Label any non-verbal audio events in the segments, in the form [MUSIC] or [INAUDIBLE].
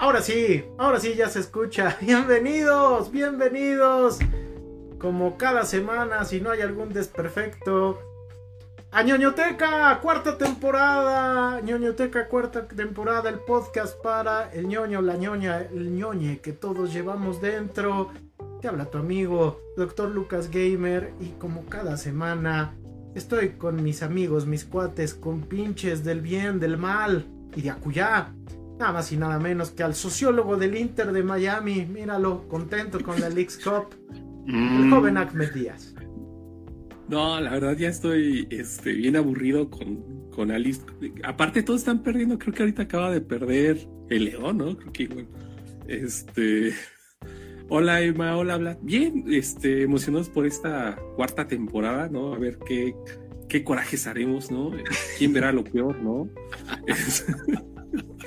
Ahora sí, ahora sí ya se escucha. [LAUGHS] Bienvenidos, bienvenidos. Como cada semana, si no hay algún desperfecto. A ñoñoteca, cuarta temporada. ñoñoteca, cuarta temporada. El podcast para el ñoño, la ñoña, el ñoñe que todos llevamos dentro. Te habla tu amigo, Doctor Lucas Gamer. Y como cada semana, estoy con mis amigos, mis cuates, con pinches del bien, del mal y de acuyá nada más y nada menos que al sociólogo del Inter de Miami. Míralo, contento con la Leagues Cup. El mm. joven Ahmed Díaz. No, la verdad ya estoy este, bien aburrido con, con Alice. Aparte, todos están perdiendo. Creo que ahorita acaba de perder el León, ¿no? Creo que bueno, este. Hola Emma, hola Vlad. Bien, este, emocionados por esta cuarta temporada, ¿no? A ver qué, qué corajes haremos, ¿no? ¿Quién verá lo peor, ¿no? [LAUGHS]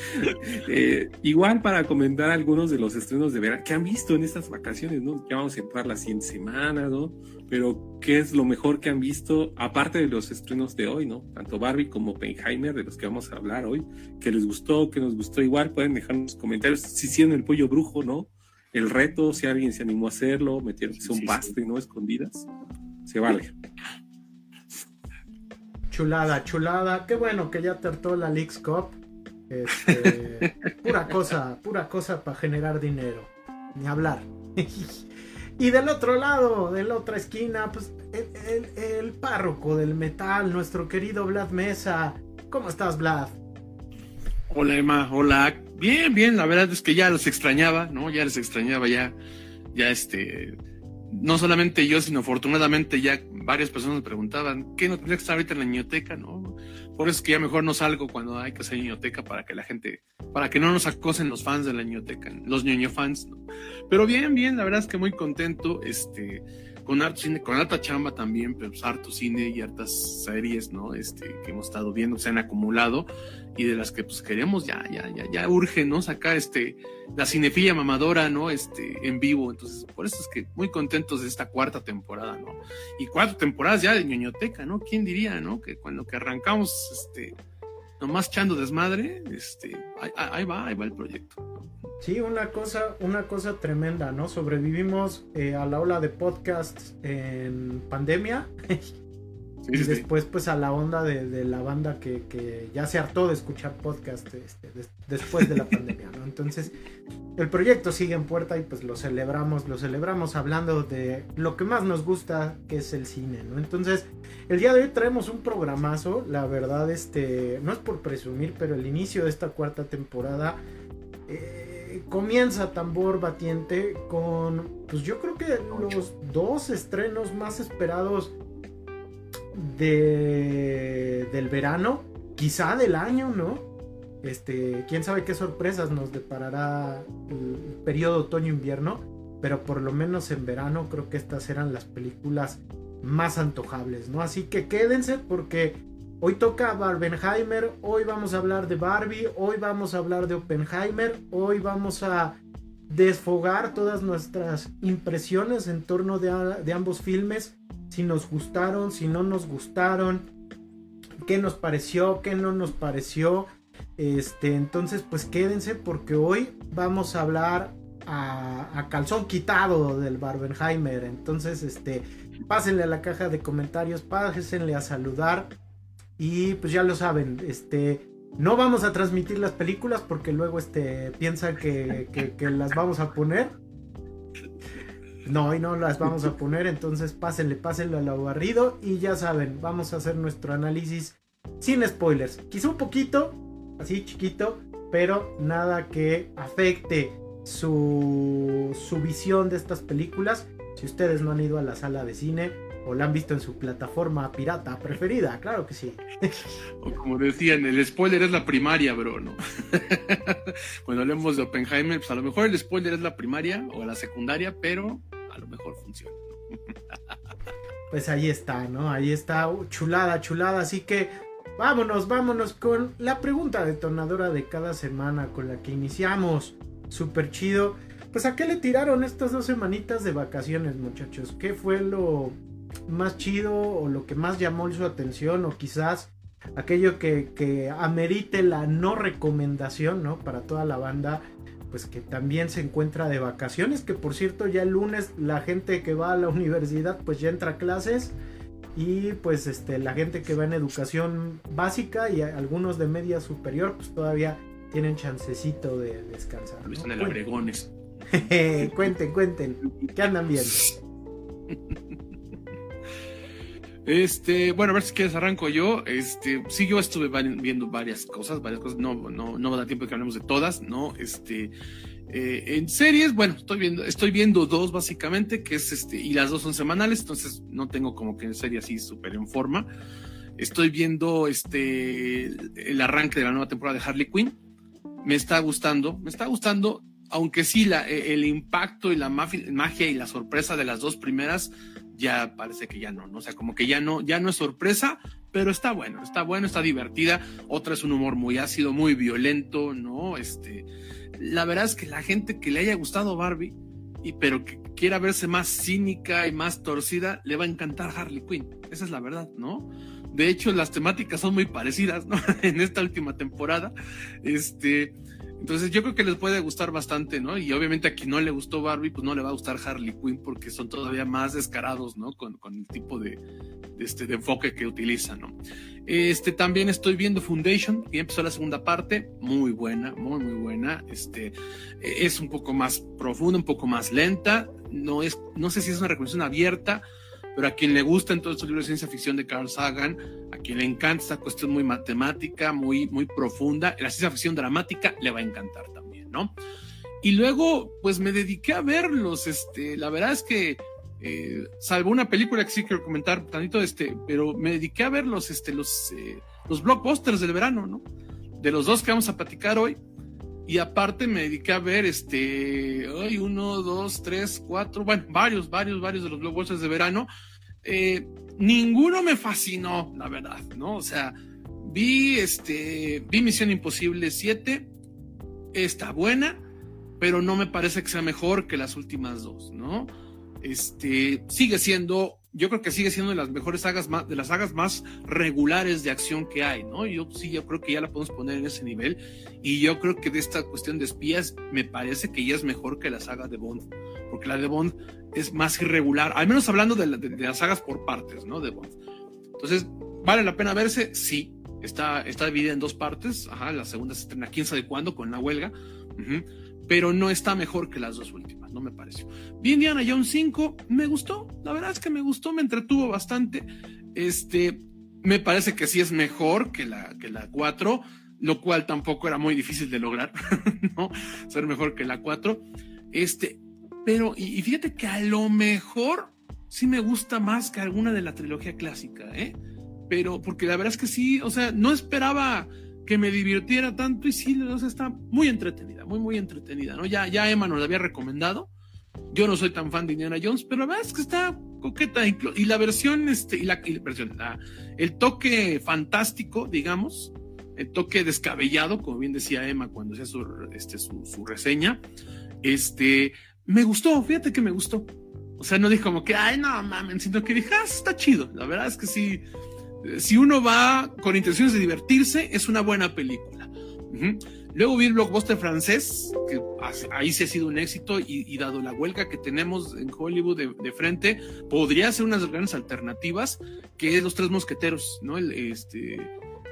[LAUGHS] Eh, igual para comentar algunos de los estrenos de verano que han visto en estas vacaciones, ¿no? Ya vamos a entrar la siguiente semana, ¿no? Pero ¿qué es lo mejor que han visto, aparte de los estrenos de hoy, ¿no? Tanto Barbie como Penheimer, de los que vamos a hablar hoy, que les gustó, que nos gustó igual, pueden dejarnos comentarios si hicieron el pollo brujo, ¿no? El reto, si alguien se animó a hacerlo, metieron un paste, ¿no? Escondidas, se vale. Chulada, chulada. Qué bueno que ya tertó la Leagues Cup este, [LAUGHS] pura cosa, pura cosa para generar dinero. Ni hablar. [LAUGHS] y del otro lado, de la otra esquina, pues el, párroco del metal, nuestro querido Vlad Mesa. ¿Cómo estás, Vlad? Hola, Emma. Hola. Bien, bien. La verdad es que ya los extrañaba, ¿no? Ya les extrañaba, ya, ya este. No solamente yo, sino afortunadamente ya varias personas me preguntaban, ¿qué no tendría que estar ahorita en la biblioteca, no? Por eso es que ya mejor no salgo cuando hay que hacer ñoñoteca para que la gente, para que no nos acosen los fans de la ñoñoteca, los ñoño fans. ¿no? Pero bien, bien, la verdad es que muy contento, este, con harto cine, con alta chamba también, pero pues, harto cine y hartas series, ¿no? Este, que hemos estado viendo, se han acumulado y de las que pues queremos ya, ya, ya, ya urge, ¿no? Sacar este, la cinefilla mamadora, ¿no? Este, en vivo. Entonces, por eso es que muy contentos de esta cuarta temporada, ¿no? Y cuatro temporadas ya de ñoñoteca, ¿no? ¿Quién diría, ¿no? Que cuando que arrancamos, este, nomás echando desmadre, este, ahí, va, ahí va el proyecto. Sí, una cosa, una cosa tremenda, ¿no? Sobrevivimos eh, a la ola de podcasts en pandemia [LAUGHS] y después pues a la onda de, la banda que, ya se hartó de escuchar podcast este, después de la [LAUGHS] pandemia, ¿no? Entonces el proyecto sigue en puerta y pues lo celebramos, lo celebramos hablando de lo que más nos gusta que es el cine, ¿no? Entonces el día de hoy traemos un programazo, la verdad este, no es por presumir, pero el inicio de esta cuarta temporada... Eh, comienza tambor batiente con, pues yo creo que los dos estrenos más esperados de, del verano, quizá del año, ¿no? Este, quién sabe qué sorpresas nos deparará el periodo otoño-invierno, pero por lo menos en verano creo que estas eran las películas más antojables, ¿no? Así que quédense porque hoy toca Barbenheimer, hoy vamos a hablar de Barbie, hoy vamos a hablar de Oppenheimer, hoy vamos a desfogar todas nuestras impresiones en torno de, de ambos filmes si nos gustaron, si no nos gustaron, qué nos pareció, qué no nos pareció. Este, entonces, pues quédense porque hoy vamos a hablar a, calzón quitado del Barbenheimer. Entonces, este, pásenle a la caja de comentarios, pásenle a saludar. Y pues ya lo saben, este, no vamos a transmitir las películas porque luego este, piensan que, las vamos a poner. No, hoy no las vamos a poner, entonces pásenle, pásenle a lo barrido y ya saben, vamos a hacer nuestro análisis sin spoilers. Quizá un poquito, así chiquito, pero nada que afecte su, su visión de estas películas. Si ustedes no han ido a la sala de cine o la han visto en su plataforma pirata preferida, claro que sí. O como decían, el spoiler es la primaria, bro, ¿no? [LAUGHS] Cuando hablemos de Oppenheimer, pues a lo mejor el spoiler es la primaria o la secundaria, pero a lo mejor funciona. Pues ahí está, ¿no? Ahí está, uh, chulada, chulada. Así que vámonos, vámonos con la pregunta detonadora de cada semana con la que iniciamos. Súper chido. Pues a qué le tiraron estas dos semanitas de vacaciones, muchachos. ¿Qué fue lo más chido o lo que más llamó su atención o quizás aquello que, que amerite la no recomendación, ¿no? Para toda la banda pues que también se encuentra de vacaciones, que por cierto ya el lunes la gente que va a la [LAUGHS] universidad pues ya entra a clases y pues este la gente que va en educación básica y algunos de media superior pues todavía tienen chancecito de descansar. Están en Abregones. cuenten, cuenten, ¿qué andan viendo? Este, bueno, a ver si quieres arranco yo. Este, sí, yo estuve viendo varias cosas, varias cosas. No, no, no da tiempo que hablemos de todas, ¿no? Este, eh, en series, bueno, estoy viendo, estoy viendo dos básicamente, que es este, y las dos son semanales, entonces no tengo como que en serie así súper en forma. Estoy viendo este, el arranque de la nueva temporada de Harley Quinn. Me está gustando, me está gustando, aunque sí, la, e, el impacto y la magia y la sorpresa de las dos primeras ya parece que ya no, ¿no? O sea, como que ya no, ya no es sorpresa, pero está bueno, está bueno, está divertida. Otra es un humor muy ácido, muy violento, ¿no? Este, la verdad es que la gente que le haya gustado Barbie, y, pero que quiera verse más cínica y más torcida, le va a encantar Harley Quinn. Esa es la verdad, ¿no? De hecho, las temáticas son muy parecidas, ¿no? [LAUGHS] en esta última temporada. Este, entonces yo creo que les puede gustar bastante, ¿no? Y obviamente a quien no le gustó Barbie, pues no le va a gustar Harley Quinn porque son todavía más descarados, ¿no? Con, el tipo de, este, de enfoque que utilizan, ¿no? Este, también estoy viendo Foundation, y empezó la segunda parte, muy buena, muy, muy buena. Este, es un poco más profunda, un poco más lenta, no es, no sé si es una recomendación abierta, pero a quien le gusta todos estos libros de ciencia ficción de Carl Sagan, a quien le encanta esta cuestión muy matemática, muy, muy profunda, la ciencia ficción dramática le va a encantar también, ¿no? Y luego, pues me dediqué a verlos, este, la verdad es que, eh, salvo una película que sí quiero comentar tantito, este, pero me dediqué a ver los, este, los, eh, los blockbusters del verano, ¿no? De los dos que vamos a platicar hoy. Y aparte me dediqué a ver este, hoy uno, dos, tres, cuatro, bueno, varios, varios, varios de los blockbusters de verano. Eh, ninguno me fascinó, la verdad, ¿no? O sea, vi este, vi Misión Imposible 7, está buena, pero no me parece que sea mejor que las últimas dos, ¿no? Este, sigue siendo yo creo que sigue siendo de las mejores sagas de las sagas más regulares de acción que hay, ¿no? Yo sí, yo creo que ya la podemos poner en ese nivel. Y yo creo que de esta cuestión de espías, me parece que ya es mejor que la saga de Bond. Porque la de Bond es más irregular, al menos hablando de, las sagas por partes, ¿no? De Bond. Entonces, ¿vale la pena verse? Sí. Está, está dividida en dos partes. Ajá, la segunda se estrena quién sabe cuándo con la huelga. Pero no está mejor que las dos últimas no me pareció. Vi Indiana Jones 5, me gustó, la verdad es que me gustó, me entretuvo bastante. Este, me parece que sí es mejor que la, que la 4, lo cual tampoco era muy difícil de lograr, [LAUGHS] ¿no? Ser mejor que la 4. Este, pero, y, fíjate que a lo mejor sí me gusta más que alguna de la trilogía clásica, ¿eh? Pero, porque la verdad es que sí, o sea, no esperaba que me divirtiera tanto y sí, o está muy entretenida, muy, muy entretenida, ¿no? Ya, ya Emma nos la había recomendado. Yo no soy tan fan de Indiana Jones, pero la verdad es que está coqueta. Y la versión, este, y la, versión, el toque fantástico, digamos, el toque descabellado, como bien decía Emma cuando hacía su, este, su, reseña, este, me gustó, fíjate que me gustó. O sea, no dije como que, ay, no mames, sino que dije, ah, está chido. La verdad es que sí, si uno va con intenciones de divertirse, es una buena película. Luego vi el blockbuster francés, que ahí sí ha sido un éxito y, dado la huelga que tenemos en Hollywood de, frente, podría ser unas grandes alternativas, que es Los Tres Mosqueteros, ¿no? El, este,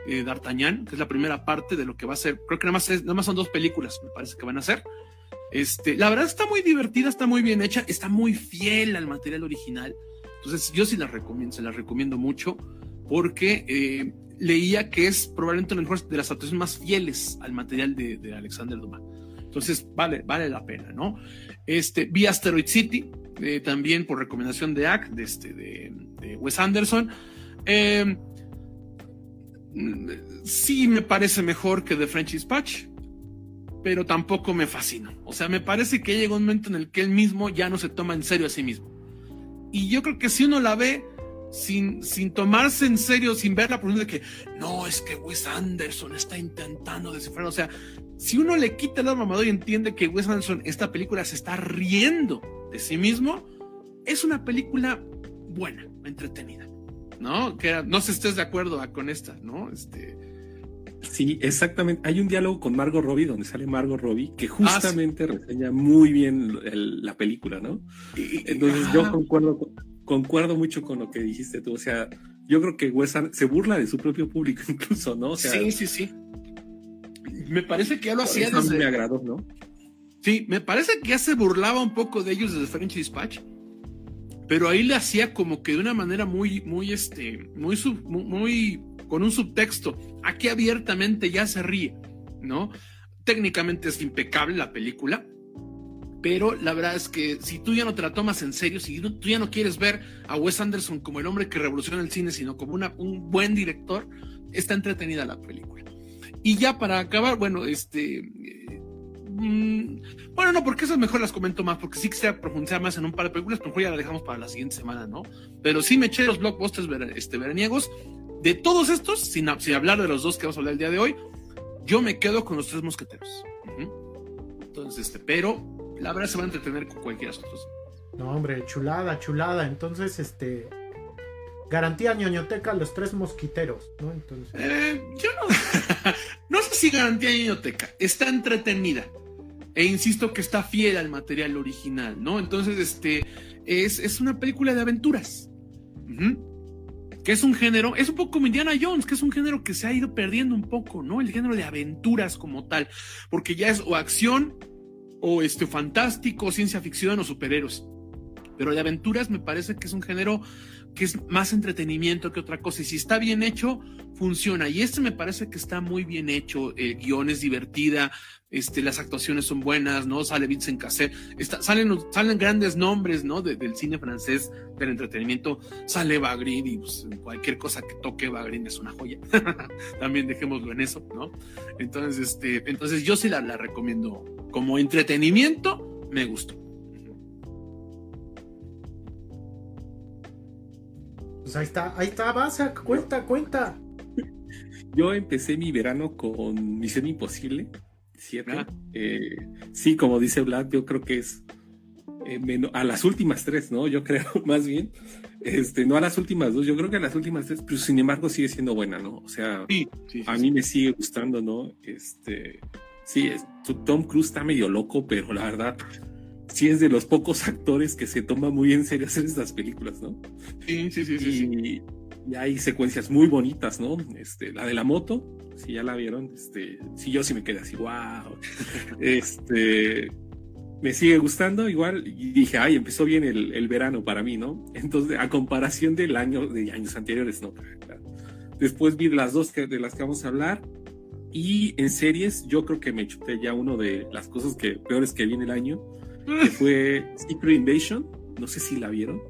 eh, D'Artagnan, que es la primera parte de lo que va a ser, creo que nada más, nada más son dos películas, me parece que van a ser. Este, la verdad está muy divertida, está muy bien hecha, está muy fiel al material original. Entonces yo sí la recomiendo, se la recomiendo mucho porque eh, leía que es probablemente una de las adaptaciones más fieles al material de, Alexander Dumas. Entonces, vale, vale la pena, ¿no? Este, vi Asteroid City, eh, también por recomendación de AC, de, este, de, Wes Anderson. Eh, sí me parece mejor que The French Dispatch, pero tampoco me fascina. O sea, me parece que llega un momento en el que él mismo ya no se toma en serio a sí mismo. Y yo creo que si uno la ve, sin, sin tomarse en serio, sin ver la pregunta de que no, es que Wes Anderson está intentando descifrar. O sea, si uno le quita el alma mamador y entiende que Wes Anderson, esta película se está riendo de sí mismo, es una película buena, entretenida. ¿No? Que no sé si estés de acuerdo con esta, ¿no? Este. Sí, exactamente. Hay un diálogo con Margot Robbie donde sale Margot Robbie que justamente reseña muy bien la película, ¿no? Entonces yo concuerdo, concuerdo mucho con lo que dijiste tú. O sea, yo creo que Wes se burla de su propio público [LAUGHS] incluso, ¿no? sí, sí, sí. Me parece que ya lo hacía desde... me agradó, ¿no? Sí, me parece que ya se burlaba un poco de ellos desde French Dispatch, pero ahí le hacía como que de una manera muy, muy, este, muy, muy, con un subtexto. Aquí abiertamente ya se ríe, ¿no? Técnicamente es impecable la película, pero la verdad es que si tú ya no te la tomas en serio, si tú ya no quieres ver a Wes Anderson como el hombre que revoluciona el cine, sino como una, un buen director, está entretenida la película. Y ya para acabar, bueno, este, Mm, bueno, no, porque esas mejor las comento más, porque sí quisiera profundizar más en un par de películas, pero ya la dejamos para la siguiente semana, ¿no? Pero sí me eché los blockbusters este, veraniegos. De todos estos, sin, hablar de los dos que vamos a hablar el día de hoy, yo me quedo con los tres mosqueteros. Entonces, este, pero la verdad se va a entretener con cualquiera de. No, hombre, chulada, chulada. Entonces, este. Garantía ñoñoteca los tres mosquiteros, ¿no? Entonces. Eh, yo no. [LAUGHS] no sé si garantía ñoñoteca. Está entretenida. E insisto que está fiel al material original, ¿no? Entonces, este, es, una película de aventuras. Que es un género, es un poco como Indiana Jones, que es un género que se ha ido perdiendo un poco, ¿no? El género de aventuras como tal. Porque ya es o acción, o este, fantástico, ciencia ficción, o superhéroes. Pero de aventuras me parece que es un género que es más entretenimiento que otra cosa. Y si está bien hecho, funciona. Y este me parece que está muy bien hecho. El guion es divertida, este, las actuaciones son buenas, ¿no? Sale Vincent Cassel, salen, salen grandes nombres, ¿no? del cine francés, del entretenimiento, sale Bagrin y pues, cualquier cosa que toque Bagrin es una joya. [LAUGHS] También dejémoslo en eso, ¿no? Entonces, este, entonces yo sí la recomiendo. Como entretenimiento, me gustó. Pues ahí está, ahí está, vas cuenta, cuenta. Yo empecé mi verano con Misión Imposible siete. Eh, sí, como dice Vlad, yo creo que es eh, a las últimas tres, ¿no? Yo creo, [LAUGHS] más bien. Este, no a las últimas dos, yo creo que a las últimas tres, pero sin embargo sigue siendo buena, ¿no? O sea, a mí me sigue gustando, ¿no? Este, sí, Tom Cruise está medio loco, pero la verdad, sí es de los pocos [LAUGHS] actores que se toma muy en serio hacer estas películas, ¿no? Sí, sí, sí, sí. Y, y hay secuencias muy bonitas, ¿no? Este, la de la moto, si ya la vieron, este, si yo sí me quedé así, wow. [LAUGHS] este, me sigue gustando igual y dije, ay, empezó bien el, verano para mí, ¿no? Entonces, a comparación del año, de años anteriores, ¿no? Después vi las dos que, de las que vamos a hablar y en series yo creo que me chuté ya uno de las cosas que peores que vi en el año, que fue Secret Invasion. No sé si la vieron.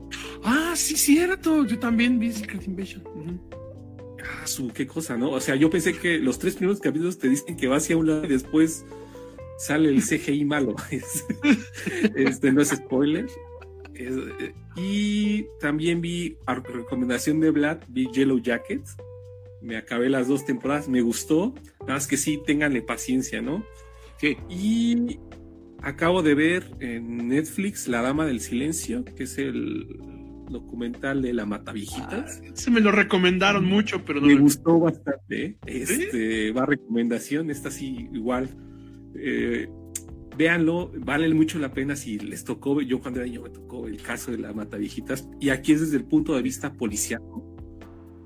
Ah, sí, cierto. Yo también vi Secret Invasion ah, su, qué cosa, ¿no? O sea, yo pensé que los tres primeros capítulos te dicen que va hacia un lado y después sale el CGI malo. [LAUGHS] este no es spoiler. Eh, y también vi, a recomendación de Vlad, vi Yellow Jackets. Me acabé las dos temporadas, me gustó. Nada más que sí, ténganle paciencia, ¿no? Y acabo de ver en Netflix La Dama del Silencio, que es el documental de la Matavijitas. Ah, se me lo recomendaron mucho, pero no me, gustó bastante. Este, va recomendación, está así igual. Eh, véanlo, vale mucho la pena si les tocó, yo cuando era niño me tocó el caso de la Matavijitas, y aquí es desde el punto de vista policial,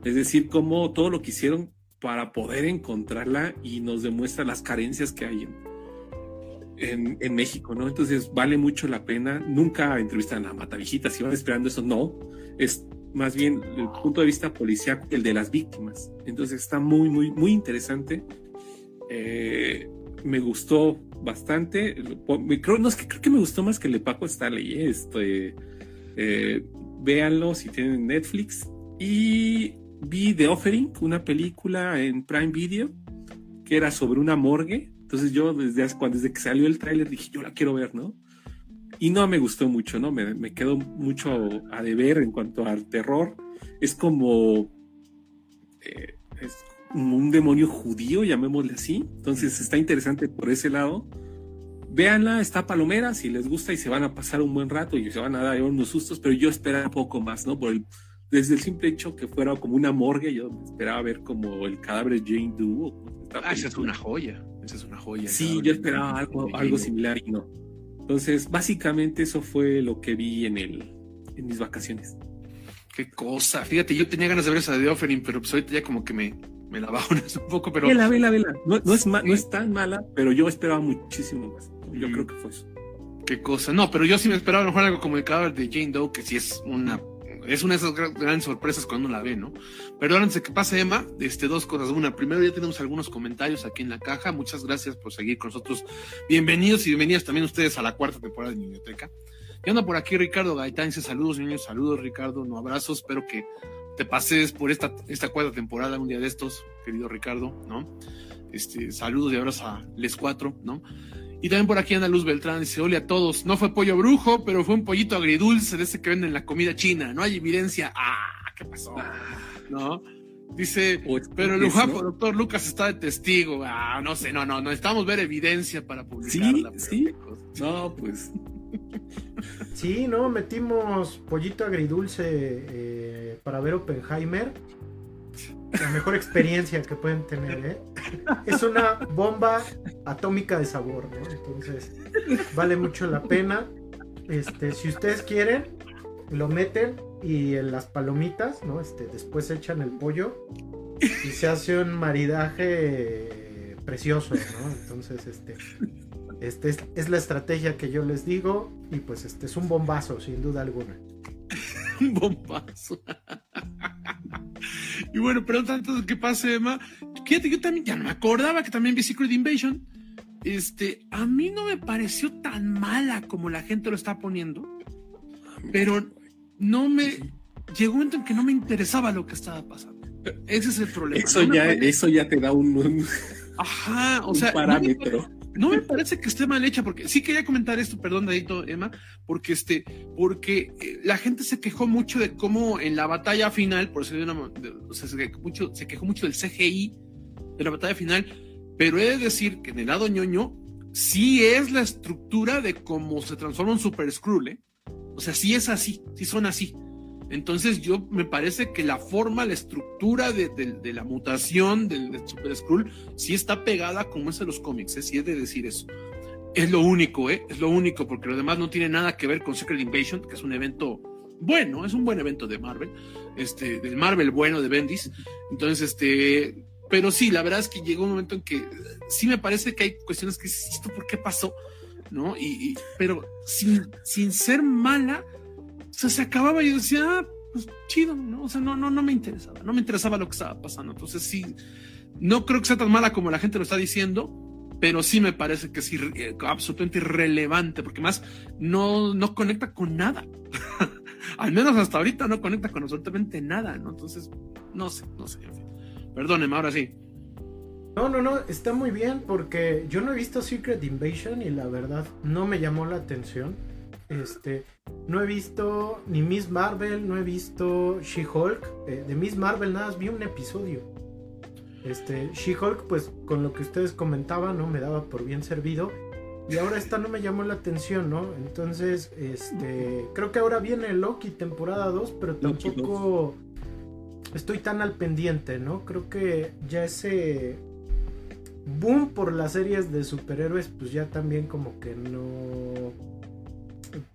es decir, cómo todo lo que hicieron para poder encontrarla y nos demuestra las carencias que hay en, México, ¿no? Entonces vale mucho la pena. Nunca entrevistan a Matavijitas, si van esperando eso, no. Es más bien el punto de vista policial, el de las víctimas. Entonces está muy, muy, muy interesante. Eh, me gustó bastante. Creo, no, es que creo que me gustó más que el de Paco Staley. ¿eh? Este, eh, véanlo si tienen Netflix. Y vi The Offering, una película en Prime Video que era sobre una morgue entonces yo desde, cuando, desde que salió el tráiler dije, yo la quiero ver, ¿no? Y no me gustó mucho, ¿no? Me, me quedó mucho a deber en cuanto al terror. Es como... Eh, es un demonio judío, llamémosle así. Entonces está interesante por ese lado. Véanla, está palomera, si les gusta y se van a pasar un buen rato y se van a dar unos sustos, pero yo esperaba un poco más, ¿no? Por el, desde el simple hecho que fuera como una morgue, yo esperaba ver como el cadáver de Jane Doe. Ah, esa es una joya. Esa es una joya. Sí, yo esperaba algo, algo similar y no. Entonces, básicamente eso fue lo que vi en el en mis vacaciones. Qué cosa. Fíjate, yo tenía ganas de ver esa de Offering, pero pues ahorita ya como que me, me la bajo [LAUGHS] un poco, pero. Vela, vela, vela. No, no es ma- no es tan mala, pero yo esperaba muchísimo más. Yo Mm. creo que fue eso. Qué cosa. No, pero yo sí me esperaba a lo mejor algo como el cadáver de Jane Doe, que sí es una. Es una de esas gra- grandes sorpresas cuando uno la ve, ¿no? Pero antes de que pase, Emma, este, dos cosas. Una, primero ya tenemos algunos comentarios aquí en la caja. Muchas gracias por seguir con nosotros. Bienvenidos y bienvenidas también ustedes a la cuarta temporada de Biblioteca. Y anda por aquí Ricardo Gaitán, dice saludos, niños, saludos, Ricardo, no abrazos, espero que te pases por esta, esta cuarta temporada un día de estos, querido Ricardo, ¿no? Este, saludos y abrazos a Les Cuatro, ¿no? Y también por aquí anda Luz Beltrán, dice, hola a todos, no fue pollo brujo, pero fue un pollito agridulce de ese que venden en la comida china, no hay evidencia, ah, ¿qué pasó? ¿No? Dice, pero el guapo doctor Lucas está de testigo, ah, no sé, no, no, necesitamos ver evidencia para publicarla. sí. cosa. No, pues. [LAUGHS] Sí, no, metimos pollito agridulce eh, para ver Oppenheimer. La mejor experiencia que pueden tener, ¿eh? Es una bomba atómica de sabor, ¿no? Entonces, vale mucho la pena. Este, si ustedes quieren, lo meten y en las palomitas, ¿no? Este, después echan el pollo y se hace un maridaje precioso, ¿no? Entonces, este, este es, es la estrategia que yo les digo y pues este es un bombazo, sin duda alguna. Un bombazo. [LAUGHS] y bueno, pero antes de que pase, Emma, fíjate, yo también ya no me acordaba que también vi Secret Invasion. Este, a mí no me pareció tan mala como la gente lo está poniendo, pero no me. Llegó un momento en que no me interesaba lo que estaba pasando. Ese es el problema. Eso No ya, eso ya te da un, un- Ajá, o un sea, parámetro. No me parece que esté mal hecha, porque sí quería comentar esto, perdón, Dadito, Emma, porque este, porque eh, la gente se quejó mucho de cómo en la batalla final, por decirlo de una, o sea, se quejó, mucho, se quejó mucho del CGI de la batalla final, pero he de decir que en el lado ñoño sí es la estructura de cómo se transforma un Super Skrull, ¿eh? O sea, sí es así, sí son así. Entonces yo me parece que la forma, la estructura de, de- de la mutación del, del Super Skrull sí está pegada como es en los cómics, ¿eh? sí es de decir eso. Es lo único, ¿eh? Es lo único, porque lo demás no tiene nada que ver con Secret Invasion, que es un evento bueno, es un buen evento de Marvel, este, del Marvel bueno de Bendis. Entonces, este, pero sí, la verdad es que llegó un momento en que sí me parece que hay cuestiones que dices, ¿esto por qué pasó? ¿No? Y, y- pero sin, sin ser mala, o sea, se acababa y yo decía, ah, pues chido, ¿no? O sea, no, no, no me interesaba, no me interesaba lo que estaba pasando. Entonces sí, no creo que sea tan mala como la gente lo está diciendo, pero sí me parece que es irre- eh, absolutamente irrelevante, porque más no, no conecta con nada. [LAUGHS] Al menos hasta ahorita no conecta con absolutamente nada, ¿no? Entonces, no sé, no sé, en. Perdóneme, ahora sí. No, no, no, está muy bien porque yo no he visto Secret Invasion y la verdad no me llamó la atención. Este, no he visto ni Miss Marvel, no he visto She-Hulk. Eh, de Miss Marvel nada más vi un episodio. Este, She-Hulk, pues con lo que ustedes comentaban, no me daba por bien servido. Y ahora esta no me llamó la atención, ¿no? Entonces, este, creo que ahora viene Loki temporada 2, pero tampoco estoy tan al pendiente, ¿no? Creo que ya ese boom por las series de superhéroes, pues ya también como que no.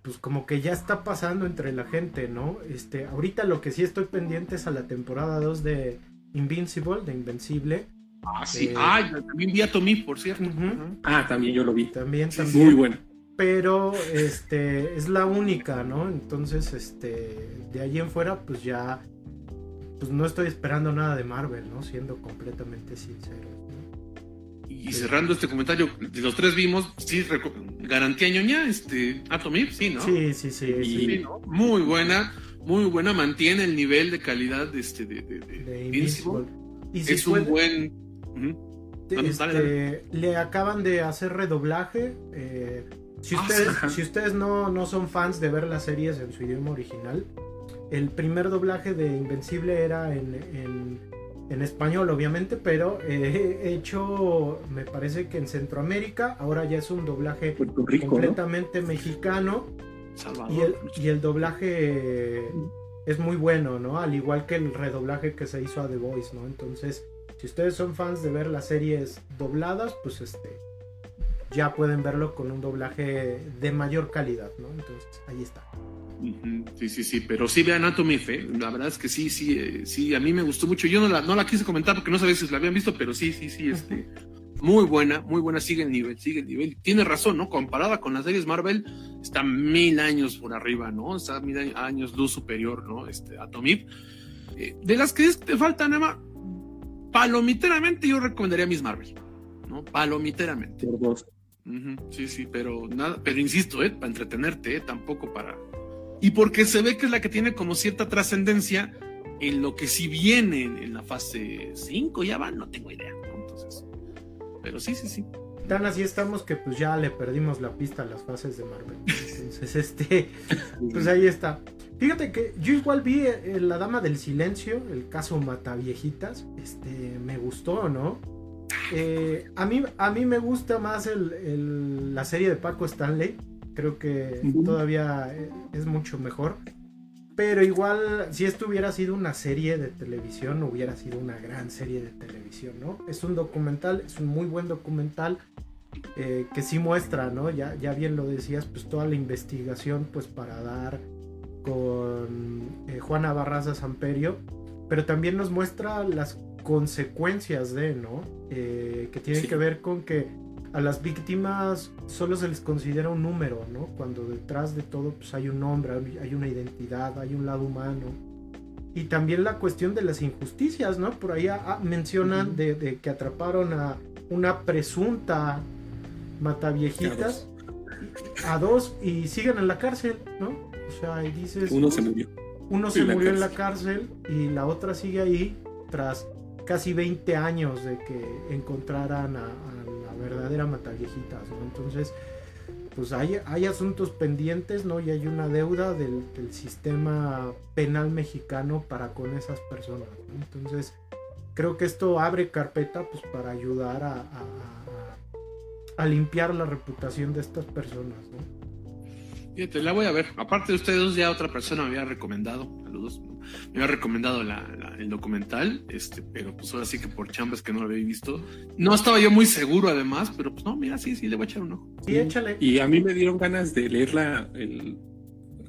Pues como que ya está pasando entre la gente, ¿no? Este, ahorita lo que sí estoy pendiente es a la temporada 2 de Invincible, de Invencible. Ah, sí. Eh, Ah, yo también vi a Tommy, por cierto. Ah, también yo lo vi. También, también. Muy bueno. Pero este es la única, ¿no? Entonces, este, de ahí en fuera, pues ya. Pues no estoy esperando nada de Marvel, ¿no? Siendo completamente sincero. Y cerrando este comentario, de los tres vimos, sí, garantía ñoña, este, Atomir, sí, ¿no? Sí, sí, sí. Y- sí. Muy buena, muy buena, mantiene el nivel de calidad de este, de, de- de de Invincible. Invincible. Y si Es un buen... Este, dale, le acaban de hacer redoblaje. eh, si Ah, ustedes, si ustedes no, no son fans de ver las series en su idioma original, el primer doblaje de Invencible era en, en- en español, obviamente, pero eh, hecho, me parece que en Centroamérica, ahora ya es un doblaje completamente mexicano y el, y el doblaje es muy bueno, ¿no? Al igual que el redoblaje que se hizo a The Voice, ¿no? Entonces, Si ustedes son fans de ver las series dobladas, pues este ya pueden verlo con un doblaje de mayor calidad, ¿no? Entonces, ahí está. Sí, sí, sí, pero sí ve Anatomy Fe, la verdad es que sí, sí, eh, sí, a mí me gustó mucho. Yo no la, no la quise comentar porque no sabía si la habían visto, pero sí, sí, sí, este, muy buena, muy buena, sigue el nivel, sigue el nivel. Tiene razón, ¿no? Comparada con las series Marvel, está mil años por arriba, ¿no? Está mil años luz superior, ¿no? Este, Atomip. Eh, de las que te faltan, Emma, palomiteramente yo recomendaría Miss Marvel, ¿no? Palomiteramente. Sí, sí, pero nada, pero insisto, ¿eh? Para entretenerte, ¿eh? Tampoco para. Y porque se ve que es la que tiene como cierta trascendencia en lo que si viene en la fase 5, ya van, no tengo idea, ¿no? Entonces, pero sí, sí, sí. Tan así estamos que pues ya le perdimos la pista a las fases de Marvel. Entonces, este, [LAUGHS] pues ahí está. Fíjate que yo igual vi eh, La Dama del Silencio, el caso Mataviejitas. Este, me gustó, ¿no? Eh, a, mí, a mí me gusta más el, la serie de Paco Stanley. Creo que todavía eh, es mucho mejor. Pero igual, si esto hubiera sido una serie de televisión, hubiera sido una gran serie de televisión, ¿no? Es un documental, es un muy buen documental que sí muestra, ¿no? Ya, ya bien lo decías, pues toda la investigación, pues para dar con eh, Juana Barraza Samperio, pero también nos muestra las consecuencias de, ¿no? Eh, que tienen que ver con que a las víctimas solo se les considera un número, ¿no? Cuando detrás de todo pues hay un nombre, hay una identidad, hay un lado humano. Y también la cuestión de las injusticias, ¿no? Por ahí mencionan de, que atraparon a una presunta mataviejitas, a dos y siguen en la cárcel, ¿no? O sea, y dices. Uno se murió. Uno se murió en la cárcel y la otra sigue ahí tras casi 20 años de que encontraran a, la verdadera mataviejitas, ¿no? Entonces, pues hay, hay asuntos pendientes, ¿no? Y hay una deuda del, sistema penal mexicano para con esas personas, Entonces, creo que esto abre carpeta, pues, para ayudar a, a limpiar la reputación de estas personas, ¿no? Fíjate, la voy a ver. Aparte de ustedes, ya otra persona me había recomendado, saludos, me había recomendado el documental, este, pero pues ahora sí que por chambas que no lo había visto. No estaba yo muy seguro además, pero pues no, mira, sí, sí, le voy a echar un ojo. Sí, échale. Y a mí me dieron ganas de leerla, el,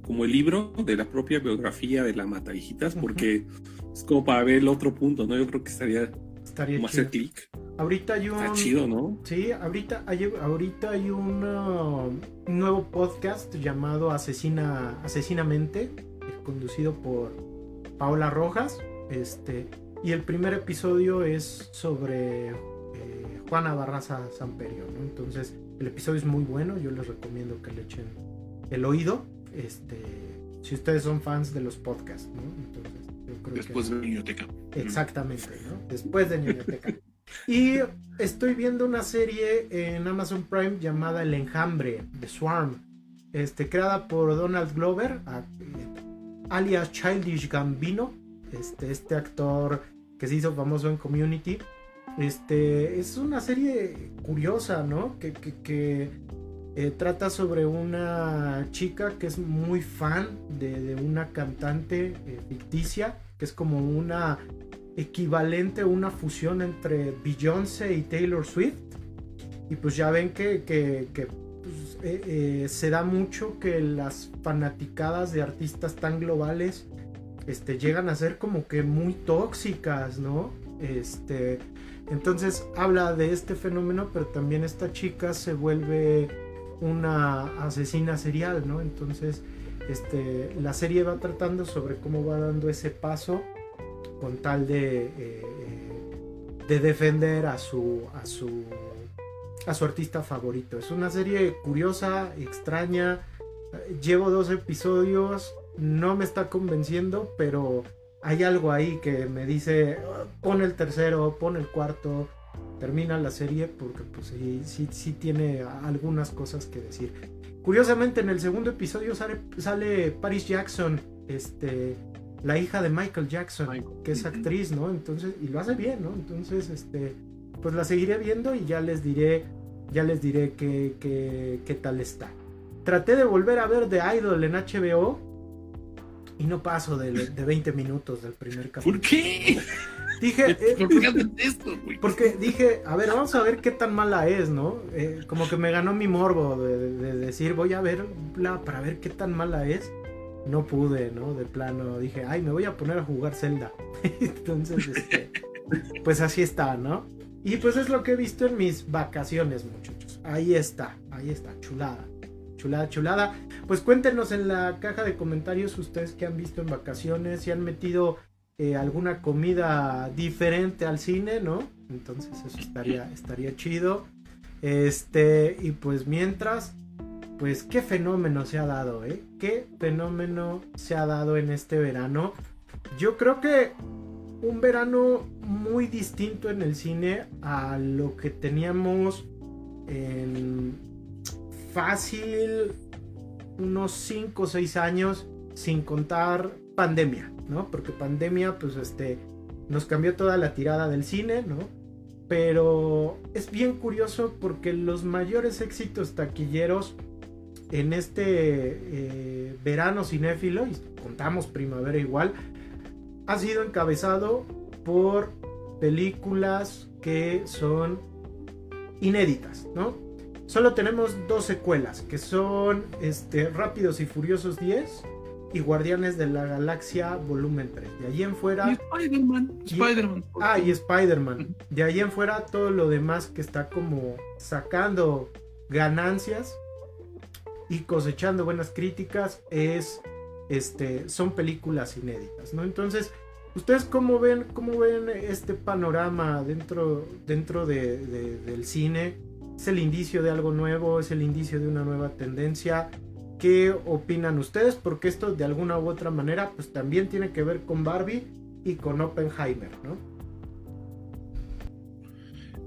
como el libro de la propia biografía de la Matahijitas, porque es como para ver el otro punto, ¿no? Yo creo que estaría, estaría como hacer clic. Ahorita hay un. Está chido, ¿no? Sí, ahorita hay, ahorita hay un, un nuevo podcast llamado Asesina, Asesinamente, conducido por Paola Rojas. Este, y el primer episodio es sobre eh, Juana Barraza Samperio, ¿no? Entonces, el episodio es muy bueno, yo les recomiendo que le echen el oído. Este, si ustedes son fans de los podcasts, ¿no? Entonces, yo creo Después de Niñoteca. Exactamente, ¿no? Después de Niñoteca. [LAUGHS] Y estoy viendo una serie en Amazon Prime llamada El Enjambre, The Swarm, este, creada por Donald Glover, alias Childish Gambino, este, este actor que se hizo famoso en Community. Este, es una serie curiosa, ¿no? Que, que, eh, trata sobre una chica que es muy fan de, una cantante eh, ficticia, que es como una equivalente a una fusión entre Beyoncé y Taylor Swift. Y pues ya ven que, pues, eh, eh, se da mucho que las fanaticadas de artistas tan globales este, llegan a ser como que muy tóxicas, ¿no? Este, entonces habla de este fenómeno, pero también esta chica se vuelve una asesina serial, ¿no? Entonces, este, la serie va tratando sobre cómo va dando ese paso con tal de, eh, eh, de defender a su, a, su, a su artista favorito. Es una serie curiosa, extraña. Llevo dos episodios, no me está convenciendo, pero hay algo ahí que me dice, pon el tercero, pon el cuarto, termina la serie, porque pues sí, sí, sí tiene algunas cosas que decir. Curiosamente, en el segundo episodio sale, sale Paris Jackson, este, la hija de Michael Jackson, que es actriz, ¿no? Entonces, y lo hace bien, ¿no? Entonces, este, pues la seguiré viendo y ya les diré, ya les diré qué, qué, qué tal está. Traté de volver a ver The Idol en HBO y no paso de, de 20 minutos del primer capítulo. ¿Por qué? Dije, eh, ¿Por qué hacen esto, güey? porque dije, a ver, vamos a ver qué tan mala es, ¿no? Eh, como que me ganó mi morbo de, de decir, voy a verla para ver qué tan mala es. No pude, ¿no? De plano dije, ay, me voy a poner a jugar Zelda. [LAUGHS] Entonces, este, pues así está, ¿no? Y pues es lo que he visto en mis vacaciones, muchachos. Ahí está, ahí está, chulada. Chulada, chulada. Pues cuéntenos en la caja de comentarios ustedes qué han visto en vacaciones, si han metido eh, alguna comida diferente al cine, ¿no? Entonces eso estaría, estaría chido. Este, y pues mientras, pues qué fenómeno se ha dado, ¿eh? Qué fenómeno se ha dado en este verano. Yo creo que un verano muy distinto en el cine a lo que teníamos en fácil unos 5 o 6 años sin contar pandemia, ¿no? Porque pandemia pues este nos cambió toda la tirada del cine, ¿no? Pero es bien curioso porque los mayores éxitos taquilleros en este eh, verano cinéfilo, y contamos primavera igual, ha sido encabezado por películas que son inéditas, ¿no? Solo tenemos dos secuelas, que son este, Rápidos y Furiosos 10 y Guardianes de la Galaxia Volumen 3. De allí en fuera... Y Spider-Man. Spider-Man. Ah, y Spider-Man. De allí en fuera todo lo demás que está como sacando ganancias y cosechando buenas críticas es este son películas inéditas, ¿no? Entonces, ¿ustedes cómo ven cómo ven este panorama dentro dentro de, de, del cine? ¿Es el indicio de algo nuevo? ¿Es el indicio de una nueva tendencia? ¿Qué opinan ustedes? Porque esto de alguna u otra manera pues también tiene que ver con Barbie y con Oppenheimer, ¿no?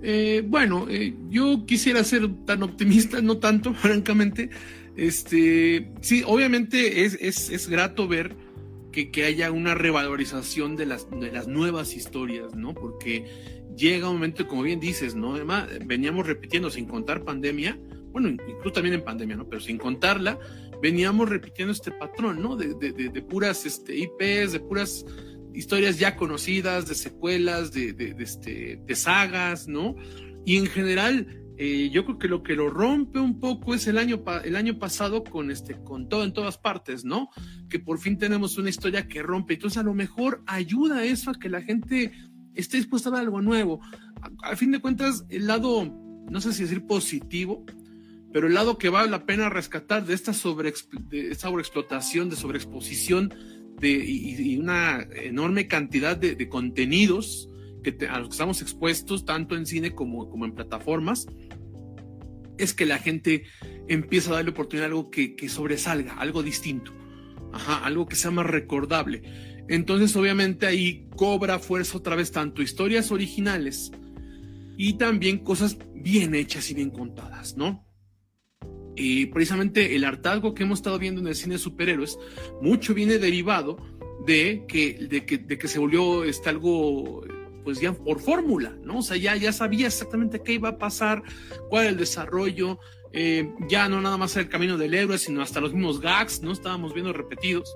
Eh, bueno, eh, yo quisiera ser tan optimista, no tanto, [LAUGHS] francamente. Este, sí, obviamente es, es, es grato ver que, que, haya una revalorización de las, de las nuevas historias, ¿no? Porque llega un momento, como bien dices, ¿no? Además, veníamos repitiendo sin contar pandemia, bueno, incluso también en pandemia, ¿no? Pero sin contarla, veníamos repitiendo este patrón, ¿no? De, de, de, puras este, IPs, de puras historias ya conocidas, de secuelas, de, este, de sagas, ¿no? Y en general, eh, yo creo que lo que lo rompe un poco es el año, el año pasado con, este, con todo en todas partes, ¿no? Que por fin tenemos una historia que rompe. Entonces, a lo mejor ayuda eso a que la gente esté dispuesta a algo nuevo. A, fin de cuentas, el lado, no sé si decir positivo, pero el lado que vale la pena rescatar de esta, sobre, de sobreexplotación, de sobreexposición de, y, y, una enorme cantidad de, contenidos que a los que estamos expuestos, tanto en cine como, como en plataformas, es que la gente empieza a darle oportunidad a algo que, que sobresalga, algo distinto, Ajá, algo que sea más recordable. Entonces, obviamente, ahí cobra fuerza otra vez tanto historias originales y también cosas bien hechas y bien contadas, ¿no? Y precisamente el hartazgo que hemos estado viendo en el cine de superhéroes, mucho viene derivado de que, de que, de que se volvió este, algo pues ya por fórmula, ¿no? O sea, ya, ya sabía exactamente qué iba a pasar, cuál el desarrollo, eh, ya no nada más el camino del héroe, sino hasta los mismos gags, ¿no? Estábamos viendo repetidos.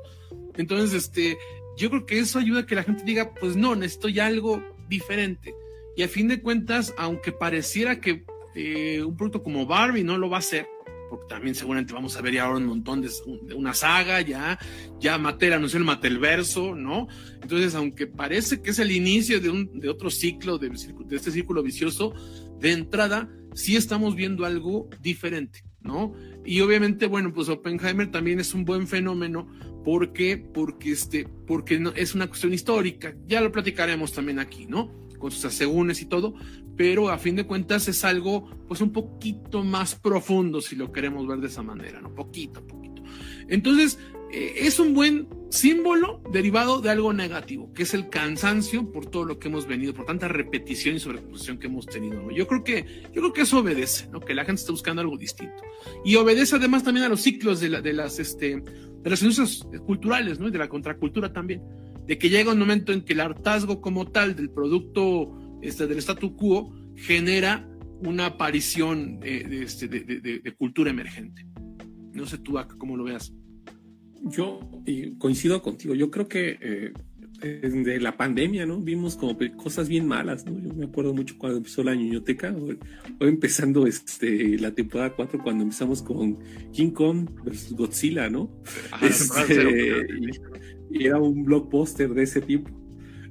Entonces, este, yo creo que eso ayuda a que la gente diga, pues no, necesito ya algo diferente. Y a fin de cuentas, aunque pareciera que eh, un producto como Barbie no lo va a hacer, porque también seguramente vamos a ver ya ahora un montón de, una saga, ya, ya Mattel anunció el Matelverso, ¿no? Entonces, aunque parece que es el inicio de, un, de otro ciclo, de, de este círculo vicioso, de entrada, sí estamos viendo algo diferente, ¿no? Y obviamente, bueno, pues Oppenheimer también es un buen fenómeno porque, porque, este, porque no, es una cuestión histórica, ya lo platicaremos también aquí, ¿no? Con sus asegúnes y todo, pero a fin de cuentas es algo pues un poquito más profundo si lo queremos ver de esa manera, ¿no? Poquito, poquito. Entonces, eh, es un buen símbolo derivado de algo negativo, que es el cansancio por todo lo que hemos venido, por tanta repetición y sobreexposición que hemos tenido. ¿no? Yo creo que, yo creo que eso obedece, ¿no? Que la gente está buscando algo distinto. Y obedece además también a los ciclos de, la, de las, este, de las industrias culturales, ¿no? Y de la contracultura también. De que llega un momento en que el hartazgo como tal del producto este, del statu quo genera una aparición de, de, este, de, de, cultura emergente. No sé tú, cómo lo veas. Yo coincido contigo, yo creo que eh, de la pandemia, ¿no? Vimos como cosas bien malas, ¿no? Yo me acuerdo mucho cuando empezó la ñoñoteca, o, empezando este, la temporada 4, cuando empezamos con King Kong versus Godzilla, ¿no? Este, y, era un blockbuster de ese tipo,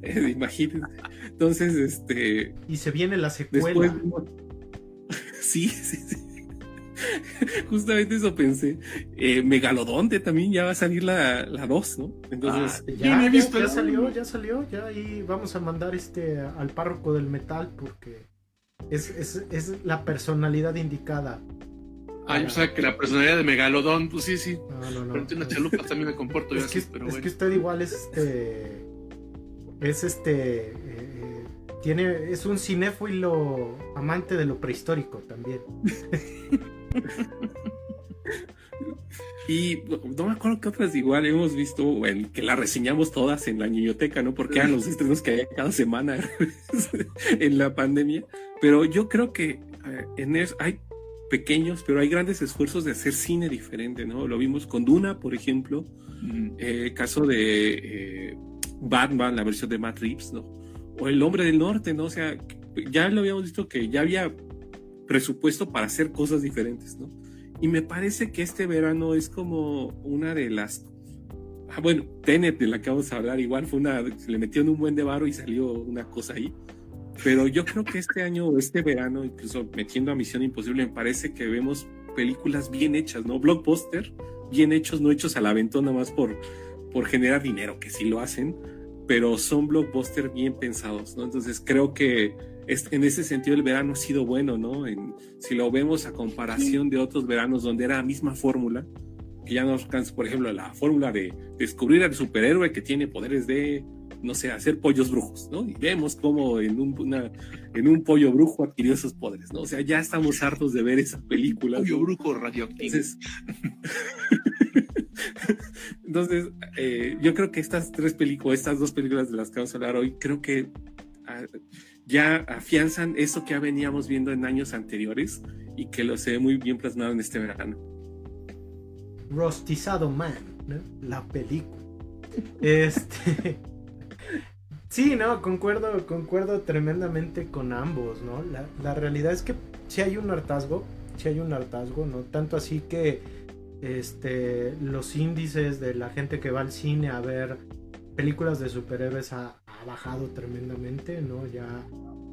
eh, [LAUGHS] imagínense. Entonces, este... Y se viene la secuela. [LAUGHS] sí, sí, sí. [LAUGHS] Justamente eso pensé. Eh, Megalodonte también ya va a salir la 2, ¿no? Entonces, ah, ya, ya, salió, ya salió, ya ahí vamos a mandar este al párroco del metal porque es, es, es la personalidad indicada. Ah, o sea que la personalidad de Megalodón, pues sí, sí. No, no, no. Pero una chalupa también me comporto es que, pero Es que usted igual es este. Es este. Eh, tiene, es un cinéfilo amante de lo prehistórico también. [LAUGHS] Y no me acuerdo que otras igual hemos visto, que la reseñamos todas en la niñoteca, ¿no? Porque eran los [LAUGHS] estrenos que había cada semana [LAUGHS] en la pandemia. Pero yo creo que eh, en eso hay pequeños, pero hay grandes esfuerzos de hacer cine diferente, ¿no? Lo vimos con Duna, por ejemplo, eh, caso de eh, Batman, la versión de Matt Reeves, ¿no? O El Hombre del Norte, ¿no? O sea, ya lo habíamos visto que ya había presupuesto para hacer cosas diferentes, ¿no? Y me parece que este verano es como una de las... Ah, bueno, Tenet, de la que vamos a hablar, igual fue una... Se le metió en un buen de y salió una cosa ahí. Pero yo creo que este año, este verano, incluso metiendo a Misión Imposible, me parece que vemos películas bien hechas, ¿no? Blockbuster, bien hechos, no hechos a la ventona más por, por generar dinero, que sí lo hacen, pero son blockbuster bien pensados, ¿no? Entonces creo que en ese sentido el verano ha sido bueno, ¿no? En, si lo vemos a comparación de otros veranos donde era la misma fórmula, que ya nos alcanza, por ejemplo, la fórmula de descubrir al superhéroe que tiene poderes de, no sé, hacer pollos brujos, ¿no? Y vemos cómo en un, en un pollo brujo adquirió esos poderes, ¿no? O sea, ya estamos hartos de ver esa película. Pollo brujo radioactivo. [LAUGHS] Entonces, eh, yo creo que estas tres películas, estas dos películas de las que vamos a hablar hoy, creo que ah, ya afianzan eso que ya veníamos viendo en años anteriores y que lo se ve muy bien plasmado en este verano. Rostizado Man, la película. Este. Sí, no, concuerdo, concuerdo tremendamente con ambos, ¿no? La, la realidad es que si hay un hartazgo, si hay un hartazgo, ¿no? Tanto así que este, los índices de la gente que va al cine a ver películas de superhéroes ha, bajado tremendamente, ¿no? Ya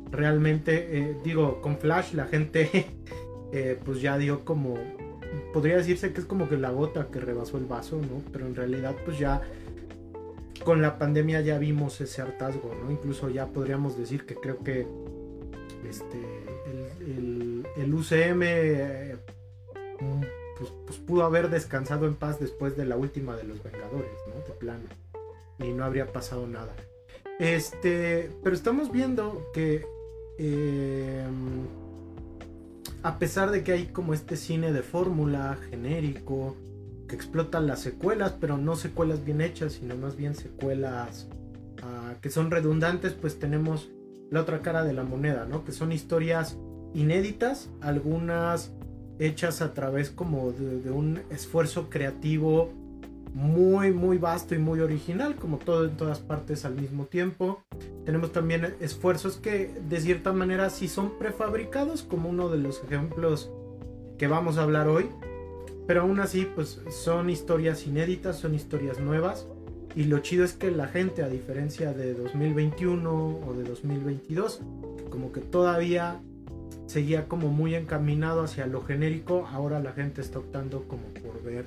realmente, eh, digo, con Flash la gente [LAUGHS] eh, pues ya dio como, podría decirse que es como que la gota que rebasó el vaso, ¿no? Pero en realidad pues ya con la pandemia ya vimos ese hartazgo, ¿no? Incluso ya podríamos decir que creo que este, el, UCM eh, pues, pues, pudo haber descansado en paz después de la última de los Vengadores, ¿no? De plano y no habría pasado nada. Este, pero estamos viendo que em, a pesar de que hay como este cine de fórmula genérico que explota las secuelas, pero no secuelas bien hechas, sino más bien secuelas ah, que son redundantes, pues tenemos la otra cara de la moneda, ¿no? Que son historias inéditas, algunas hechas a través como de un esfuerzo creativo muy, muy vasto y muy original, como todo en todas partes al mismo tiempo. Tenemos también esfuerzos que de cierta manera sí son prefabricados, como uno de los ejemplos que vamos a hablar hoy. Pero aún así, pues son historias inéditas, son historias nuevas. Y lo chido es que la gente, a diferencia de 2021 o de 2022, como que todavía seguía como muy encaminado hacia lo genérico, ahora la gente está optando como por ver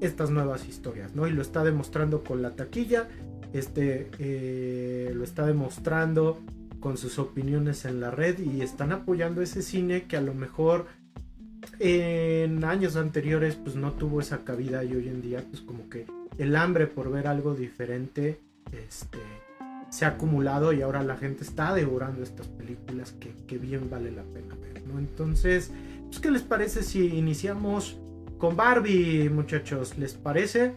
estas nuevas historias, ¿no? Y lo está demostrando con la taquilla, este, eh, lo está demostrando con sus opiniones en la red y están apoyando ese cine que a lo mejor en años anteriores pues no tuvo esa cabida y hoy en día pues como que el hambre por ver algo diferente este, se ha acumulado y ahora la gente está devorando estas películas que, que bien vale la pena ver, ¿no? Entonces, pues, ¿qué les parece si iniciamos con Barbie, muchachos, ¿les parece?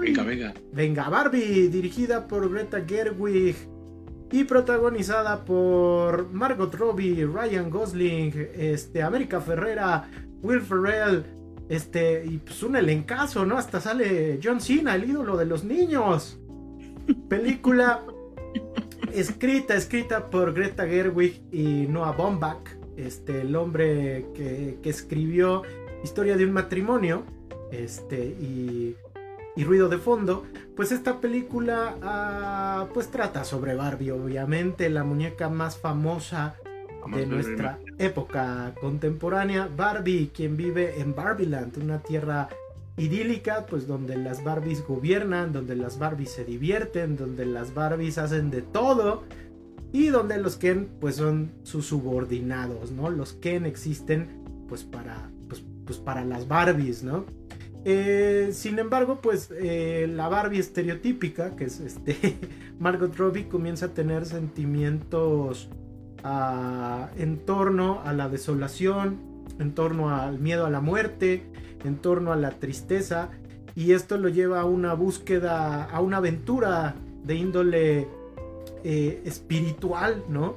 venga, venga. Venga, Barbie, dirigida por Greta Gerwig y protagonizada por Margot Robbie, Ryan Gosling, este, América Ferrera, Will Ferrell, Este, y pues un elencazo, ¿no? Hasta sale John Cena, el ídolo de los niños. Película [LAUGHS] escrita, escrita por Greta Gerwig y Noah Baumbach, este, el hombre que, que escribió Historia de un matrimonio, este, y, y Ruido de Fondo, pues esta película ah, pues trata sobre Barbie, obviamente, la muñeca más famosa de nuestra época contemporánea. Barbie, quien vive en Barbieland, una tierra idílica, pues donde las Barbies gobiernan, donde las Barbies se divierten, donde las Barbies hacen de todo y donde los Ken pues son sus subordinados, ¿no? Los Ken existen pues para pues, pues para las Barbies, ¿no? Eh, sin embargo, pues eh, la Barbie estereotípica, que es este [LAUGHS] Margot Robbie, comienza a tener sentimientos ah, en torno a la desolación, en torno al miedo a la muerte, en torno a la tristeza y esto lo lleva a una búsqueda, a una aventura de índole eh, espiritual, ¿no?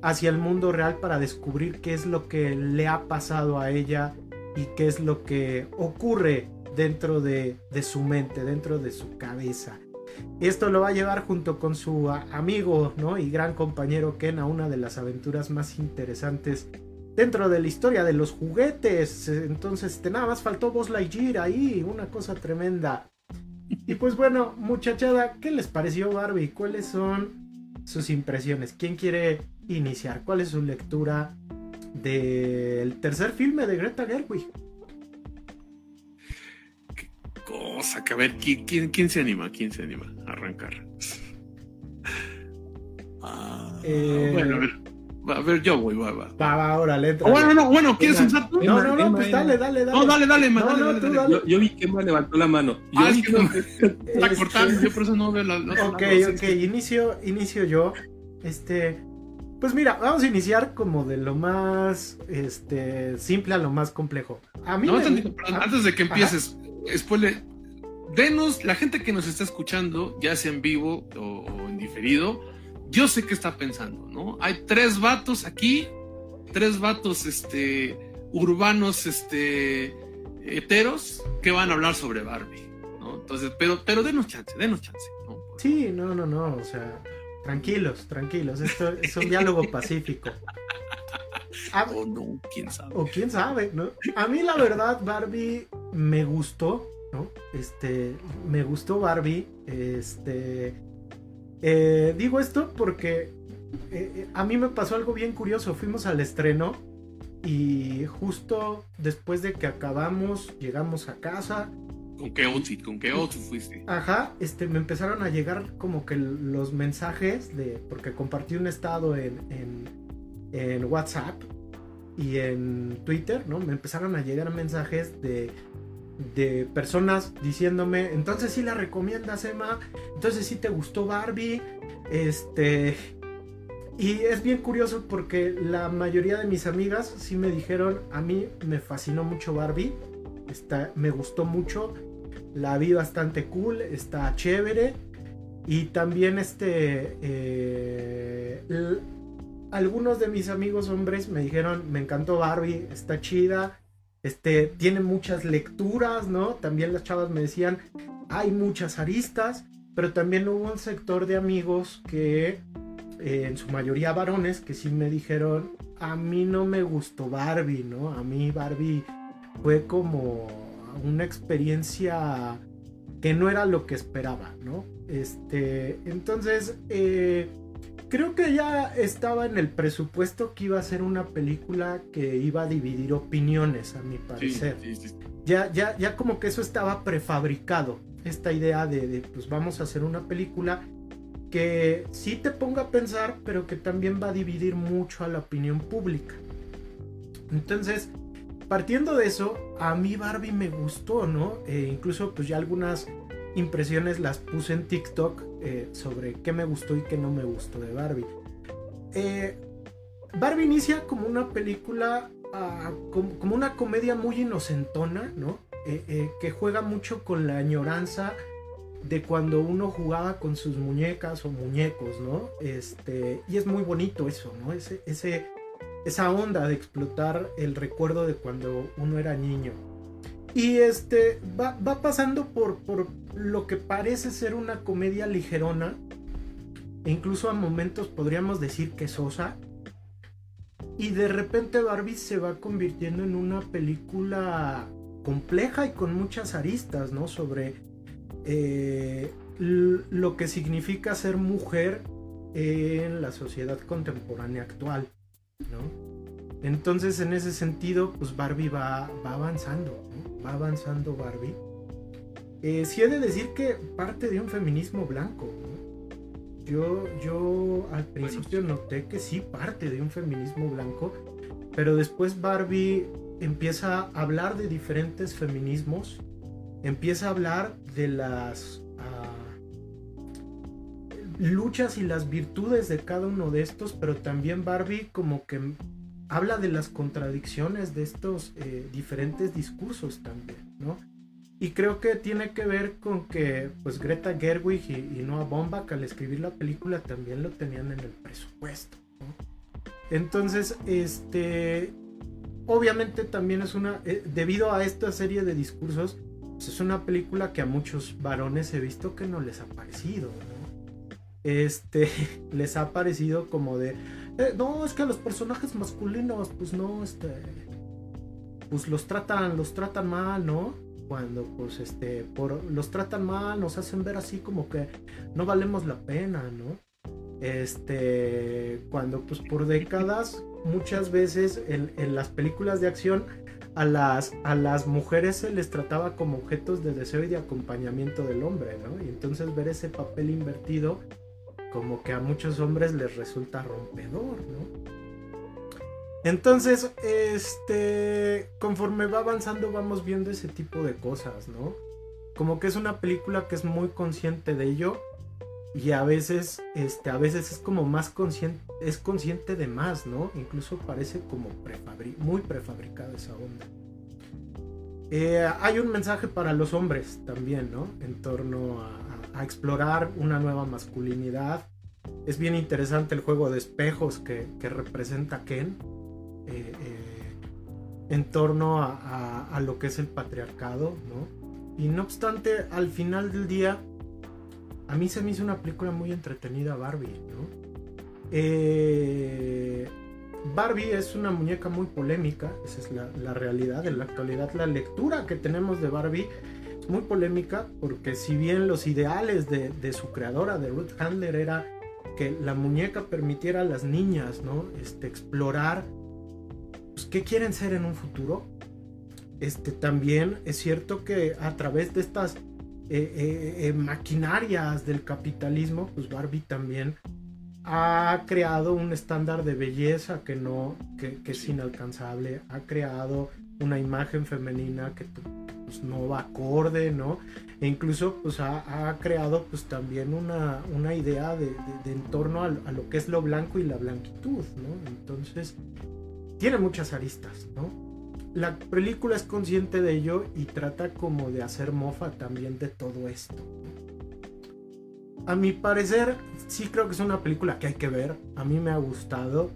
Hacia el mundo real para descubrir qué es lo que le ha pasado a ella y qué es lo que ocurre dentro de, de su mente, dentro de su cabeza. Esto lo va a llevar junto con su amigo ¿no? y gran compañero Ken a una de las aventuras más interesantes dentro de la historia de los juguetes. Entonces, nada más faltó Buzz Lightyear ahí, una cosa tremenda. Y pues bueno, muchachada, ¿qué les pareció Barbie? ¿Cuáles son sus impresiones? ¿Quién quiere iniciar? ¿Cuál es su lectura del tercer filme de Greta Gerwig? Qué cosa, que a ver, ¿quién, quién, se anima? ¿Quién se anima a arrancar? Ah, eh, bueno, a ver. A ver, yo voy, va, va. Va, va, órale. bueno, no, bueno, ¿quieres usar tú? No, no, no, pues dale, dale, dale. No, dale, dale, no, dale, no, dale, tú dale. dale. Yo, yo vi que Emma levantó la mano. Yo Ah, vi es que que no, está Este- cortando, yo por eso no veo la, la Ok, la- ok, inicio, inicio yo. Este, pues mira, vamos a iniciar como de lo más, este, simple a lo más complejo. A mí No, me- tantito, perdón, antes de que ajá. empieces, spoiler, denos, la gente que nos está escuchando, ya sea en vivo o, o en diferido, yo sé qué está pensando, ¿no? Hay tres vatos aquí, tres vatos, este, urbanos, este, heteros, que van a hablar sobre Barbie, ¿no? Entonces, pero, pero denos chance, denos chance, ¿no? Sí, no, no, no, o sea, tranquilos, tranquilos, esto [LAUGHS] es un diálogo pacífico. A- O no, quién sabe. o quién sabe, ¿no? A mí la verdad Barbie me gustó, ¿no? Este, me gustó Barbie, este, eh, digo esto porque eh, eh, a mí me pasó algo bien curioso, fuimos al estreno y justo después de que acabamos, llegamos a casa, ¿Con qué outfit? ¿Con qué outfit fuiste? Ajá, este, me empezaron a llegar como que los mensajes de, porque compartí un estado en, en, WhatsApp y en Twitter, ¿no? Me empezaron a llegar mensajes de, de personas diciéndome, entonces sí la recomiendas, Emma, entonces sí te gustó Barbie, este... Y es bien curioso porque la mayoría de mis amigas sí me dijeron, a mí me fascinó mucho Barbie, está, me gustó mucho, la vi bastante cool, está chévere. Y también este... eh, algunos de mis amigos hombres me dijeron, me encantó Barbie, está chida, este, tiene muchas lecturas, ¿no? También las chavas me decían, hay muchas aristas, pero también hubo un sector de amigos que, eh, en su mayoría varones, que sí me dijeron, a mí no me gustó Barbie, ¿no? A mí Barbie fue como una experiencia que no era lo que esperaba, ¿no? Este, entonces, eh, creo que ya estaba en el presupuesto que iba a ser una película que iba a dividir opiniones, a mi Sí, parecer. sí, sí. Ya, ya, ya como que eso estaba prefabricado. Esta idea de, de, pues vamos a hacer una película que sí te ponga a pensar, pero que también va a dividir mucho a la opinión pública. Entonces, partiendo de eso, a mí Barbie me gustó, ¿no? Eh, incluso pues ya algunas impresiones las puse en TikTok eh, sobre qué me gustó y qué no me gustó de Barbie. Eh, Barbie inicia como una película, ah, como, una comedia muy inocentona, ¿no? Que juega mucho con la añoranza de cuando uno jugaba con sus muñecas o muñecos, ¿no? Este, y es muy bonito eso, ¿no? Ese, esa onda de explotar el recuerdo de cuando uno era niño. Y este va, va pasando por, por lo que parece ser una comedia ligerona, e incluso a momentos podríamos decir que sosa. Y de repente Barbie se va convirtiendo en una película compleja y con muchas aristas, ¿no? Sobre eh, lo que significa ser mujer en la sociedad contemporánea actual, ¿no? Entonces, en ese sentido, pues Barbie va, va avanzando, ¿no? va avanzando Barbie. Eh, sí he de decir que parte de un feminismo blanco. ¿no? Yo, yo al principio noté que sí parte de un feminismo blanco, pero después Barbie empieza a hablar de diferentes feminismos, empieza a hablar de las luchas y las virtudes de cada uno de estos, pero también Barbie como que habla de las contradicciones de estos eh, diferentes discursos también, ¿no? Y creo que tiene que ver con que pues Greta Gerwig y, Noah Baumbach al escribir la película también lo tenían en el presupuesto, ¿no? Entonces, este, obviamente también es una, eh, debido a esta serie de discursos, pues, es una película que a muchos varones he visto que no les ha parecido, ¿no? este, [LAUGHS] les ha parecido como de, eh, no, es que a los personajes masculinos, pues no, este, pues los tratan, los tratan mal, ¿no? Cuando, pues, este, por, los tratan mal, nos hacen ver así como que no valemos la pena, ¿no? Este, cuando, pues, por décadas, muchas veces en, en las películas de acción, a las, a las mujeres se les trataba como objetos de deseo y de acompañamiento del hombre, ¿no? Y entonces ver ese papel invertido como que a muchos hombres les resulta rompedor, ¿no? Entonces, este, conforme va avanzando vamos viendo ese tipo de cosas, ¿no? Como que es una película que es muy consciente de ello y a veces, este, a veces es como más consciente, es consciente de más, ¿no? Incluso parece como muy prefabricada esa onda. Eh, hay un mensaje para los hombres también, ¿no? En torno a, a explorar una nueva masculinidad. Es bien interesante el juego de espejos que, representa Ken eh, eh, en torno a, lo que es el patriarcado, ¿no? Y no obstante, al final del día, a mí se me hizo una película muy entretenida Barbie, ¿no? Eh, Barbie es una muñeca muy polémica, esa es la, la realidad. En la actualidad, la lectura que tenemos de Barbie muy polémica porque si bien los ideales de, su creadora, de Ruth Handler, era que la muñeca permitiera a las niñas, ¿no? Este, explorar pues, qué quieren ser en un futuro. Este, también es cierto que a través de estas eh, eh, eh, maquinarias del capitalismo, pues Barbie también ha creado un estándar de belleza que no, que, que es inalcanzable, ha creado una imagen femenina que pues, no va acorde, ¿no? E incluso pues ha, creado pues también una, una idea de, en torno a, lo que es lo blanco y la blanquitud, ¿no? Entonces, tiene muchas aristas, ¿no? La película es consciente de ello y trata como de hacer mofa también de todo esto. A mi parecer, sí creo que es una película que hay que ver. A mí me ha gustado.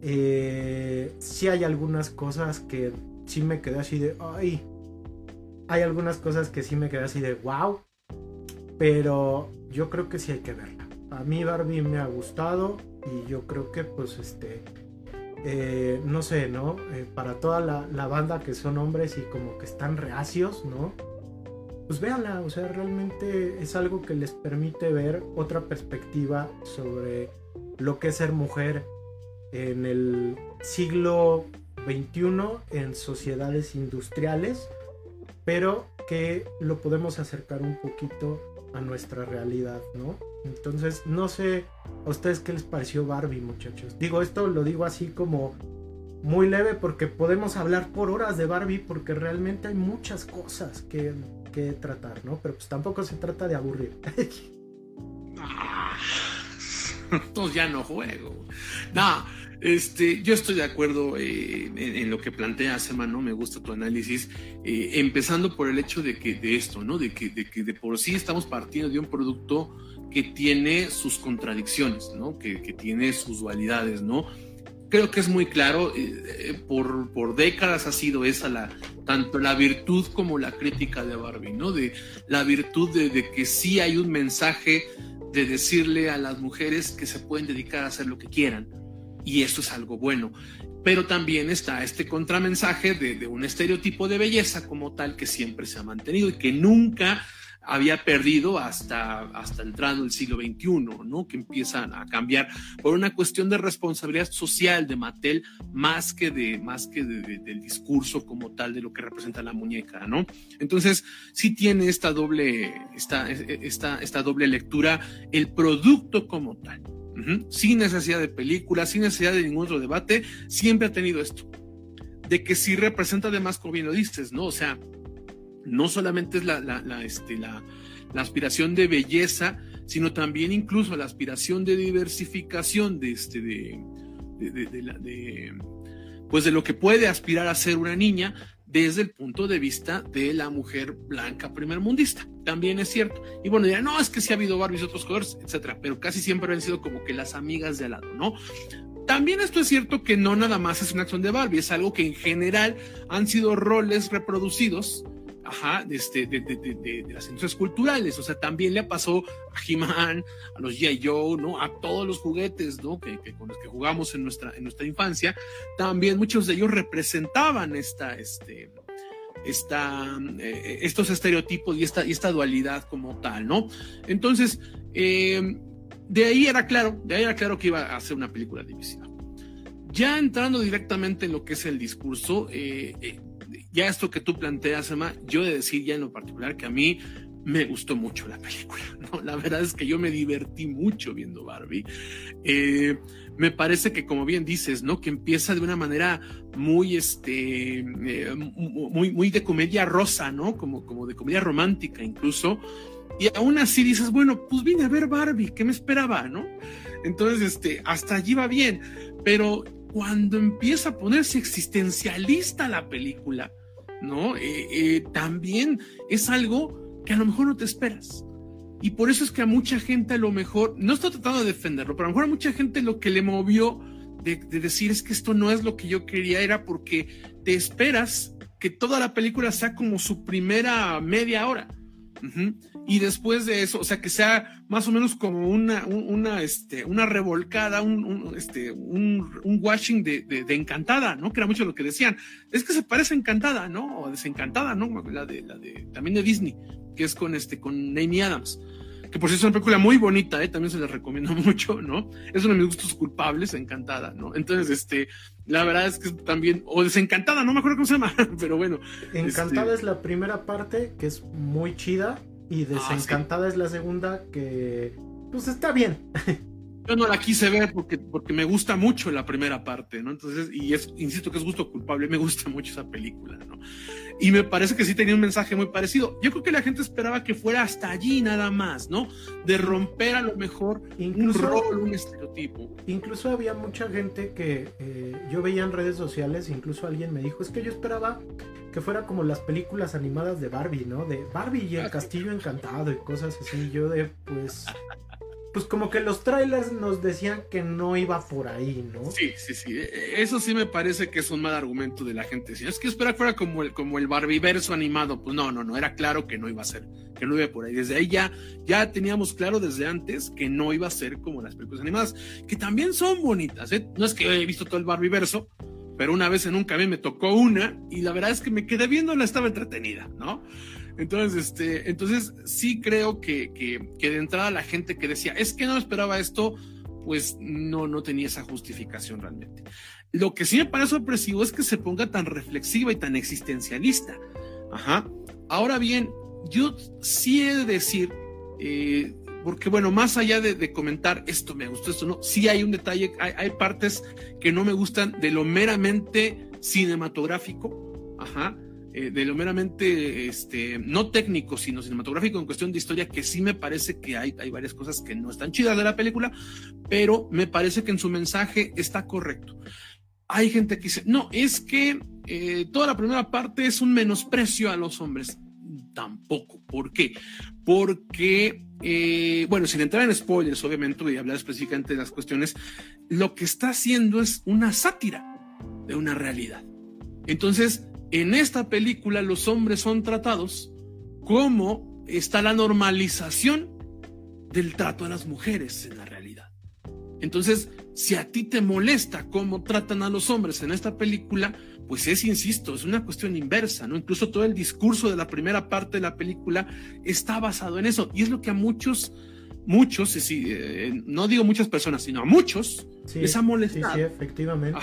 Eh, sí hay algunas cosas que sí me quedé así de, ay, hay algunas cosas que sí me quedé así de wow, pero yo creo que sí hay que verla. A mí Barbie me ha gustado y yo creo que pues este, eh, no sé, ¿no? Eh, para toda la, banda que son hombres y como que están reacios, ¿no? Pues véanla, o sea, realmente es algo que les permite ver otra perspectiva sobre lo que es ser mujer en el siglo XXI en sociedades industriales pero que lo podemos acercar un poquito a nuestra realidad, ¿no? Entonces, no sé a ustedes qué les pareció Barbie, muchachos. Digo, esto lo digo así como muy leve porque podemos hablar por horas de Barbie porque realmente hay muchas cosas que, que tratar, ¿no? Pero pues tampoco se trata de aburrir. [LAUGHS] Ah, entonces [LAUGHS] ya no juego. No, este, yo estoy de acuerdo eh, en, lo que planteas, hermano, me gusta tu análisis, eh, empezando por el hecho de que de esto, ¿no? De que, de que de por sí estamos partiendo de un producto que tiene sus contradicciones, ¿no? Que, tiene sus dualidades, ¿no? creo que es muy claro, eh, por, por, décadas ha sido esa la, tanto la virtud como la crítica de Barbie, ¿no? De la virtud de, que sí hay un mensaje de decirle a las mujeres que se pueden dedicar a hacer lo que quieran, y eso es algo bueno. Pero también está este contramensaje de, un estereotipo de belleza como tal que siempre se ha mantenido y que nunca había perdido hasta, hasta entrando el siglo XXI, ¿no? Que empiezan a cambiar por una cuestión de responsabilidad social de Mattel más que, de, más que del discurso como tal de lo que representa la muñeca, ¿no? Entonces, sí tiene esta doble, esta, esta, esta doble lectura el producto como tal. Sin necesidad de película, sin necesidad de ningún otro debate, siempre ha tenido esto. De que sí representa además, como bien lo dices, ¿no? O sea, no solamente es la, este, la, aspiración de belleza, sino también incluso la aspiración de diversificación de, este, de, de, pues de lo que puede aspirar a ser una niña desde el punto de vista de la mujer blanca primermundista. También es cierto. Y bueno, dirán, no, es que sí ha habido Barbies otros colores, etcétera, pero casi siempre han sido como que las amigas de al lado, ¿no? También esto es cierto que no nada más es una acción de Barbie, es algo que en general han sido roles reproducidos ajá, este, de, de, de, de, las industrias culturales. O sea, también le pasó a He-Man, a los G.I. Joe, ¿no? A todos los juguetes, ¿no? Que, que, con los que jugamos en nuestra, en nuestra infancia. También muchos de ellos representaban esta, este, esta, eh, estos estereotipos y esta, y esta dualidad como tal, ¿no? Entonces, eh, de ahí era claro, de ahí era claro que iba a ser una película divisiva. Ya entrando directamente en lo que es el discurso, eh, eh ya esto que tú planteas, Emma, yo de decir ya en lo particular que a mí me gustó mucho la película, [LAUGHS] ¿no? La verdad es que yo me divertí mucho viendo Barbie. Eh, me parece que, como bien dices, ¿no? Que empieza de una manera muy, este, eh, muy, muy de comedia rosa, ¿no? Como, como de comedia romántica incluso. Y aún así dices, bueno, pues vine a ver Barbie, ¿qué me esperaba, no? Entonces, este, hasta allí va bien. Pero cuando empieza a ponerse existencialista la película, ¿no? Eh, eh, también es algo que a lo mejor no te esperas. Y por eso es que a mucha gente a lo mejor, no estoy tratando de defenderlo, pero a lo mejor a mucha gente lo que le movió de, de decir es que esto no es lo que yo quería era porque te esperas que toda la película sea como su primera media hora. Y después de eso, o sea, que sea más o menos como una, una, este, una revolcada, un, este, un, un washing de, de, Encantada, ¿no? Que era mucho lo que decían. Es que se parece a Encantada, ¿no? O Desencantada, ¿no? La de, la de, también de Disney, que es con este, con Amy Adams. Que por cierto es una película muy bonita, ¿eh? También se la recomiendo [LAUGHS] mucho, ¿no? Es uno de mis gustos culpables, Encantada, ¿no? Entonces, este, la verdad es que también, o Desencantada, no me acuerdo cómo se llama, [LAUGHS] pero bueno. Encantada este es la primera parte, que es muy chida, y ah, Desencantada es la segunda, que pues está bien. Yo no la quise ver porque, porque me gusta mucho la primera parte, ¿no? Entonces, y es, insisto que es gusto culpable, me gusta mucho esa película, ¿no? Y me parece que sí tenía un mensaje muy parecido. Yo creo que la gente esperaba que fuera hasta allí nada más, ¿no? De romper a lo mejor incluso, un rol, un estereotipo. Incluso había mucha gente que eh, yo veía en redes sociales, incluso alguien me dijo, es que yo esperaba que fuera como las películas animadas de Barbie, ¿no? De Barbie y el castillo encantado y cosas así. Yo de, pues pues como que los trailers nos decían que no iba por ahí, ¿no? Sí, sí, sí. E, eso sí me parece que es un mal argumento de la gente. Si es que espera que fuera como el, como el Barbiverso animado, pues no, no, no, era claro que no iba a ser, que no iba por ahí. Desde ahí ya, ya teníamos claro desde antes que no iba a ser como las películas animadas, que también son bonitas, ¿eh? No es que he visto todo el Barbiverso, pero una vez en un camión me tocó una y la verdad es que me quedé viendo, la estaba entretenida, ¿no? Entonces, este, entonces sí creo que, que, de entrada la gente que decía, es que no esperaba esto, pues no, no tenía esa justificación realmente. Lo que sí me parece sorpresivo es que se ponga tan reflexiva y tan existencialista. Ajá. Ahora bien, yo sí he de decir, eh, porque bueno, más allá de, comentar esto me gustó, esto no, sí hay un detalle, hay, hay partes que no me gustan de lo meramente cinematográfico, ajá, eh, de lo meramente, este, no técnico, sino cinematográfico en cuestión de historia, que sí me parece que hay, hay varias cosas que no están chidas de la película, pero me parece que en su mensaje está correcto. Hay gente que dice, no, es que eh, toda la primera parte es un menosprecio a los hombres. Tampoco. ¿Por qué? Porque, eh, bueno, sin entrar en spoilers, obviamente, y hablar específicamente de las cuestiones, lo que está haciendo es una sátira de una realidad. Entonces, en esta película los hombres son tratados como está la normalización del trato a las mujeres en la realidad. Entonces, si a ti te molesta cómo tratan a los hombres en esta película, pues es, insisto, es una cuestión inversa, ¿no? Incluso todo el discurso de la primera parte de la película está basado en eso. Y es lo que a muchos, muchos, eh, no digo muchas personas, sino a muchos, les ha molestado. Sí, sí, efectivamente.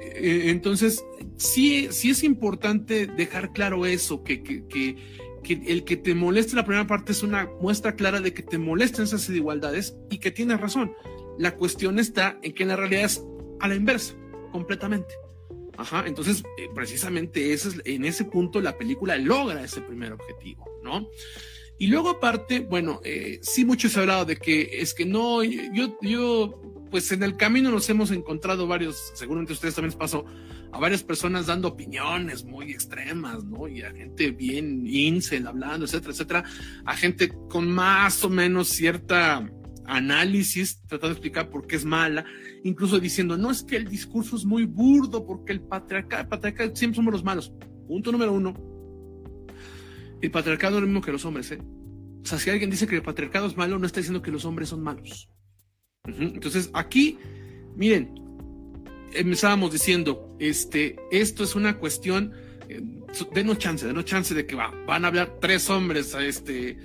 Eh, entonces, sí, sí es importante dejar claro eso, que, que, que, que, el que te moleste la primera parte es una muestra clara de que te molestan esas desigualdades y que tienes razón. La cuestión está en que en la realidad es a la inversa, completamente. Ajá, entonces, eh, precisamente ese es, en ese punto la película logra ese primer objetivo, ¿no? Y luego aparte, bueno, eh, sí mucho se ha hablado de que es que no, yo, yo, pues en el camino nos hemos encontrado varios, seguramente ustedes también pasó, a varias personas dando opiniones muy extremas, ¿no? Y a gente bien incel hablando, etcétera, etcétera, a gente con más o menos cierta análisis, tratando de explicar por qué es mala, incluso diciendo, no es que el discurso es muy burdo, porque el patriarcado, siempre somos los malos. Punto número uno, el patriarcado es lo mismo que los hombres, ¿eh? O sea, si alguien dice que el patriarcado es malo, no está diciendo que los hombres son malos. Entonces, aquí, miren, empezábamos diciendo, este, esto es una cuestión, eh, denos chance, denos chance de que va, van a hablar tres hombres, este,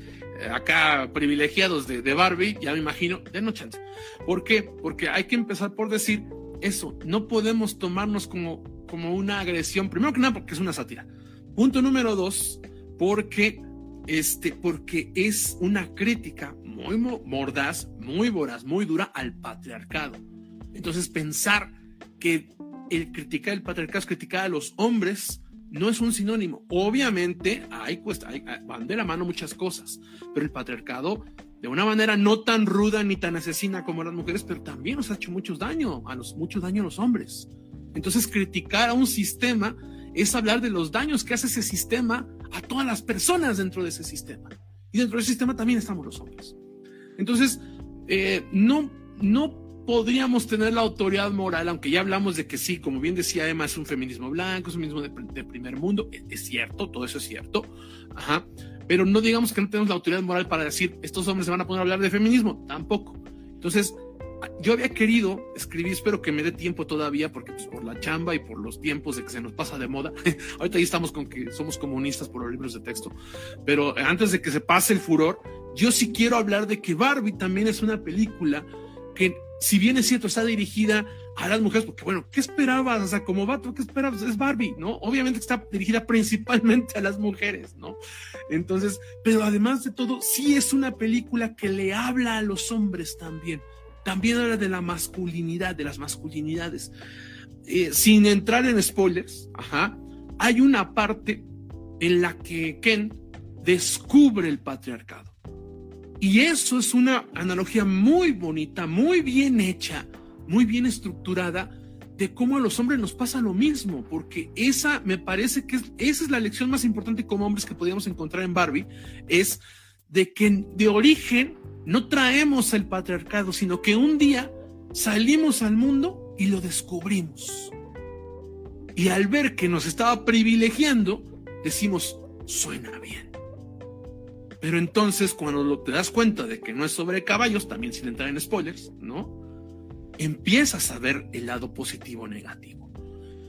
acá privilegiados de, Barbie, ya me imagino, denos chance. ¿Por qué? Porque hay que empezar por decir eso, no podemos tomarnos como, como una agresión, primero que nada porque es una sátira. Punto número dos, porque, este, porque es una crítica muy mordaz, muy voraz, muy dura al patriarcado. Entonces pensar que el criticar el patriarcado es criticar a los hombres no es un sinónimo. Obviamente hay, pues, hay, van de la mano muchas cosas, pero el patriarcado de una manera no tan ruda ni tan asesina como las mujeres, pero también nos ha hecho mucho daño, a los, mucho daño a los hombres. Entonces criticar a un sistema es hablar de los daños que hace ese sistema a todas las personas dentro de ese sistema. Y dentro del sistema también estamos los hombres. Entonces, eh, no, no podríamos tener la autoridad moral, aunque ya hablamos de que sí, como bien decía Emma, es un feminismo blanco, es un feminismo de, primer mundo, es, es, cierto, todo eso es cierto, ajá, pero no digamos que no tenemos la autoridad moral para decir, estos hombres se van a poner a hablar de feminismo, tampoco. Entonces, yo había querido escribir, espero que me dé tiempo todavía, porque pues, por la chamba y por los tiempos de que se nos pasa de moda, [LAUGHS] ahorita ahí estamos con que somos comunistas por los libros de texto, pero antes de que se pase el furor, yo sí quiero hablar de que Barbie también es una película que, si bien es cierto, está dirigida a las mujeres, porque bueno, ¿qué esperabas? O sea, como vato, ¿qué esperabas? Es Barbie, ¿no? Obviamente está dirigida [LAUGHS] principalmente a las mujeres, ¿no? Entonces, pero además de todo, sí es una película que le habla a los hombres también también habla de la masculinidad, de las masculinidades. Eh, sin entrar en spoilers, hay una parte en la que Ken descubre el patriarcado. Y eso es una analogía muy bonita, muy bien hecha, muy bien estructurada de cómo a los hombres nos pasa lo mismo, porque esa me parece que esa es la lección más importante como hombres que podíamos encontrar en Barbie, es de que de origen no traemos el patriarcado, sino que un día salimos al mundo y lo descubrimos. Y al ver que nos estaba privilegiando, decimos, suena bien. Pero entonces cuando te das cuenta de que no es sobre caballos, también sin entrar en spoilers, ¿no? Empiezas a ver el lado positivo o negativo.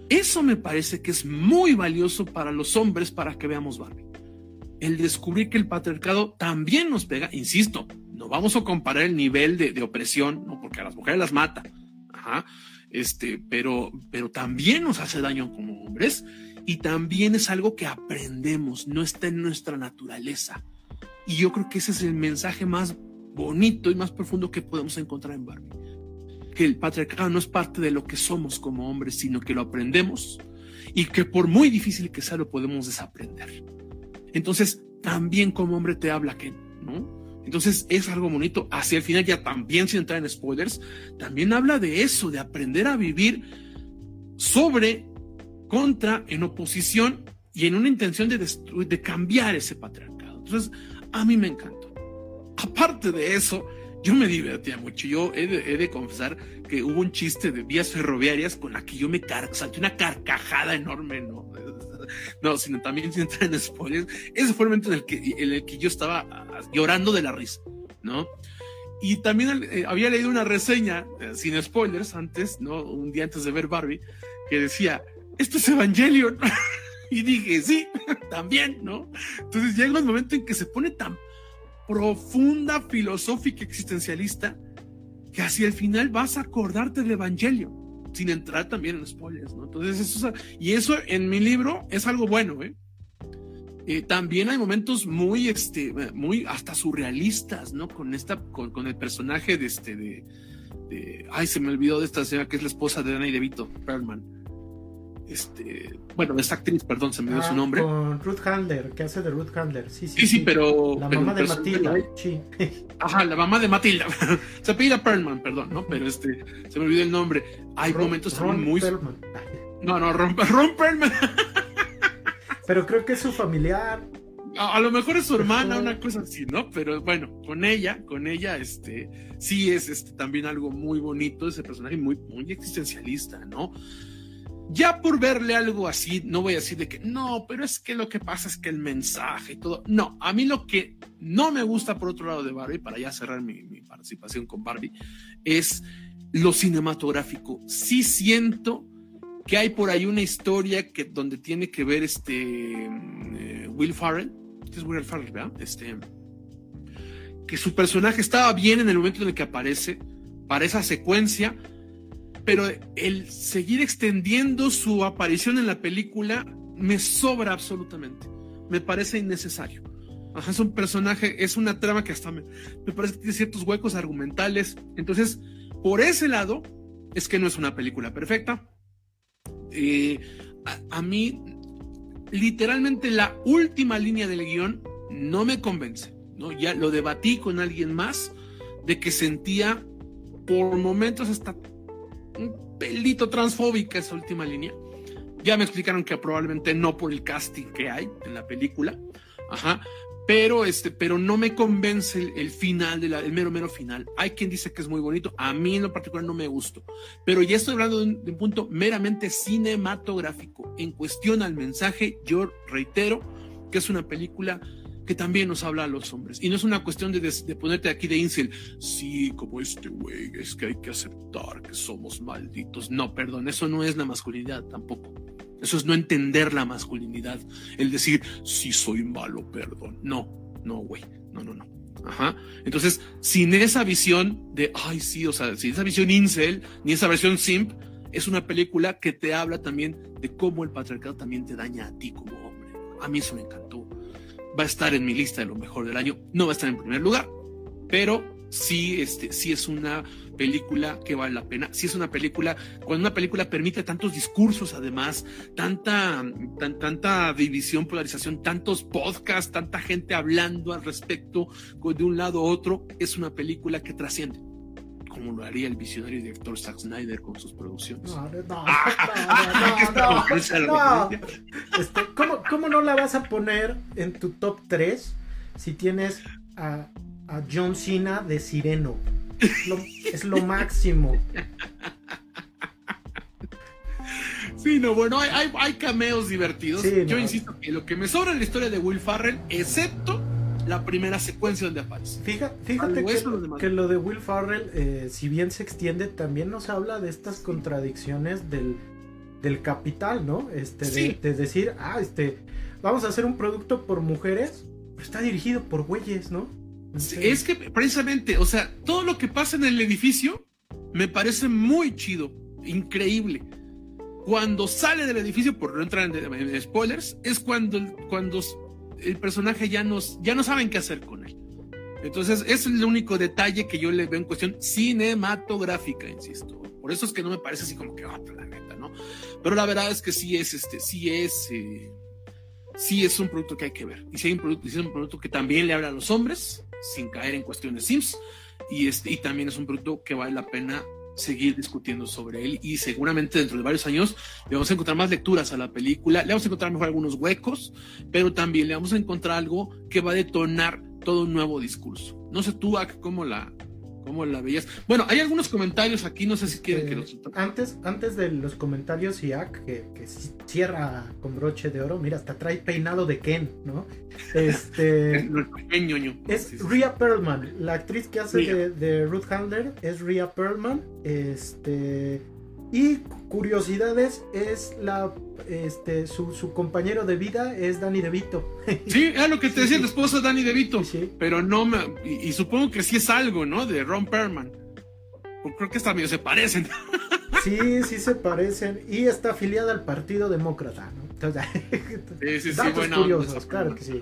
Eso me parece que es muy valioso para los hombres para que veamos Barbie. El descubrir que el patriarcado también nos pega, insisto, no vamos a comparar el nivel de, opresión, ¿no? porque a las mujeres las mata, este, pero, pero también nos hace daño como hombres y también es algo que aprendemos, no está en nuestra naturaleza. Y yo creo que ese es el mensaje más bonito y más profundo que podemos encontrar en Barbie. Que el patriarcado no es parte de lo que somos como hombres, sino que lo aprendemos y que por muy difícil que sea lo podemos desaprender. Entonces, también como hombre te habla que, ¿no? Entonces es algo bonito. Hacia el final, ya también sin entrar en spoilers, también habla de eso, de aprender a vivir sobre, contra, en oposición y en una intención de, de cambiar ese patriarcado. Entonces, A mí me encantó. Aparte de eso, yo me divertía mucho. Yo he de, confesar que hubo un chiste de vías ferroviarias con la que yo me salté una carcajada enorme, ¿no? [LAUGHS] No, sino también sin entrar en spoilers. Ese fue el momento en el que, en el que yo estaba ah, llorando de la risa, ¿no? Y también eh, había leído una reseña, eh, sin spoilers, antes, ¿no? Un día antes de ver Barbie, que decía, esto es Evangelion. [LAUGHS] y dije, sí, [LAUGHS] también, ¿no? Entonces llega un momento en que se pone tan profunda, filosófica, existencialista, que hacia el final vas a acordarte del Evangelio, sin entrar también en spoilers, ¿no? Entonces, eso, y eso en mi libro es algo bueno, ¿eh? eh también hay momentos muy, este, muy hasta surrealistas, ¿no? Con esta, con, el personaje de este, de, de, ay, se me olvidó de esta señora que es la esposa de Danny DeVito, Perlman este, bueno, esta actriz, perdón, se me dio ah, su nombre. Con Ruth Handler, que hace de Ruth Handler, sí, sí. Sí, sí, pero. La mamá de Matilda, sí. [LAUGHS] Ajá, la mamá de Matilda. [LAUGHS] se apellida Perlman, perdón, ¿no? Pero este, se me olvidó el nombre. Hay momentos también muy. Perlman. No, no, Ron, [LAUGHS] Ron Perlman. pero creo que es su familiar. A, lo mejor es su hermana, una cosa así, ¿no? Pero bueno, con ella, con ella, este, sí es este, también algo muy bonito, ese personaje muy, muy existencialista, ¿no? Ya por verle algo así, no voy a decir de que no, pero es que lo que pasa es que el mensaje y todo. No, a mí lo que no me gusta por otro lado de Barbie, para ya cerrar mi, participación con Barbie, es lo cinematográfico. Sí siento que hay por ahí una historia que, donde tiene que ver este eh, Will Farrell, es Will Farrell, ¿verdad? Este, que su personaje estaba bien en el momento en el que aparece para esa secuencia, pero el seguir extendiendo su aparición en la película me sobra absolutamente. Me parece innecesario. es un personaje, es una trama que hasta me, parece que tiene ciertos huecos argumentales. Entonces, por ese lado, es que no es una película perfecta. Eh, a, a, mí, literalmente, la última línea del guion no me convence. ¿no? Ya lo debatí con alguien más de que sentía por momentos hasta un pelito transfóbica esa última línea. Ya me explicaron que probablemente no por el casting que hay en la película. Ajá. Pero, este, pero no me convence el, final, de el mero, mero final. Hay quien dice que es muy bonito. A mí en lo particular no me gustó. Pero ya estoy hablando de un, de un punto meramente cinematográfico. En cuestión al mensaje, yo reitero que es una película que también nos habla a los hombres. Y no es una cuestión de, ponerte aquí de incel, sí, como este güey, es que hay que aceptar que somos malditos. No, perdón, eso no es la masculinidad tampoco. Eso es no entender la masculinidad. El decir, sí soy malo, perdón. No, no, güey. No, no, no. Ajá. Entonces, sin esa visión de, ay, sí, o sea, sin esa visión incel, ni esa versión simp, es una película que te habla también de cómo el patriarcado también te daña a ti como hombre. A mí eso me encantó va a estar en mi lista de lo mejor del año. No va a estar en primer lugar, pero sí, este, sí es una película que vale la pena. Sí es una película, cuando una película permite tantos discursos, además, tanta, tanta división, polarización, tantos podcasts, tanta gente hablando al respecto de un lado a otro, es una película que trasciende como lo haría el visionario director Zack Snyder con sus producciones. No, no, no, [LAUGHS] no, no, este, ¿cómo, ¿Cómo no la vas a poner en tu top 3 si tienes a, a John Cena de Sireno? es lo máximo. Sí, no, bueno, hay, hay, hay cameos divertidos. Yo insisto que lo que me sobra en la historia de Will Farrell, excepto la primera secuencia donde aparece. Fíjate, fíjate que, lo de Will Farrell, eh, si bien se extiende, también nos habla de estas contradicciones del, del capital, ¿no? Este, de, decir, ah, este, vamos a hacer un producto por mujeres, pero está dirigido por güeyes, ¿no? es que precisamente, o sea, todo lo que pasa en el edificio me parece muy chido, increíble. Cuando sale del edificio, por no entrar en, spoilers, es cuando, cuando el personaje ya, nos, ya no saben qué hacer con él. Entonces, es el único detalle que yo le veo en cuestión cinematográfica, insisto. Por eso es que no me parece así como que, ah, la neta, ¿no? Pero la verdad es que sí es, este, sí es, eh, sí es un producto que hay que ver. Y sí, hay un producto, es un producto que también le habla a los hombres, sin caer en cuestiones Sims. Y, este, y también es un producto que vale la pena seguir discutiendo sobre él y seguramente dentro de varios años le vamos a encontrar más lecturas a la película, le vamos a encontrar mejor algunos huecos, pero también le vamos a encontrar algo que va a detonar todo un nuevo discurso. No sé tú, Ak, cómo la, cómo la veías. Bueno, hay algunos comentarios aquí, no sé si quieren que Eh, los... antes, antes de los comentarios, Iac, que, que cierra con broche de oro, mira, hasta trae peinado de Ken, ¿no? Este. [LAUGHS] Ñoño. Es Sí. Rhea Perlman, la actriz que hace de, de Ruth Handler es Rhea Perlman. Este. Y curiosidades es la. Este. Su, su compañero de vida es Danny DeVito. [LAUGHS] Sí, era lo que te decía el esposo de Danny DeVito. Sí. Pero no me. Y, y supongo que sí es algo, ¿no? De Ron. Porque Creo que hasta medio se parecen. [LAUGHS] Sí, sí se parecen. Y está afiliada al Partido Demócrata, ¿no? Entonces, [LAUGHS] Sí, sí, sí, Datos curiosos, claro que sí.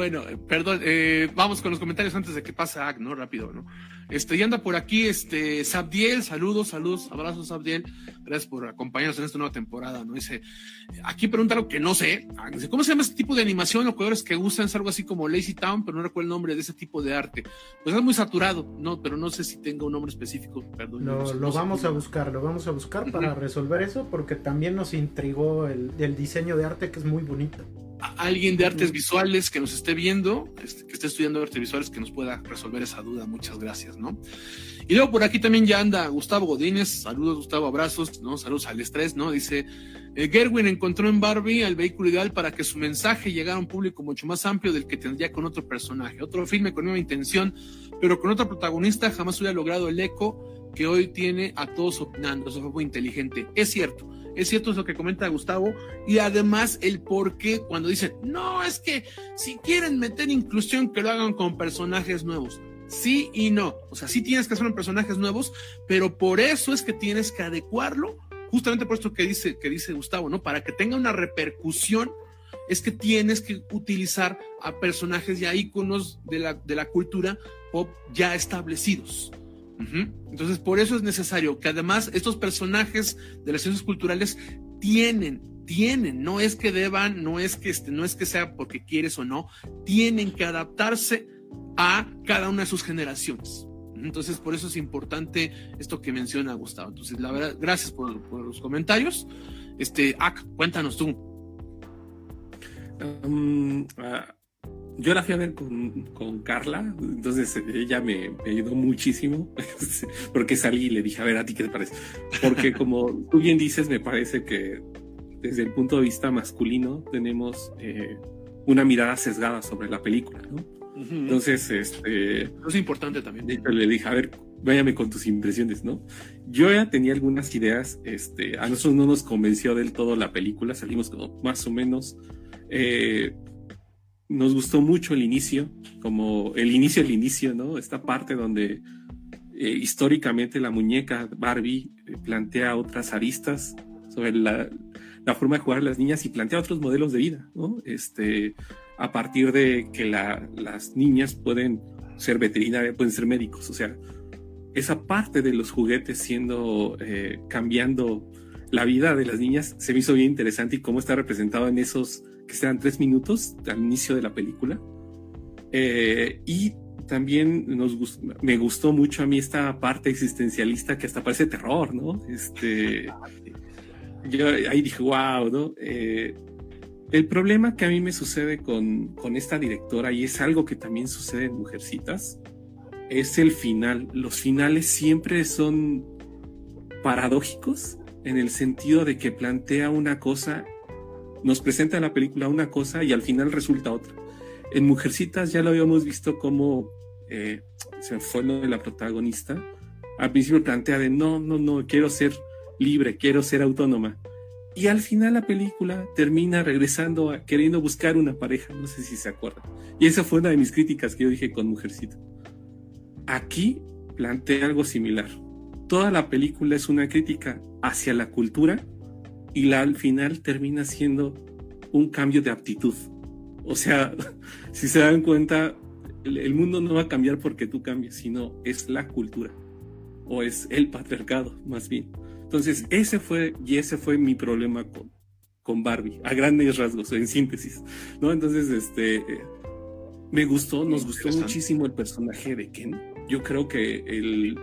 Bueno, eh, perdón, eh, vamos con los comentarios antes de que pase Ag, ¿no? Rápido, ¿no? Este, y anda por aquí, este, Sabdiel, saludos, saludos, abrazos, Sabdiel. Gracias por acompañarnos en esta nueva temporada, ¿no? Dice, aquí pregunta algo que no sé. Ah, dice, ¿Cómo se llama este tipo de animación o colores que usan? Es algo así como Lazy Town, pero no recuerdo el nombre de ese tipo de arte. Pues es muy saturado, ¿no? Pero no sé si tenga un nombre específico, perdón. no Lo, sé, lo no sé vamos a buscar, lo vamos a buscar para resolver eso porque también nos intrigó el, el diseño de arte que es muy bonito. a- alguien de artes visuales que nos esté viendo, este, que esté estudiando artes visuales, que nos pueda resolver esa duda. Muchas gracias, ¿no? Y luego por aquí también ya anda Gustavo Godínez. Saludos, Gustavo, abrazos, ¿no? Saludos al estrés, ¿no? Dice, eh, Gerwin encontró en Barbie el vehículo ideal para que su mensaje llegara a un público mucho más amplio del que tendría con otro personaje. Otro filme con nueva intención, pero con otro protagonista jamás hubiera logrado el eco que hoy tiene a todos opinando. Eso fue muy inteligente. Es cierto. Es cierto eso que comenta Gustavo y además el por qué cuando dicen, no, es que si quieren meter inclusión, que lo hagan con personajes nuevos. Sí y no. O sea, sí tienes que hacerlo en personajes nuevos, pero por eso es que tienes que adecuarlo, justamente por esto que dice, que dice Gustavo, ¿no? Para que tenga una repercusión, es que tienes que utilizar a personajes ya íconos de la, de la cultura pop ya establecidos. Entonces, por eso es necesario que además estos personajes de las ciencias culturales tienen, tienen, no es que deban, no es que este, no es que sea porque quieres o no, tienen que adaptarse a cada una de sus generaciones. Entonces, por eso es importante esto que menciona Gustavo. Entonces, la verdad, gracias por, por los comentarios. Este, Ak, cuéntanos tú. Um, ah, yo la fui a ver con, con Carla, entonces eh, ella me, me ayudó muchísimo, [LAUGHS] porque salí y le dije, a ver, ¿a ti qué te parece? Porque [LAUGHS] como tú bien dices, me parece que desde el punto de vista masculino tenemos eh, una mirada sesgada sobre la película, ¿no? Entonces, este, Eso es importante también. de hecho, le dije, a ver, váyame con tus impresiones, ¿no? Yo ya tenía algunas ideas, este, a nosotros no nos convenció del todo la película, salimos como más o menos, eh, nos gustó mucho el inicio, como el inicio del inicio, ¿no? Esta parte donde eh, históricamente la muñeca Barbie eh, plantea otras aristas sobre la, la forma de jugar a las niñas y plantea otros modelos de vida, ¿no? Este, a partir de que la- las niñas pueden ser veterinarias, pueden ser médicos, o sea, esa parte de los juguetes siendo, eh, cambiando la vida de las niñas, se me hizo bien interesante y cómo está representado en esos que serán tres minutos al inicio de la película. Eh, y también nos gust- me gustó mucho a mí esta parte existencialista que hasta parece terror, ¿no? Este, yo ahí dije, wow, ¿no? Eh, el problema que a mí me sucede con, con esta directora, y es algo que también sucede en Mujercitas, es el final. Los finales siempre son paradójicos en el sentido de que plantea una cosa, nos presenta en la película una cosa y al final resulta otra. En Mujercitas ya lo habíamos visto como eh, se fue lo de la protagonista. Al principio plantea de no, no, no, quiero ser libre, quiero ser autónoma. Y al final la película termina regresando a queriendo buscar una pareja, no sé si se acuerdan. Y esa fue una de mis críticas que yo dije con Mujercita. Aquí plantea algo similar. Toda la película es una crítica hacia la cultura y la al final termina siendo un cambio de aptitud. O sea, [LAUGHS] si se dan cuenta, el, mundo no va a cambiar porque tú cambies, sino es la cultura o es el patriarcado, más bien. Entonces, ese fue y ese fue mi problema con, con Barbie, a grandes rasgos, en síntesis, ¿no? Entonces, este, eh, me gustó, nos gustó muchísimo el personaje de Ken. Yo creo que el,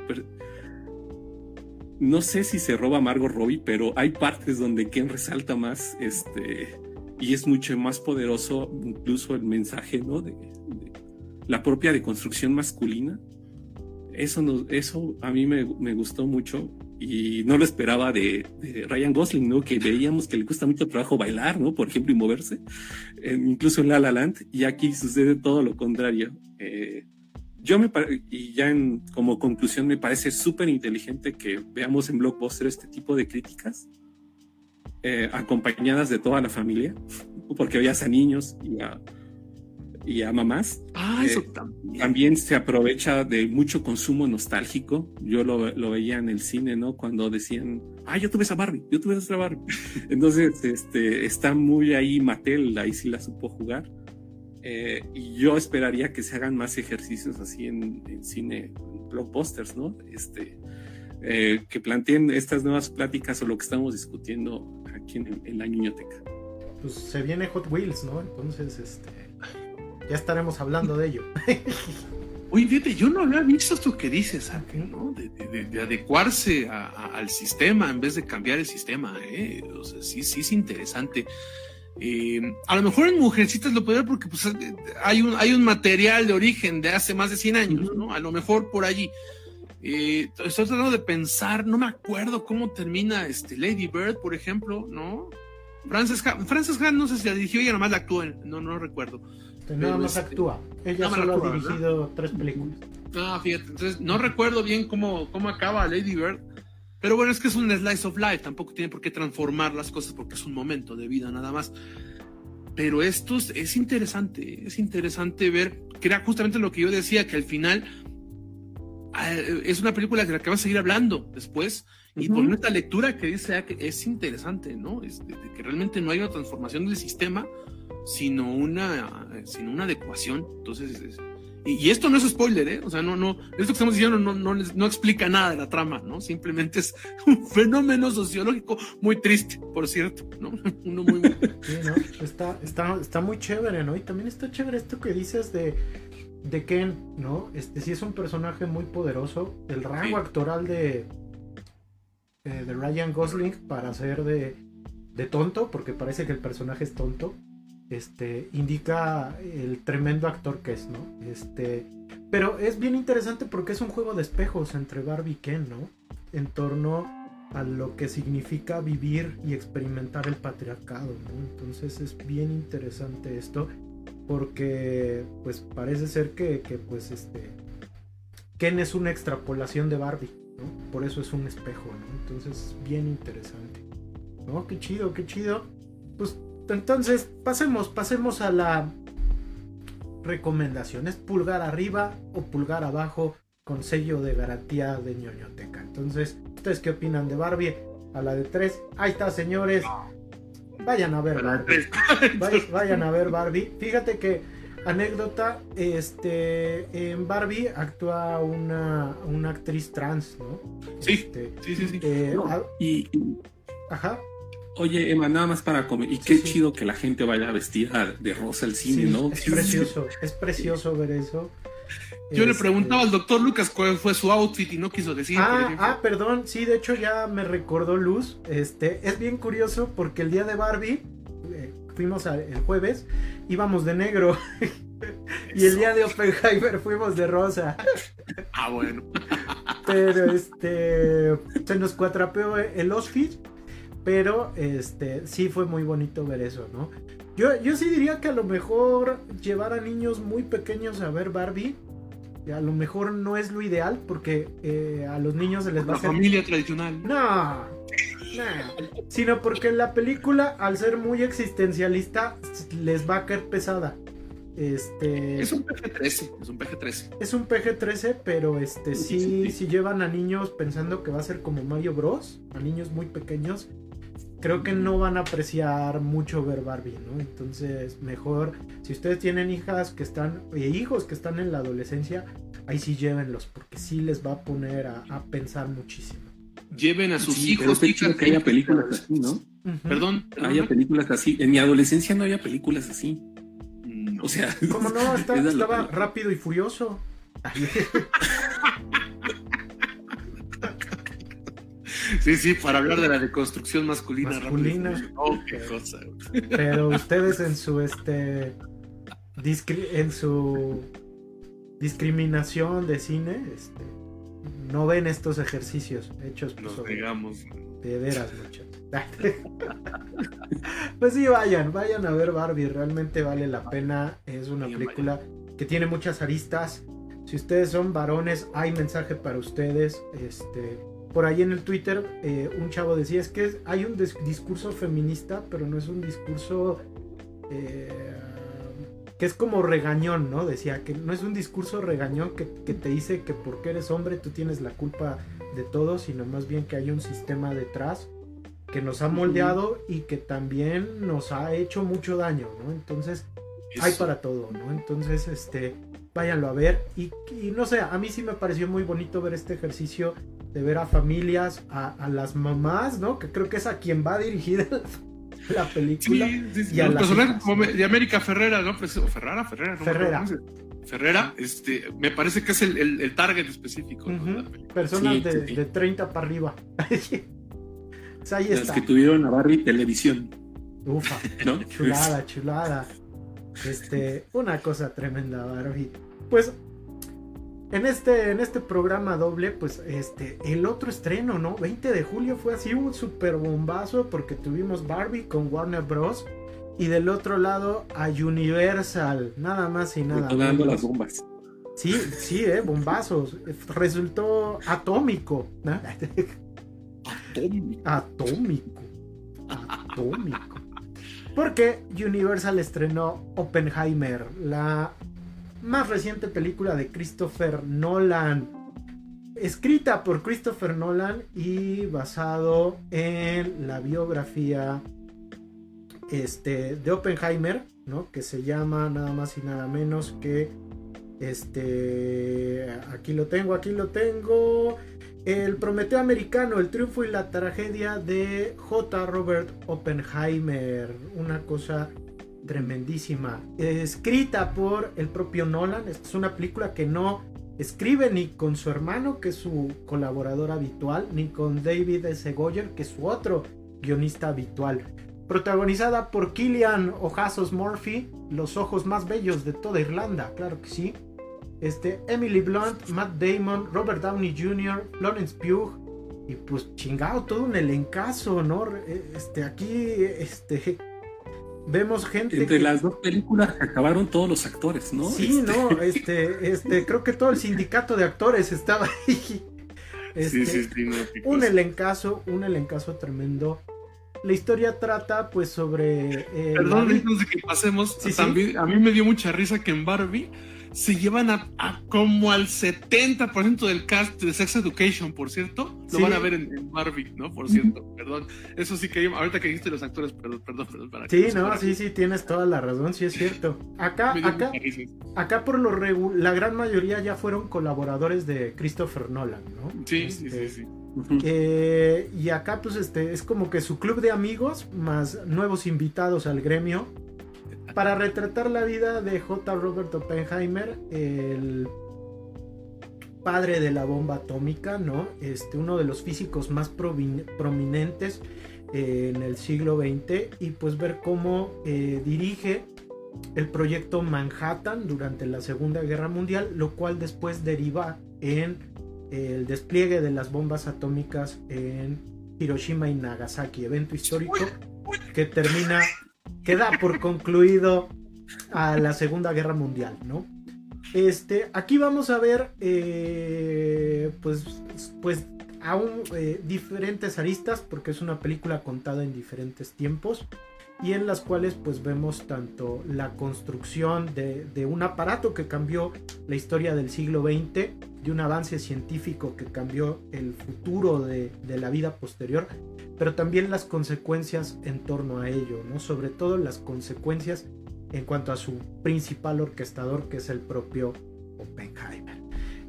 no sé si se roba Margot Robbie, pero hay partes donde Ken resalta más, este, y es mucho más poderoso incluso el mensaje, ¿no? De, la propia deconstrucción masculina. Eso, nos, eso a mí me, me gustó mucho y no lo esperaba de, Ryan Gosling, ¿no? Que veíamos que le cuesta mucho trabajo bailar, ¿no? Por ejemplo, y moverse, incluso en La La Land, y aquí sucede todo lo contrario. Eh, yo me y ya en, como conclusión me parece súper inteligente que veamos en Blockbuster este tipo de críticas eh, acompañadas de toda la familia, porque veías a niños y a, y a mamás. Ah, eso eh, también. se aprovecha de mucho consumo nostálgico. Yo lo, lo, veía en el cine, ¿no? Cuando decían, ah, yo tuve esa Barbie, yo tuve esa Barbie. [LAUGHS] Entonces, este, está muy ahí Mattel, ahí sí la supo jugar. Eh, y yo esperaría que se hagan más ejercicios así en, cine, blockbusters, ¿no? Este, eh, que planteen estas nuevas pláticas o lo que estamos discutiendo aquí en, la niñoteca. Pues se viene Hot Wheels, ¿no? Entonces, este, ya estaremos hablando de ello. [LAUGHS] Oye, fíjate, yo no había visto esto que dices, ¿no? De, adecuarse al sistema en vez de cambiar el sistema, ¿eh? O sea, sí, sí es interesante. Eh, a lo mejor en Mujercitas lo puede ver porque pues, hay, un, hay un material de origen de hace más de 100 años, ¿no? A lo mejor por allí. Eh, estoy tratando de pensar, no me acuerdo cómo termina este Lady Bird, por ejemplo, ¿no? Frances Ha, Frances no sé si la dirigió, ella nomás la actuó, no, no recuerdo. Nada más este, actúa. Ella solo ha dirigido tres películas. Ah, fíjate, entonces no recuerdo bien cómo, cómo acaba Lady Bird. Pero bueno, es que es un slice of life, tampoco tiene por qué transformar las cosas porque es un momento de vida nada más. Pero esto es interesante, es interesante ver, que era justamente lo que yo decía, que al final eh, es una película de la que vas a seguir hablando después. Y por esta lectura que dice que es interesante, ¿no? Es que realmente no hay una transformación del sistema, sino una, sino una adecuación. Entonces, es, y, esto no es spoiler, ¿eh? O sea, no, no, esto que estamos diciendo no, no, no, explica nada de la trama, ¿no? Simplemente es [LAUGHS] un fenómeno sociológico muy triste, por cierto, ¿no? [LAUGHS] Uno muy... [LAUGHS] Sí, ¿no? Está, está, está muy chévere, ¿no? Y también está chévere esto que dices de, de Ken, ¿no? Este sí es un personaje muy poderoso. El rango actoral de, eh, de Ryan Gosling para ser de, de tonto, porque parece que el personaje es tonto este, indica el tremendo actor que es, ¿no? Este, pero es bien interesante porque es un juego de espejos entre Barbie y Ken, ¿no? En torno a lo que significa vivir y experimentar el patriarcado, ¿no? Entonces es bien interesante esto porque pues parece ser que, que pues este Ken es una extrapolación de Barbie, ¿no? Por eso es un espejo, ¿no? Entonces es bien interesante. ¿No? Qué chido, qué chido. Pues entonces, pasemos, pasemos a la recomendación. ¿Es pulgar arriba o pulgar abajo con sello de garantía de ñoñoteca? Entonces, ¿ustedes qué opinan de Barbie? A la de 3. Ahí está, señores. Vayan a ver Barbie. [LAUGHS] Vayan a ver Barbie. Fíjate que, anécdota, este, en Barbie actúa una, una actriz trans, ¿no? Sí, este, sí, sí, sí. Eh, y, Ajá. Oye, Emma, nada más para comer. Y qué chido que la gente vaya vestida de rosa al cine, ¿no? Es precioso, es precioso ver eso. Yo le este, preguntaba al doctor Lucas cuál fue su outfit y no quiso decir. Ah, ah, perdón, sí, de hecho ya me recordó Luz. Este, es bien curioso porque el día de Barbie, eh, fuimos el jueves, íbamos de negro. [LAUGHS] y el día de Oppenheimer fuimos de rosa. ah, bueno. Pero este, se nos cuatrapeó el outfit pero este, sí fue muy bonito ver eso, ¿no? Yo, yo sí diría que a lo mejor llevar a niños muy pequeños a ver Barbie, a lo mejor no es lo ideal porque eh, a los niños se les va a hacer... familia tradicional. No, no, sino porque la película, al ser muy existencialista, les va a caer pesada. Este... Es un PG-13, es un PG-13. Es un PG-13, pero este sí, si llevan a niños pensando que va a ser como Mario Bros, a niños muy pequeños, creo que no van a apreciar mucho ver Barbie, ¿no? Entonces, mejor, si ustedes tienen hijas que están, e hijos que están en la adolescencia, ahí sí llévenlos, porque sí les va a poner a, pensar muchísimo. Lleven a sus hijos. Pero que haya películas así, ¿no? Perdón. Haya películas así. En mi adolescencia no había películas así. O sea. ¿Cómo no? [LAUGHS] estaba rápido y furioso. [LAUGHS] Sí, sí, para hablar de la deconstrucción masculina. Masculina. rápido. Oh, qué cosa. Pero ustedes en su este en su discriminación de cine, este, no ven estos ejercicios hechos pues, Nos sobre- negamos. de veras, muchachos. [LAUGHS] pues sí, vayan, vayan a ver Barbie, realmente vale la pena. Es una película que tiene muchas aristas. Si ustedes son varones, hay mensaje para ustedes. Este, por ahí en el Twitter, eh, un chavo decía: es que hay un dis- discurso feminista, pero no es un discurso eh, que es como regañón, ¿no? Decía que no es un discurso regañón que, que te dice que porque eres hombre tú tienes la culpa de todo, sino más bien que hay un sistema detrás que nos ha moldeado y que también nos ha hecho mucho daño, ¿no? Entonces, hay para todo, ¿no? Entonces, este, váyanlo a ver. Y, y no sé, a mí sí me pareció muy bonito ver este ejercicio de ver a familias, a, a las mamás, ¿no? Que creo que es a quien va dirigida [LAUGHS] la película. Sí, sí, sí. y a Los personajes de América Ferrera, ¿no? Pues, o Ferrara, Ferrera, no Ferrera. Ferrera, este, me parece que es el, el, el target específico. ¿no? Personas Sí, de, de 30 para arriba. [LAUGHS] Pues ahí Las está. que tuvieron a Barbie televisión, Ufa. [LAUGHS] ¿no? Chulada, chulada. Este, una cosa tremenda, Barbie. Pues en este, en este programa doble, pues este, el otro estreno, ¿no? 20 de julio fue así un super bombazo porque tuvimos Barbie con Warner Bros. Y del otro lado a Universal, nada más y nada menos. las bombas. Sí, sí, eh, bombazos. Resultó atómico, ¿no? Atómico. Atómico. Porque Universal estrenó Oppenheimer, la más reciente película de Christopher Nolan. Escrita por Christopher Nolan y basado en la biografía este, de Oppenheimer, ¿no? Que se llama nada más y nada menos que este. Aquí lo tengo, aquí lo tengo. El Prometeo Americano, el triunfo y la tragedia de J. Robert Oppenheimer. Una cosa tremendísima. Escrita por el propio Nolan. Esta es una película que no escribe ni con su hermano, que es su colaborador habitual, ni con David S. Goyer, que es su otro guionista habitual. Protagonizada por Killian Ojazos Murphy, los ojos más bellos de toda Irlanda, claro que sí. Este, Emily Blunt, Matt Damon, Robert Downey Jr., Florence Pugh y pues chingado todo un elencazo, ¿no? Este, aquí, este, vemos gente Entre que- las dos películas acabaron todos los actores, ¿no? Sí, Este, no, [LAUGHS] este, este, creo que todo el sindicato de actores estaba ahí. [LAUGHS] Este, sí, sí, sí, no, un elencazo, un elencazo tremendo. La historia trata pues sobre... eh, Perdón, antes de que pasemos, Sí, sí. también, a mí me dio mucha risa que en Barbie se llevan a, a como al 70% del cast de Sex Education, por cierto. Lo Sí. van a ver en, en Barbie, ¿no? Por cierto, perdón. Eso sí que ahorita que dijiste los actores, perdón, perdón, perdón. Para Sí, no, sí, sí, tienes toda la razón, sí es cierto. Acá, acá, acá por lo regu- la gran mayoría ya fueron colaboradores de Christopher Nolan, ¿no? Sí, sí, Este, sí, sí. Eh, y acá pues este es como que su club de amigos más nuevos invitados al gremio para retratar la vida de J. Robert Oppenheimer, el padre de la bomba atómica, ¿no? Este, uno de los físicos más prominentes eh, en el siglo XX y pues ver cómo eh, dirige el proyecto Manhattan durante la Segunda Guerra Mundial, lo cual después deriva en el despliegue de las bombas atómicas en Hiroshima y Nagasaki, evento histórico que termina, que da por concluido a la Segunda Guerra Mundial, ¿no? Este, aquí vamos a ver, eh, pues, pues, aún eh, diferentes aristas, porque es una película contada en diferentes tiempos y en las cuales pues vemos tanto la construcción de, de un aparato que cambió la historia del siglo XX, de un avance científico que cambió el futuro de, de la vida posterior, pero también las consecuencias en torno a ello, ¿no? Sobre todo las consecuencias en cuanto a su principal orquestador, que es el propio Oppenheimer.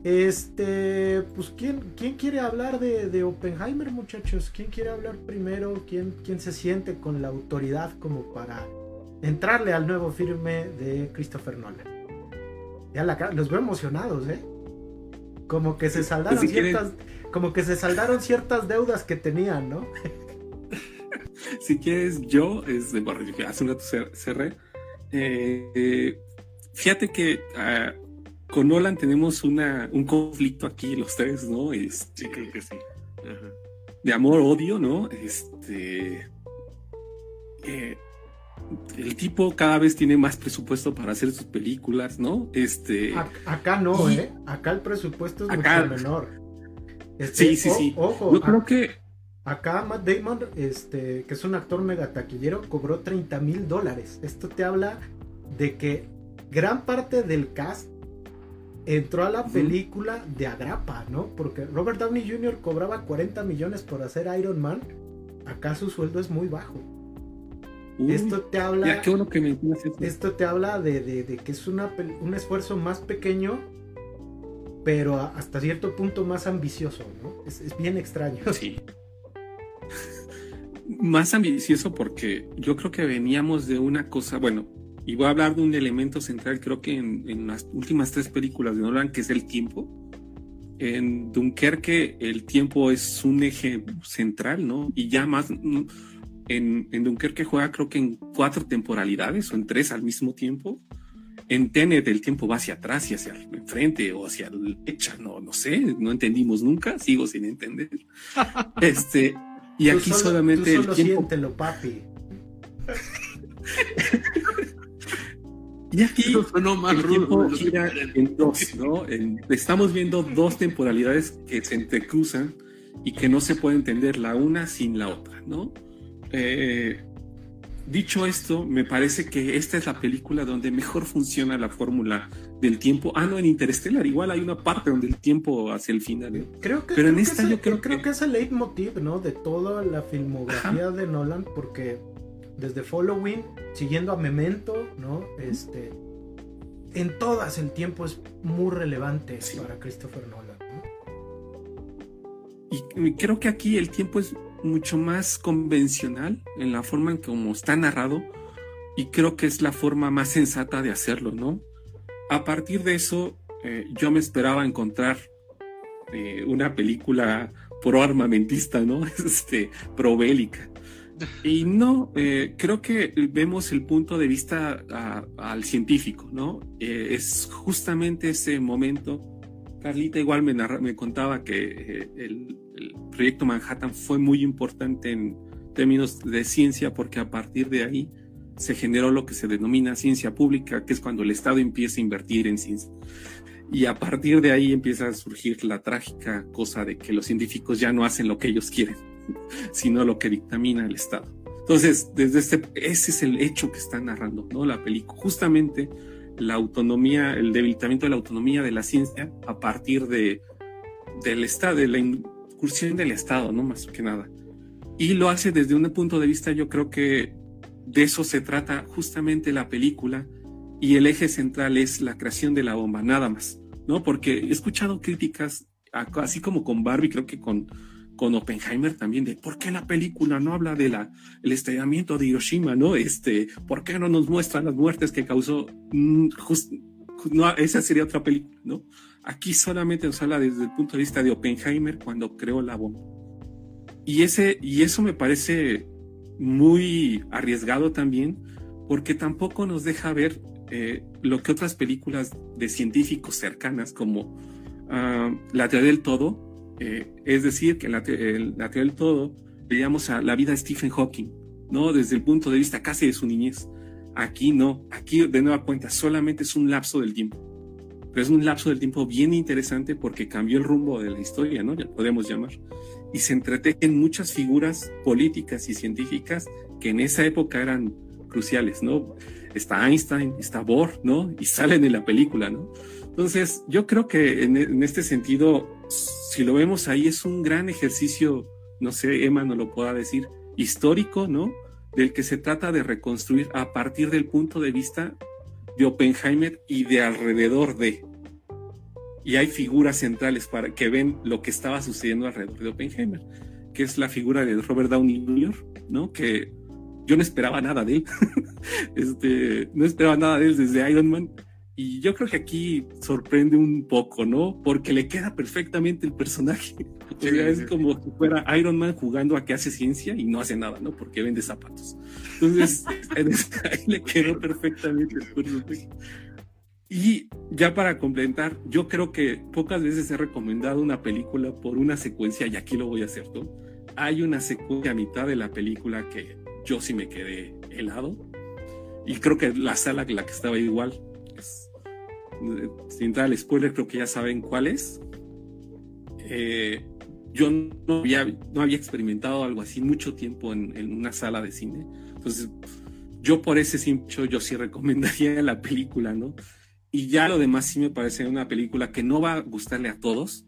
Este, pues, ¿quién, quién quiere hablar de, de Oppenheimer, muchachos? ¿Quién quiere hablar primero? ¿Quién, ¿Quién se siente con la autoridad como para entrarle al nuevo firme de Christopher Nolan? Ya la, ca- los veo emocionados, ¿eh? Como que se saldaron quieren- ciertas, como que se saldaron ciertas deudas que tenían, ¿no? [LAUGHS] si quieres, yo, es, bueno, hace un rato cerré. Eh, eh, fíjate que ah, con Nolan tenemos una, un conflicto aquí los tres, ¿no? Este, sí, creo que sí. De amor-odio, ¿no? Este. Eh, el tipo cada vez tiene más presupuesto para hacer sus películas, ¿no? Este. acá no, ¿eh? Acá el presupuesto es mucho menor. Este, sí, sí, sí. Ojo. Yo creo que. Acá Matt Damon, este, que es un actor mega taquillero, cobró 30 mil dólares. Esto te habla de que gran parte del cast entró a la película de agrapa, ¿no? Porque Robert Downey Jr. cobraba 40 millones por hacer Iron Man. Acá su sueldo es muy bajo esto te habla. esto. te habla de, que es una, un esfuerzo más pequeño, pero hasta cierto punto más ambicioso, ¿no? Es, bien extraño. Sí. [LAUGHS] más ambicioso porque yo creo que veníamos de una cosa, bueno, y voy a hablar de un elemento central, creo que en, las últimas tres películas de Nolan, que es el tiempo. En Dunkerque el tiempo es un eje central, ¿no? Y ya más, en, en Dunkerque juega creo que en cuatro temporalidades o en tres al mismo tiempo. En Tenet el tiempo va hacia atrás y hacia enfrente o hacia la derecha, no, no sé, no entendimos nunca, sigo sin entender. [LAUGHS] este, y aquí solamente el tiempo... papi. [LAUGHS] y aquí el tiempo gira en dos, ¿no? estamos viendo dos temporalidades que se entrecruzan y que no se puede entender la una sin la otra, ¿no? Eh, dicho esto, me parece que esta es la película donde mejor funciona la fórmula del tiempo. Ah, no, en Interstellar igual hay una parte donde el tiempo hacia el final. ¿eh? Creo que, Pero en esta yo creo, creo que... es el leitmotiv, ¿no? De toda la filmografía de Nolan, porque desde Following, siguiendo a Memento, ¿no? Este, en todas el tiempo es muy relevante para Christopher Nolan. Y creo que aquí el tiempo es mucho más convencional en la forma en como está narrado y creo que es la forma más sensata de hacerlo, ¿no? A partir de eso, eh, yo me esperaba encontrar eh, una película pro armamentista, ¿no? [LAUGHS] Este, pro bélica. Y no, eh, creo que vemos el punto de vista al científico, ¿no? es justamente ese momento. Carlita igual me, me contaba que el, el proyecto Manhattan fue muy importante en términos de ciencia porque a partir de ahí se generó lo que se denomina ciencia pública, que es cuando el Estado empieza a invertir en ciencia. Y a partir de ahí empieza a surgir la trágica cosa de que los científicos ya no hacen lo que ellos quieren, [LAUGHS] sino lo que dictamina el Estado. Entonces, desde este, ese es el hecho que está narrando, ¿no? La película, justamente la autonomía, el debilitamiento de la autonomía de la ciencia a partir de, del Estado, de la incursión del Estado, ¿no? Más que nada. Y lo hace desde un punto de vista, yo creo que de eso se trata justamente la película y el eje central es la creación de la bomba, nada más, ¿no? Porque he escuchado críticas, así como con Barbie, creo que con, con Oppenheimer también, de por qué la película no habla de la, el estallamiento de Hiroshima, ¿no? Este, ¿por qué no nos muestra las muertes que causó? Mm, no, esa sería otra película, ¿no? Aquí solamente nos habla desde el punto de vista de Oppenheimer cuando creó la bomba. Y, ese, y eso me parece muy arriesgado también, porque tampoco nos deja ver eh, lo que otras películas de científicos cercanas, como ah, La teoría del todo, eh, es decir, que la, la teoría del todo veíamos a la vida de Stephen Hawking, ¿no? Desde el punto de vista casi de su niñez. Aquí no, aquí de nueva cuenta solamente es un lapso del tiempo pero es un lapso del tiempo bien interesante porque cambió el rumbo de la historia, ¿no? Ya podemos llamar. Y se entretejen muchas figuras políticas y científicas que en esa época eran cruciales, ¿no? Está Einstein, está Bohr, ¿no? Y salen en la película, ¿no? Entonces, yo creo que en, en este sentido, si lo vemos ahí, es un gran ejercicio, no sé, Emma no lo pueda decir, histórico, ¿no? Del que se trata de reconstruir a partir del punto de vista de Oppenheimer y de alrededor de. Y hay figuras centrales para que ven lo que estaba sucediendo alrededor de Oppenheimer, que es la figura de Robert Downey Jr., ¿no? Que yo no esperaba nada de él. [LAUGHS] este, no esperaba nada de él desde Iron Man. Y yo creo que aquí sorprende un poco, ¿no? Porque le queda perfectamente el personaje. [LAUGHS] es como si fuera Iron Man jugando a que hace ciencia y no hace nada, ¿no? Porque vende zapatos. Entonces, [LAUGHS] ahí le quedó perfectamente. Y ya para complementar, yo creo que pocas veces he recomendado una película por una secuencia, y aquí lo voy a hacer, ¿no? Hay una secuencia a mitad de la película que yo sí me quedé helado. Y creo que la sala la que estaba igual. Sin entrar al spoiler, creo que ya saben cuál es. Eh, yo no había, no había experimentado algo así mucho tiempo en, en, una sala de cine. Entonces, yo por ese simple yo sí recomendaría [LAUGHS] la película, ¿no? Y ya lo demás sí me parece una película que no va a gustarle a todos.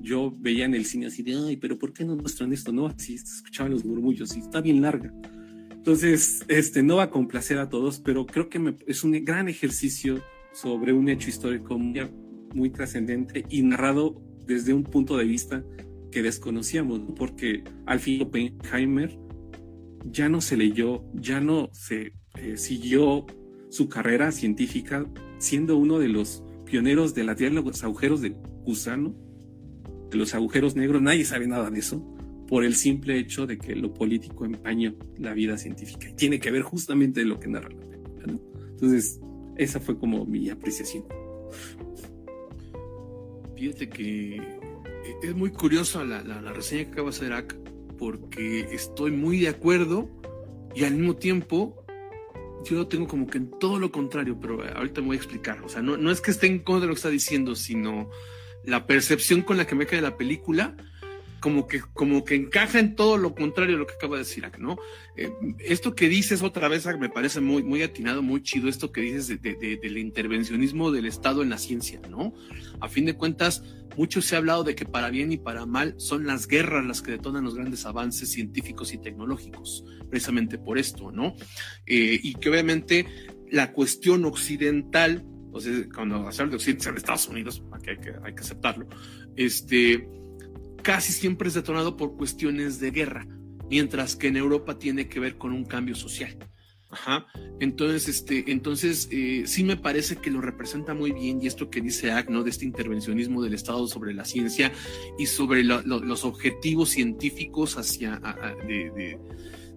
Yo veía en el cine así de, ay, pero ¿por qué no muestran esto? No, así escuchaban los murmullos y está bien larga. Entonces, este, no va a complacer a todos, pero creo que es un gran ejercicio sobre un hecho histórico muy, muy trascendente y narrado desde un punto de vista que desconocíamos, porque al fin Oppenheimer ya no se leyó, ya no se eh, siguió su carrera científica siendo uno de los pioneros de la teoría de los agujeros de gusano, de los agujeros negros, nadie sabe nada de eso, por el simple hecho de que lo político empañó la vida científica. Y tiene que ver justamente de lo que narra la película. Entonces, esa fue como mi apreciación. Fíjate que es muy curiosa la, la, reseña que acaba de hacer Ak, porque estoy muy de acuerdo y al mismo tiempo yo lo tengo como que en todo lo contrario, pero ahorita me voy a explicar. O sea, no, no es que esté en contra de lo que está diciendo, sino la percepción con la que me cae la película, como que, como que encaja en todo lo contrario a lo que acaba de decir, ¿no? Eh, esto que dices otra vez me parece muy, muy atinado, muy chido, esto que dices de, de, del intervencionismo del Estado en la ciencia, ¿no? A fin de cuentas, mucho se ha hablado de que para bien y para mal son las guerras las que detonan los grandes avances científicos y tecnológicos precisamente por esto, ¿no? Eh, y que obviamente la cuestión occidental, o sea, cuando se habla de Occidente, de Estados Unidos, hay que, hay que aceptarlo, este, casi siempre es detonado por cuestiones de guerra, mientras que en Europa tiene que ver con un cambio social. Ajá. Entonces, este, entonces eh, sí me parece que lo representa muy bien y esto que dice Agno de este intervencionismo del Estado sobre la ciencia y sobre los objetivos científicos hacia de,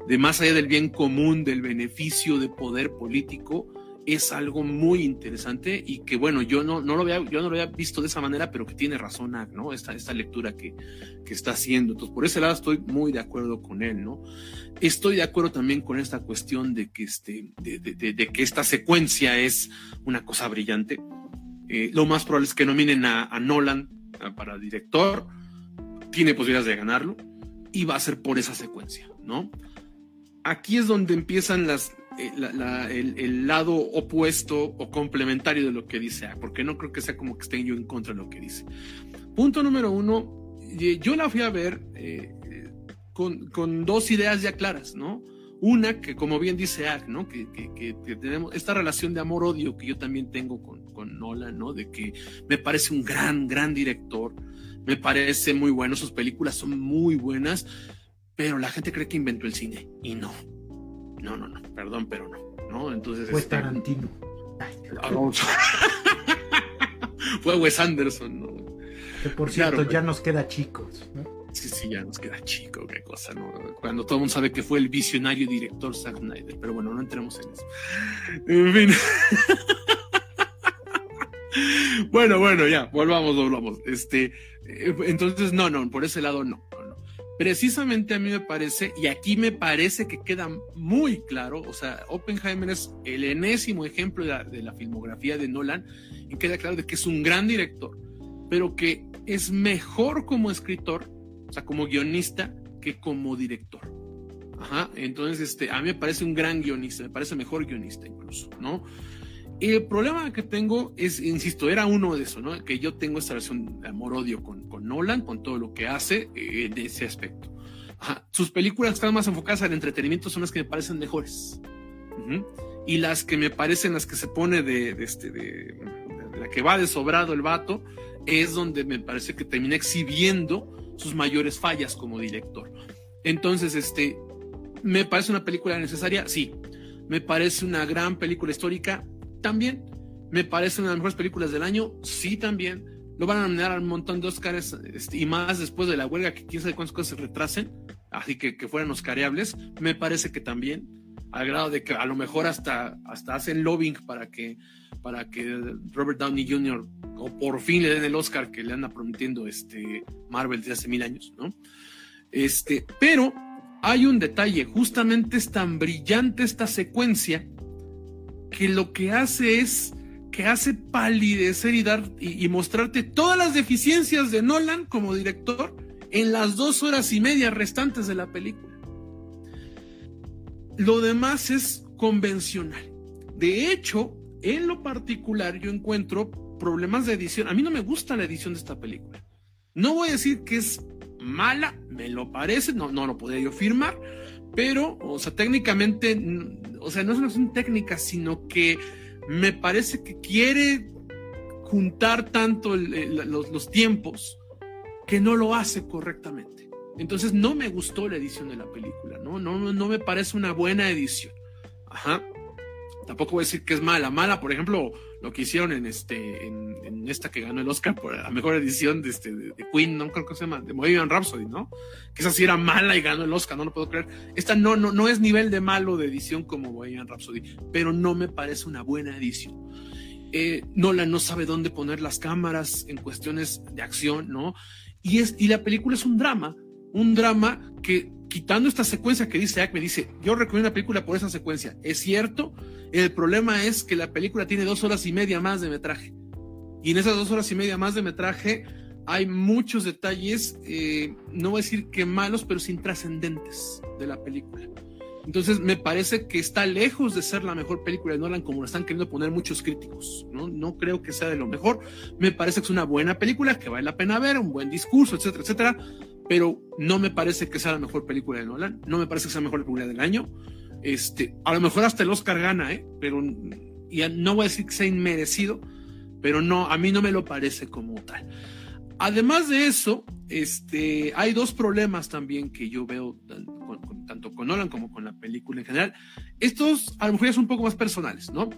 de más allá del bien común, del beneficio de poder político, es algo muy interesante y que bueno, yo no, no lo había, yo no lo había visto de esa manera, pero que tiene razón, ¿no? Esta, esta lectura que, que está haciendo. Entonces, por ese lado estoy muy de acuerdo con él, ¿no? Estoy de acuerdo también con esta cuestión de que, este, de, de, de, que esta secuencia es una cosa brillante. Eh, lo más probable es que nominen a, a Nolan para director, tiene posibilidades de ganarlo y va a ser por esa secuencia, ¿no? aquí es donde empiezan las, eh, el, lado opuesto o complementario de lo que dice A, porque no creo que sea como que esté yo en contra de lo que dice. Punto número uno, yo la fui a ver eh, con, dos ideas ya claras, ¿no? Una, que como bien dice Ag, ¿no? Que, tenemos esta relación de amor-odio que yo también tengo con, con Nolan, ¿no? De que me parece un gran, gran director, me parece muy bueno, sus películas son muy buenas, pero la gente cree que inventó el cine y no. No, no, no, perdón, pero no. ¿no? Entonces, Fue este, Tarantino. [LAUGHS] Fue Wes Anderson, ¿no? Que por cierto, ya nos queda chicos, Sí, sí, ya nos queda chico, qué cosa, ¿no? Cuando todo el mundo sabe que fue el visionario director Zack Snyder, pero bueno, no entremos en eso. En fin. [LAUGHS] bueno, bueno, ya, volvamos, volvamos. Este, eh, entonces, no, no, por ese lado no precisamente a mí me parece, y aquí me parece que queda muy claro, o sea, Oppenheimer es el enésimo ejemplo de la, filmografía de Nolan, y queda claro de que es un gran director, pero que es mejor como escritor, o sea, como guionista, que como director. Ajá, entonces, este, a mí me parece un gran guionista, me parece mejor guionista incluso, ¿no? El problema que tengo es, insisto, era uno de eso, ¿no? Que yo tengo esta relación de amor-odio con, con, Nolan, con todo lo que hace eh, en ese aspecto. Sus películas que están más enfocadas al entretenimiento son las que me parecen mejores. Y las que me parecen las que se pone de, este, de, la que va de sobrado el vato, es donde me parece que termina exhibiendo sus mayores fallas como director. Entonces, este, ¿me parece una película necesaria? Sí. ¿Me parece una gran película histórica? También. ¿Me parece una de las mejores películas del año? Sí, también. lo van a nominar a un montón de Oscars este, y más después de la huelga, que quién sabe cuántas cosas se retrasen, así que que fueran Oscareables, me parece que también, al grado de que a lo mejor hasta, hasta hacen lobbying para que, para que Robert Downey Jr. o por fin le den el Oscar que le anda prometiendo este Marvel desde hace mil años, ¿no? Este, pero hay un detalle, justamente es tan brillante esta secuencia que lo que hace es que hace palidecer y dar y, mostrarte todas las deficiencias de Nolan como director en las dos horas y media restantes de la película. Lo demás es convencional. De hecho, en lo particular yo encuentro problemas de edición. A mí no me gusta la edición de esta película. No voy a decir que es mala, me lo parece, no, no lo podría yo firmar, pero, o sea, técnicamente, o sea, no es una cuestión técnica, sino que me parece que quiere juntar tanto los, tiempos que no lo hace correctamente. Entonces no me gustó la edición de la película, ¿no? No, no, no me parece una buena edición. Ajá tampoco voy a decir que es mala. Mala, por ejemplo, lo que hicieron en este, en, esta que ganó el Oscar por la mejor edición de, este, de, Queen, no creo que se llama, de Bohemian Rhapsody, ¿no? Que esa sí era mala y ganó el Oscar, no lo puedo creer. Esta no, no, no es nivel de malo de edición como Bohemian Rhapsody, pero no me parece una buena edición. Eh, Nolan no sabe dónde poner las cámaras en cuestiones de acción, ¿no? Y, es, y la película es un drama, un drama que quitando esta secuencia que dice Acme, dice, yo recomiendo una película por esa secuencia. Es cierto, el problema es que la película tiene dos horas y media más de metraje. Y en esas dos horas y media más de metraje hay muchos detalles, eh, no voy a decir que malos, pero sin trascendentes de la película. Entonces me parece que está lejos de ser la mejor película de Nolan como lo están queriendo poner muchos críticos. No, no creo que sea de lo mejor. Me parece que es una buena película que vale la pena ver, un buen discurso, etcétera, etcétera. Pero no me parece que sea la mejor película de Nolan. No me parece que sea la mejor película del año. Este, a lo mejor hasta el Oscar gana, ¿eh? Pero ya no voy a decir que sea inmerecido, pero no, a mí no me lo parece como tal. Además de eso, este, hay dos problemas también que yo veo tanto con Nolan como con la película en general. Estos a lo mejor ya son un poco más personales, ¿no?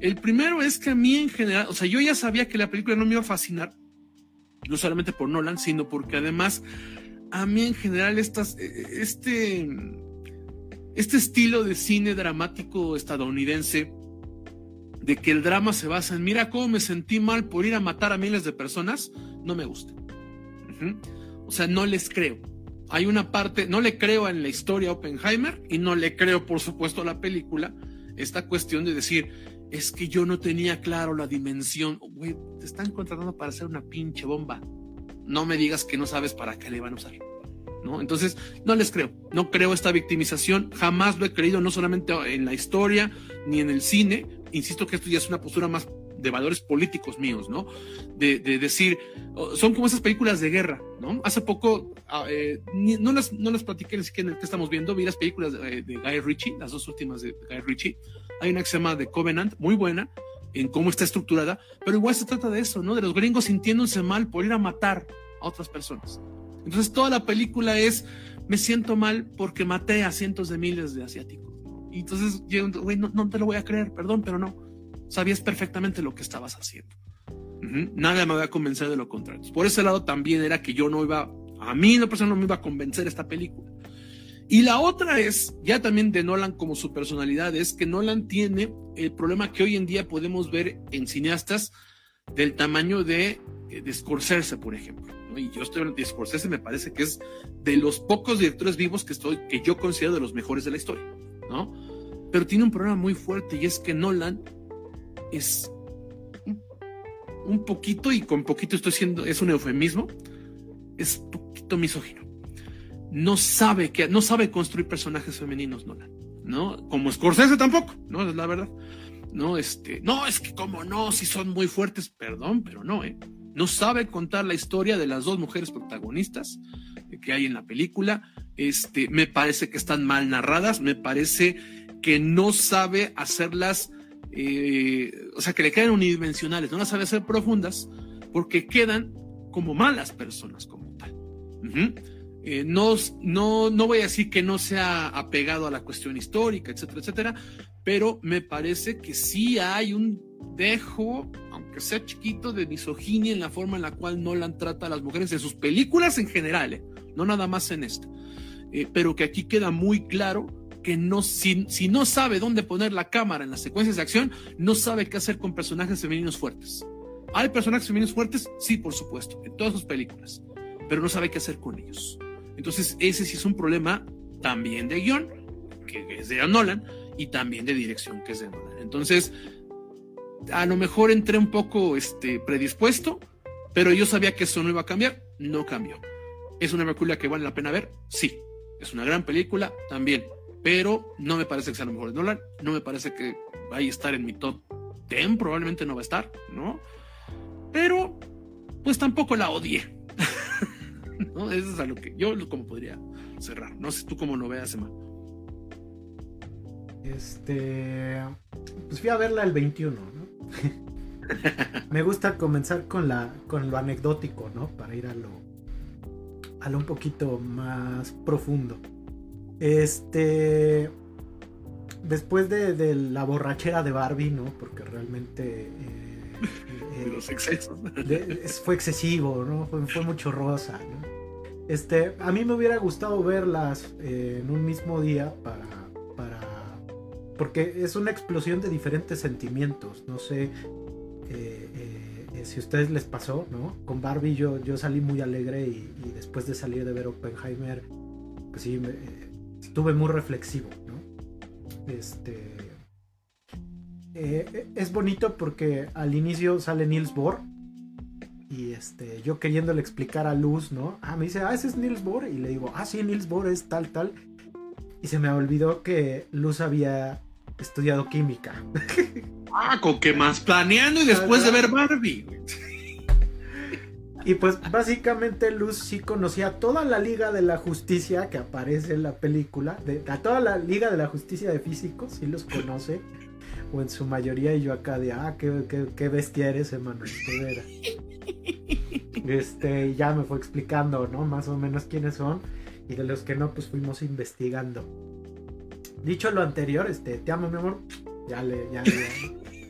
El primero es que a mí en general, o sea, yo ya sabía que la película no me iba a fascinar, no solamente por Nolan, sino porque además a mí en general estas, este, este estilo de cine dramático estadounidense, de que el drama se basa en, mira cómo me sentí mal por ir a matar a miles de personas, no me gusta. O sea, no les creo. Hay una parte, no le creo en la historia Oppenheimer y no le creo, por supuesto, a la película, esta cuestión de decir, es que yo no tenía claro la dimensión. Güey, te están contratando para hacer una pinche bomba. No me digas que no sabes para qué le van a usar. ¿No? Entonces, no les creo, no creo esta victimización, jamás lo he creído, no solamente en la historia ni en el cine, insisto que esto ya es una postura más de valores políticos míos, ¿no? De, decir, son como esas películas de guerra, ¿no? Hace poco, ah, eh, no, las, no las platiqué ni siquiera en el que estamos viendo, vi las películas de, de, Guy Ritchie, las dos últimas de Guy Ritchie. Hay una que se llama The Covenant, muy buena en cómo está estructurada, pero igual se trata de eso, ¿no? De los gringos sintiéndose mal por ir a matar a otras personas. Entonces toda la película es, me siento mal porque maté a cientos de miles de asiáticos. Y entonces, güey, no, no, te lo voy a creer, perdón, pero no. Sabías perfectamente lo que estabas haciendo. Nada me va a convencer de lo contrario. Por ese lado también era que yo no iba, a mí la persona no me iba a convencer esta película. Y la otra es, ya también de Nolan como su personalidad, es que Nolan tiene el problema que hoy en día podemos ver en cineastas del tamaño de, de Scorsese, por ejemplo y yo estoy en Scorsese, me parece que es de los pocos directores vivos que estoy, que yo considero de los mejores de la historia, ¿no? Pero tiene un problema muy fuerte y es que Nolan es un, poquito, y con poquito estoy siendo, es un eufemismo, es poquito misógino. No sabe que, no sabe construir personajes femeninos, Nolan, ¿no? Como Scorsese tampoco, ¿no? Es la verdad. No, este, no, es que como no, si son muy fuertes, perdón, pero no, ¿eh? No sabe contar la historia de las dos mujeres protagonistas que hay en la película. Este, me parece que están mal narradas, me parece que no sabe hacerlas, eh, o sea, que le quedan unidimensionales, no las sabe hacer profundas, porque quedan como malas personas como tal. Eh, no, no, no voy a decir que no sea apegado a la cuestión histórica, etcétera, etcétera, pero me parece que sí hay un dejo, que sea chiquito, de misoginia en la forma en la cual Nolan trata a las mujeres en sus películas en general, ¿eh? no nada más en esta. Eh, pero que aquí queda muy claro que no, si, si, no sabe dónde poner la cámara en las secuencias de acción, no sabe qué hacer con personajes femeninos fuertes. ¿Hay personajes femeninos fuertes? Sí, por supuesto, en todas sus películas, pero no sabe qué hacer con ellos. Entonces, ese sí es un problema también de guion, que es de Nolan, y también de dirección, que es de Nolan. Entonces, a lo mejor entré un poco este, predispuesto, pero yo sabía que eso no iba a cambiar, no cambió. ¿Es una película que vale la pena ver? Sí. ¿Es una gran película? También. Pero no me parece que sea lo mejor de Nolan, no me parece que vaya a estar en mi top 10, probablemente no va a estar, ¿no? Pero, pues tampoco la odié. [LAUGHS] ¿No? Eso es a lo que yo como podría cerrar. No sé tú cómo lo veas, Emma. Este. Pues fui a verla el 21, ¿no? [LAUGHS] Me gusta comenzar con la. con lo anecdótico, ¿no? Para ir a lo. a lo un poquito más profundo. Este. Después de, la borrachera de Barbie, ¿no? Porque realmente. Eh, Los excesos. fue excesivo, ¿no? Fue, fue mucho rosa, ¿no? Este, a mí me hubiera gustado verlas eh, en un mismo día para, porque es una explosión de diferentes sentimientos. No sé eh, eh, si a ustedes les pasó, ¿no? Con Barbie yo, yo salí muy alegre y, después de salir de ver Oppenheimer, pues sí, estuve muy reflexivo, ¿no? Este, es bonito porque al inicio sale Niels Bohr y este, yo queriéndole explicar a Luz, ¿no? Ah, me dice, ah, ese es Niels Bohr. Y le digo, ah, sí, Niels Bohr es tal, tal. Y se me olvidó que Luz había estudiado química. Ah, con qué más planeando y después de ver Barbie. Y pues básicamente Luz sí conocía toda la Liga de la Justicia que aparece en la película, de, a toda la Liga de la Justicia de Físicos, sí los conoce, o en su mayoría, y yo acá de, ah, qué, qué, qué bestia eres, hermano, Este, ya me fue explicando, ¿no? Más o menos quiénes son. Y de los que no, pues fuimos investigando. Dicho lo anterior, este, te amo, mi amor. Ya le, ya,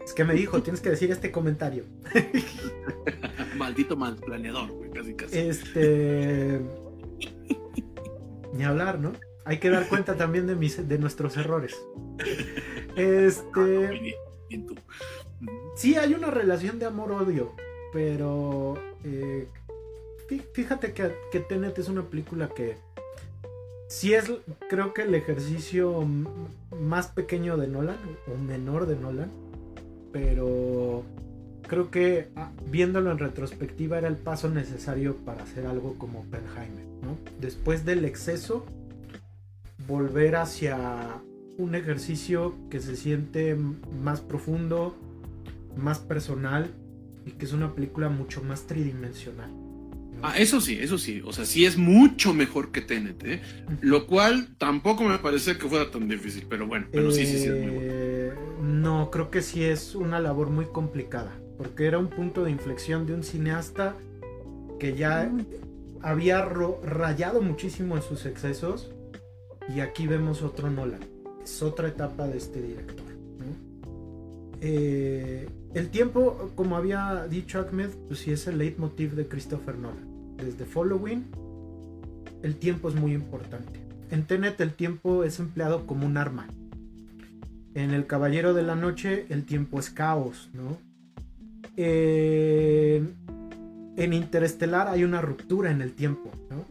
Es que me dijo, tienes que decir este comentario. [LAUGHS] Maldito mal planeador, casi casi. Este. Ni hablar, ¿no? Hay que dar cuenta también de, mis, de nuestros errores. Este. Sí, hay una relación de amor-odio. Pero eh, fíjate que, que, Tenet es una película que sí es, creo que el ejercicio más pequeño de Nolan, o menor de Nolan, pero creo que ah, viéndolo en retrospectiva era el paso necesario para hacer algo como Oppenheimer, ¿no? Después del exceso, volver hacia un ejercicio que se siente más profundo, más personal y que es una película mucho más tridimensional. Ah, eso sí, eso sí. O sea, sí es mucho mejor que Tenet, ¿eh? Lo cual tampoco me parece que fuera tan difícil, pero bueno, pero sí, sí, sí es muy bueno. Eh, no, creo que sí es una labor muy complicada, porque era un punto de inflexión de un cineasta que ya había rayado muchísimo en sus excesos y aquí vemos otro Nolan. Es otra etapa de este director. Eh, el tiempo, como había dicho Ahmed, pues sí es el leitmotiv de Christopher Nolan. Desde Following, el tiempo es muy importante. En Tenet el tiempo es empleado como un arma. En El Caballero de la Noche el tiempo es caos, ¿no? En, Interestelar hay una ruptura en el tiempo, ¿no?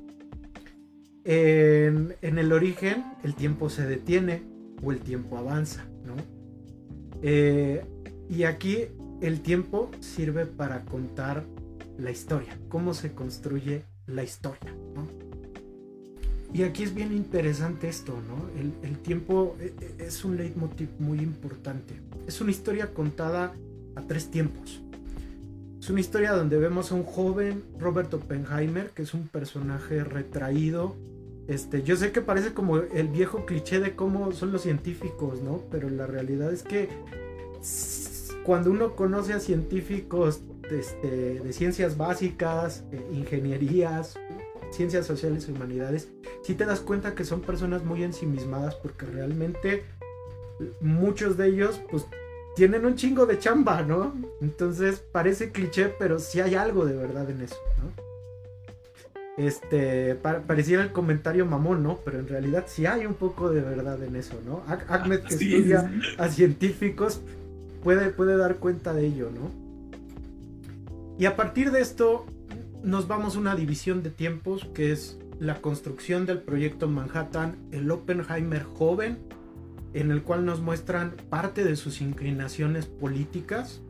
En, el origen el tiempo se detiene o el tiempo avanza. Eh, y aquí el tiempo sirve para contar la historia, cómo se construye la historia. Y aquí es bien interesante esto, ¿no? El, tiempo e, e, es un leitmotiv muy importante. Es una historia contada a tres tiempos. Es una historia donde vemos a un joven Robert Oppenheimer, que es un personaje retraído. Este, yo sé que parece como el viejo cliché de cómo son los científicos, ¿no? Pero la realidad es que cuando uno conoce a científicos este, de ciencias básicas, eh, ingenierías, ciencias sociales y humanidades, sí te das cuenta que son personas muy ensimismadas porque realmente muchos de ellos pues tienen un chingo de chamba, ¿no? Entonces parece cliché, pero sí hay algo de verdad en eso, ¿no? Este, pareciera el comentario mamón, ¿no? Pero en realidad sí hay un poco de verdad en eso, ¿no? Ahmed que estudia a científicos puede, puede dar cuenta de ello, ¿no? Y a partir de esto nos vamos a una división de tiempos que es la construcción del proyecto Manhattan, el Oppenheimer joven, en el cual nos muestran parte de sus inclinaciones políticas,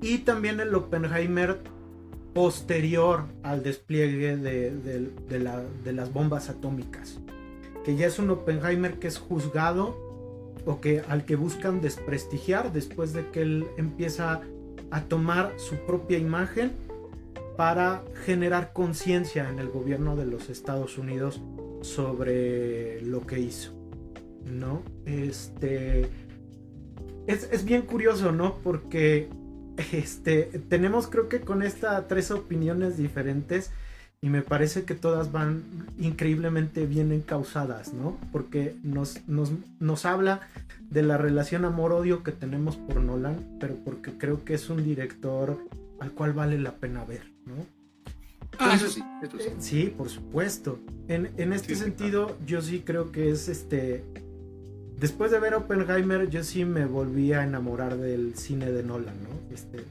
y también el Oppenheimer posterior al despliegue de, las bombas atómicas, que ya es un Oppenheimer que es juzgado o que al que buscan desprestigiar después de que él empieza a tomar su propia imagen para generar conciencia en el gobierno de los Estados Unidos sobre lo que hizo. ¿No? Este. Es, es bien curioso, ¿no? Porque este, tenemos creo que con esta tres opiniones diferentes y me parece que todas van increíblemente bien encausadas, ¿no? Porque nos, nos, nos habla de la relación amor-odio que tenemos por Nolan, pero porque creo que es un director al cual vale la pena ver, ¿no? Ah, eso sí, eso sí. sí, por supuesto. En, en este sentido, yo sí creo que es este. Después de ver Oppenheimer, yo sí me volví a enamorar del cine de Nolan, ¿no? Este,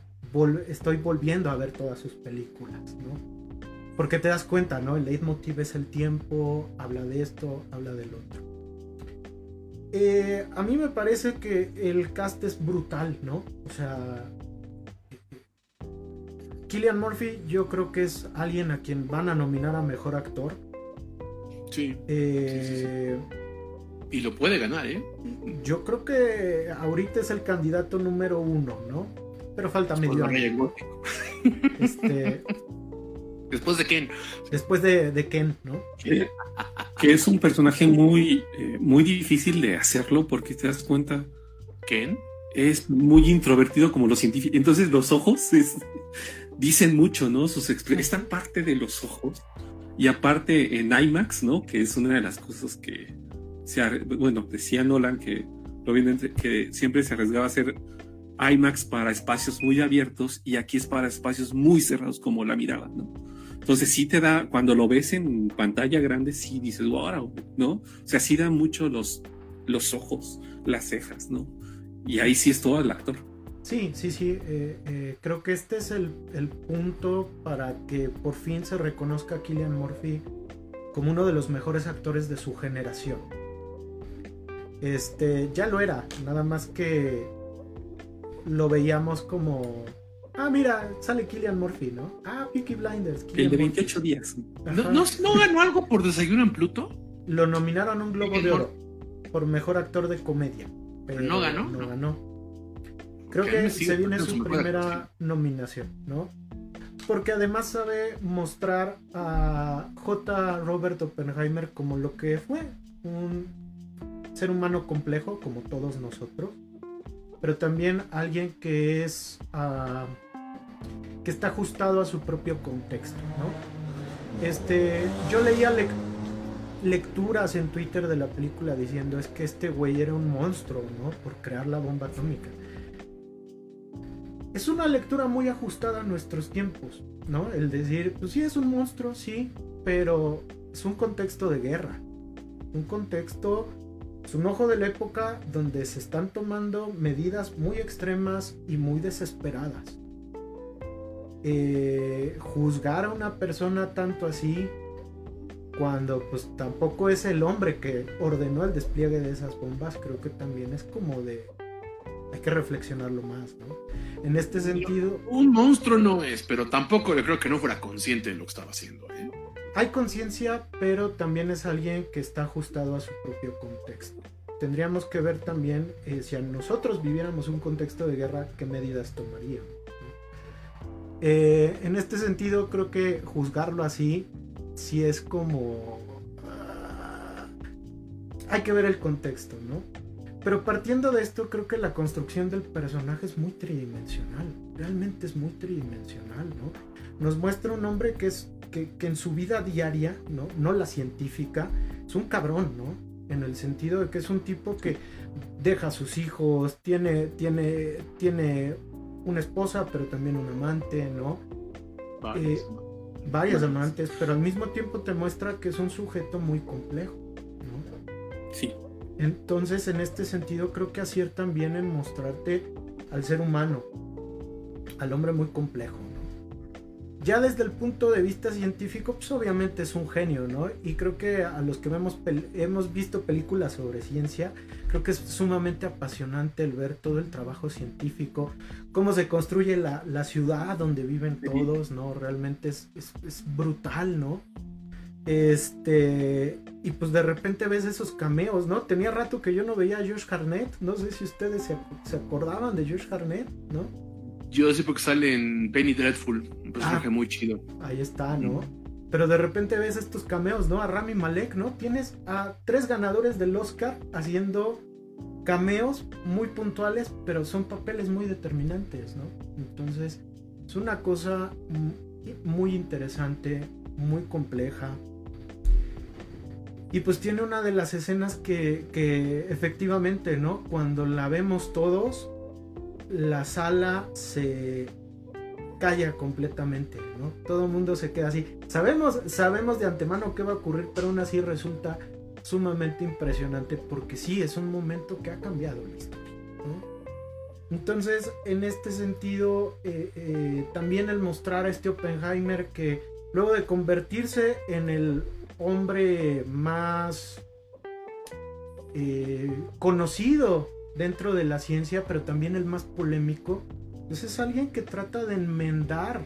estoy volviendo a ver todas sus películas, ¿no? Porque te das cuenta, ¿no? El leitmotiv es el tiempo, habla de esto, habla del otro. Eh, a mí me parece que el cast es brutal, ¿no? O sea, Killian Murphy yo creo que es alguien a quien van a nominar a Mejor Actor. Sí. Eh, y lo puede ganar, ¿eh? Yo creo que ahorita es el candidato número uno, ¿no? Pero falta medio año. Este, Después de Ken. Después de, Ken, ¿no? Que, es un personaje muy, eh, muy difícil de hacerlo porque te das cuenta. ¿Ken? Es muy introvertido como los científicos. Entonces los ojos dicen mucho, ¿no? Sus esta parte de los ojos. Y aparte en IMAX, ¿no? Que es una de las cosas que se, bueno, decía Nolan que lo que siempre se arriesgaba a hacer IMAX para espacios muy abiertos y aquí es para espacios muy cerrados como la mirada, ¿no? Entonces sí te da, cuando lo ves en pantalla grande, sí dices, wow, ¿no? O sea, sí da mucho los, los ojos, las cejas, ¿no? Y ahí sí es todo el actor. Sí, sí, sí. Eh, eh, creo que este es el, el, punto para que por fin se reconozca a Killian Murphy como uno de los mejores actores de su generación. Este, ya lo era, nada más que lo veíamos como Ah, mira, sale Killian Murphy, ¿no? Ah, Peaky Blinders. el de 28 días. ¿No, ¿No, ganó algo por Desayuno en Pluto? Lo nominaron a un Globo de Oro por mejor actor de comedia. Pero no ganó. No, ganó. Creo que se viene su primera nominación, ¿no? Porque además sabe mostrar a J. Robert Oppenheimer como lo que fue. Un ser humano complejo, como todos nosotros. Pero también alguien que es. Uh, que está ajustado a su propio contexto, ¿no? Este, yo leía lecturas en Twitter de la película diciendo es que este güey era un monstruo, ¿no? Por crear la bomba atómica. Es una lectura muy ajustada a nuestros tiempos, ¿no? El decir, pues sí es un monstruo, sí, pero es un contexto de guerra. Un contexto, es un ojo de la época donde se están tomando medidas muy extremas y muy desesperadas. Eh, juzgar a una persona tanto así cuando pues tampoco es el hombre que ordenó el despliegue de esas bombas, creo que también es como de hay que reflexionarlo más, ¿no? En este sentido, un monstruo no es, pero tampoco le creo que no fuera consciente de lo que estaba haciendo, ¿eh? Hay conciencia, pero también es alguien que está ajustado a su propio contexto. Tendríamos que ver también eh, si a nosotros viviéramos un contexto de guerra, qué medidas tomaríamos. Eh, en este sentido, creo que juzgarlo así, si es como... Ah, hay que ver el contexto, ¿no? Pero partiendo de esto, creo que la construcción del personaje es muy tridimensional. Realmente es muy tridimensional, ¿no? Nos muestra un hombre que es que, en su vida diaria, ¿no? No la científica, es un cabrón, ¿no? En el sentido de que es un tipo que deja a sus hijos, tiene, tiene, tiene una esposa, pero también un amante, ¿no? Varias. Eh, varias amantes, pero al mismo tiempo te muestra que es un sujeto muy complejo, ¿no? Sí. Entonces, en este sentido, creo que aciertan bien en mostrarte al ser humano, al hombre muy complejo. Ya desde el punto de vista científico, pues obviamente es un genio, ¿no? Y creo que a los que vemos pel- hemos visto películas sobre ciencia, creo que es sumamente apasionante el ver todo el trabajo científico, cómo se construye la, la ciudad donde viven todos, ¿no? Realmente es, es- es brutal, ¿no? Este, y pues de repente ves esos cameos, ¿no? Tenía rato que yo no veía a Josh Harnett, no sé si ustedes se, se acordaban de Josh Harnett, ¿no? Yo sé porque sale en Penny Dreadful, un personaje Ah. muy chido. Ahí está, ¿no? Pero de repente ves estos cameos, ¿no? A Rami Malek, ¿no? Tienes a tres ganadores del Oscar haciendo cameos muy puntuales, pero son papeles muy determinantes, ¿no? Entonces, es una cosa muy interesante, muy compleja. Y pues tiene una de las escenas que, que efectivamente, ¿no? Cuando la vemos todos, la sala se calla completamente, ¿no? Todo el mundo se queda así. Sabemos, sabemos de antemano qué va a ocurrir, pero aún así resulta sumamente impresionante porque sí, es un momento que ha cambiado la historia. Entonces, en este sentido, eh, eh, también el mostrar a este Oppenheimer que luego de convertirse en el hombre más eh, conocido dentro de la ciencia, pero también el más polémico, pues es alguien que trata de enmendar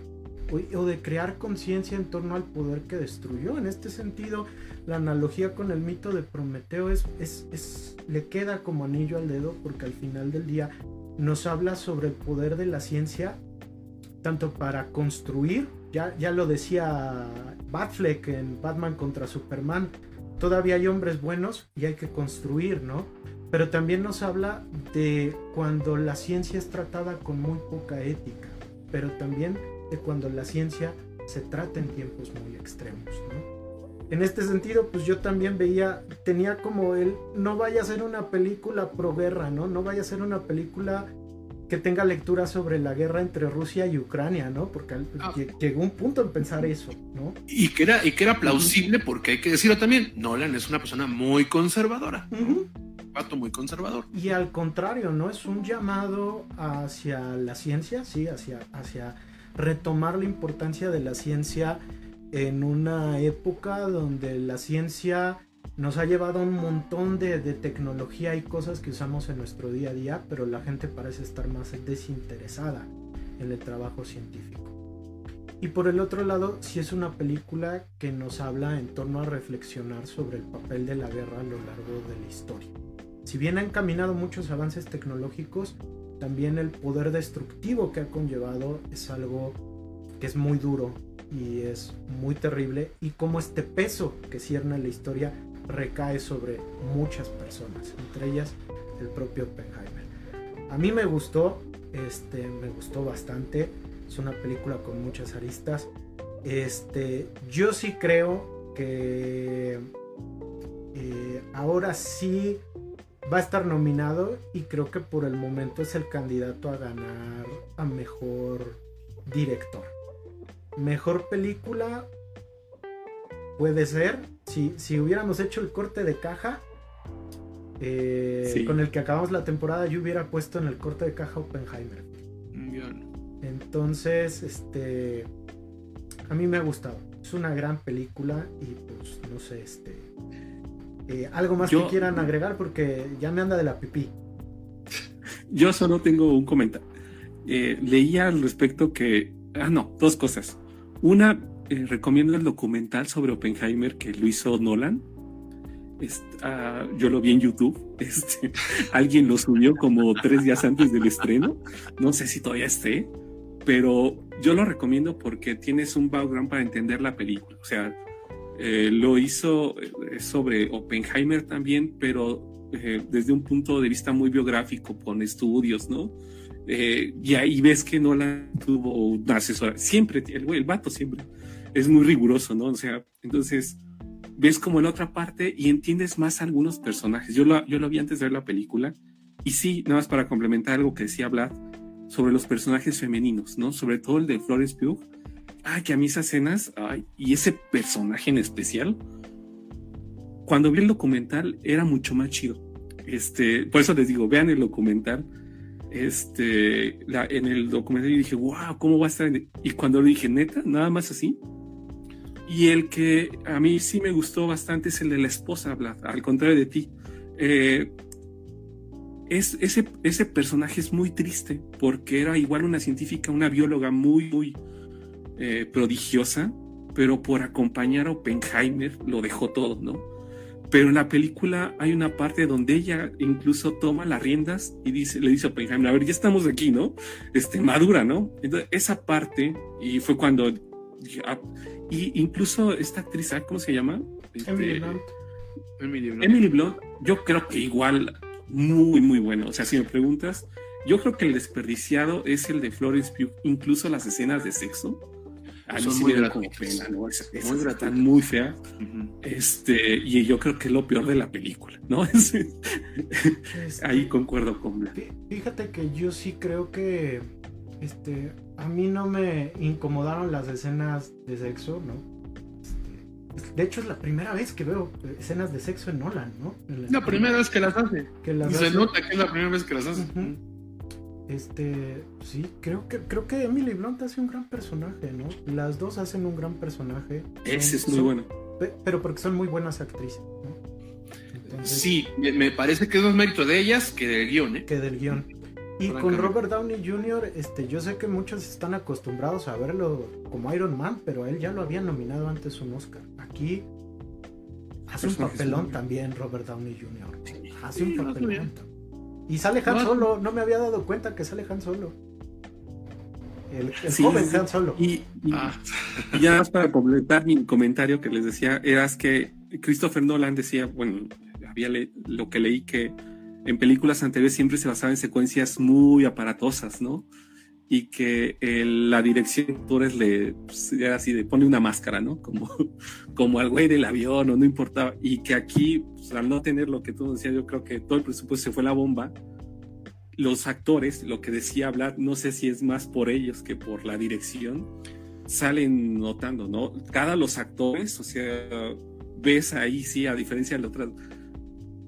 o, de crear conciencia en torno al poder que destruyó. En este sentido, la analogía con el mito de Prometeo es, es- le queda como anillo al dedo porque al final del día nos habla sobre el poder de la ciencia, tanto para construir, ya, ya lo decía Batfleck en Batman contra Superman, todavía hay hombres buenos y hay que construir, ¿no? Pero también nos habla de cuando la ciencia es tratada con muy poca ética, pero también de cuando la ciencia se trata en tiempos muy extremos, ¿no? En este sentido, pues yo también veía, tenía como el, no vaya a ser una película pro guerra, ¿no? No vaya a ser una película que tenga lectura sobre la guerra entre Rusia y Ucrania, ¿no? Porque Ah. lle- llegó un punto en pensar eso, ¿no? Y que era, y que era plausible porque hay que decirlo también, Nolan es una persona muy conservadora, un muy conservador. Y al contrario, ¿no? Es un llamado hacia la ciencia, sí, hacia, hacia retomar la importancia de la ciencia en una época donde la ciencia nos ha llevado a un montón de, de tecnología y cosas que usamos en nuestro día a día, pero la gente parece estar más desinteresada en el trabajo científico. Y por el otro lado, sí es una película que nos habla en torno a reflexionar sobre el papel de la guerra a lo largo de la historia. Si bien han caminado muchos avances tecnológicos, también el poder destructivo que ha conllevado es algo que es muy duro y es muy terrible y cómo este peso que cierne la historia recae sobre muchas personas, entre ellas el propio Oppenheimer. A mí me gustó, este, me gustó bastante, es una película con muchas aristas. Este, yo sí creo que eh, ahora sí va a estar nominado y creo que por el momento es el candidato a ganar a mejor director. Mejor película puede ser. Si, si hubiéramos hecho el corte de caja eh, Sí. con el que acabamos la temporada, yo hubiera puesto en el corte de caja Oppenheimer. No. Entonces, este. A mí me ha gustado. Es una gran película y pues no sé, este. Eh, algo más Yo- que quieran agregar porque ya me anda de la pipí. Yo solo tengo un comentario. Eh, leía al respecto que. Ah, no, dos cosas. Una, eh, recomiendo el documental sobre Oppenheimer que lo hizo Nolan. Est- ah, yo lo vi en YouTube. [LAUGHS] Este, alguien lo subió como tres días antes del estreno. No sé si todavía esté, pero yo lo recomiendo porque tienes un background para entender la película. O sea, eh, lo hizo eh, sobre Oppenheimer también, pero eh, desde un punto de vista muy biográfico, con estudios, ¿no? Eh, y ahí ves que Nolan tuvo una asesora. Siempre, el el vato siempre es muy riguroso, ¿no? O sea, entonces ves como la otra parte y entiendes más algunos personajes. Yo lo, yo lo vi antes de ver la película y sí, nada más para complementar algo que decía Vlad sobre los personajes femeninos, ¿no? Sobre todo el de Flores Pugh. Ah, que a mí esas escenas, ay, y ese personaje en especial, cuando vi el documental era mucho más chido. Este, por eso les digo, vean el documental. Este, en el documental dije, wow, ¿cómo va a estar? Y cuando lo dije, neta, nada más así, y el que a mí sí me gustó bastante es el de la esposa, Vlad, al contrario de ti. Eh, es, ese, ese personaje es muy triste porque era igual una científica, una bióloga muy, muy eh, prodigiosa, pero por acompañar a Oppenheimer lo dejó todo, ¿no? Pero en la película hay una parte donde ella incluso toma las riendas y dice, le dice a Oppenheimer, a ver, ya estamos aquí, ¿no? Este, madura, ¿no? Entonces, esa parte, y fue cuando ah, y incluso esta actriz, ¿cómo se llama? Este, Emily Blunt. Emily Blunt. Emily Blunt, yo creo que igual muy, muy bueno. O sea, si me preguntas, yo creo que el desperdiciado es el de Florence Pugh, incluso las escenas de sexo. A mí Son sí muy me dan como gratuitas. pena, ¿no? Esas- Muy están muy feas. Ujú. Este, y yo creo que es lo peor de la película, ¿no? [LAUGHS] Es- Este, Ahí concuerdo con. Fí- Fíjate que yo sí creo que este a mí no me incomodaron las escenas de sexo, ¿no? Este, de hecho es la primera vez que veo escenas de sexo en Nolan, ¿no? En La primera vez que las hace. que las Se hace. nota que es la primera vez que las hace. Este, sí, creo que creo que Emily Blunt hace un gran personaje, ¿no? Las dos hacen un gran personaje. Ese es muy son- bueno. pe- Pero porque son muy buenas actrices, ¿no? Entonces, Sí, me, me parece que es más mérito de ellas que del guion, ¿eh? que del guion. Y con. Robert Downey Jr., este, yo sé que muchos están acostumbrados a verlo como Iron Man, pero a él ya lo habían nominado antes un Oscar. Aquí hace un papelón también Robert Downey Jr. Hace Sí, un papelón. bien. Y sale Han Solo, no me había dado cuenta que sale Han Solo. El, el Sí, joven sí. Han Solo. Y, y- Ah, Y ya más para completar mi comentario que les decía, eras que Christopher Nolan decía, bueno, había le- lo que leí que en películas anteriores siempre se basaba en secuencias muy aparatosas, ¿no? Y que el- la dirección actores le pues, así de pone una máscara, ¿no? Como, [LAUGHS] como al güey del avión o no importaba. Y que aquí, pues, al no tener lo que tú decías, yo creo que todo el presupuesto se fue la bomba. Los actores, lo que decía hablar, no sé si es más por ellos que por la dirección, salen notando, ¿no? Cada los actores, o sea, ves ahí, sí, a diferencia de otras,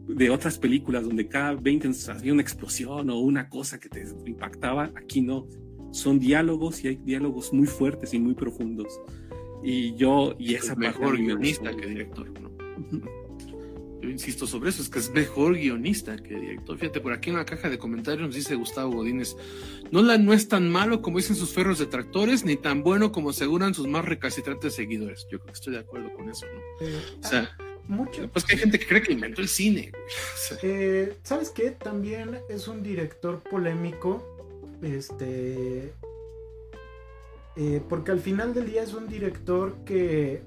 de otras películas donde cada 20 minutos había una explosión o una cosa que te impactaba, aquí no. Son diálogos y hay diálogos muy fuertes y muy profundos. Y yo, y esa es parte mejor me guionista gustó. que director, ¿no? Yo insisto sobre eso, es que es mejor guionista que director. Fíjate, por aquí en la caja de comentarios nos dice Gustavo Godínez, Nolan no es tan malo como dicen sus ferros detractores, ni tan bueno como aseguran sus más recalcitrantes seguidores. Yo creo que estoy de acuerdo con eso, ¿no? Eh, O sea, mucho, pues que hay gente que cree que inventó el cine. güey. [LAUGHS] O sea, Eh, ¿Sabes qué? También es un director polémico. Este. eh, porque al final del día es un director que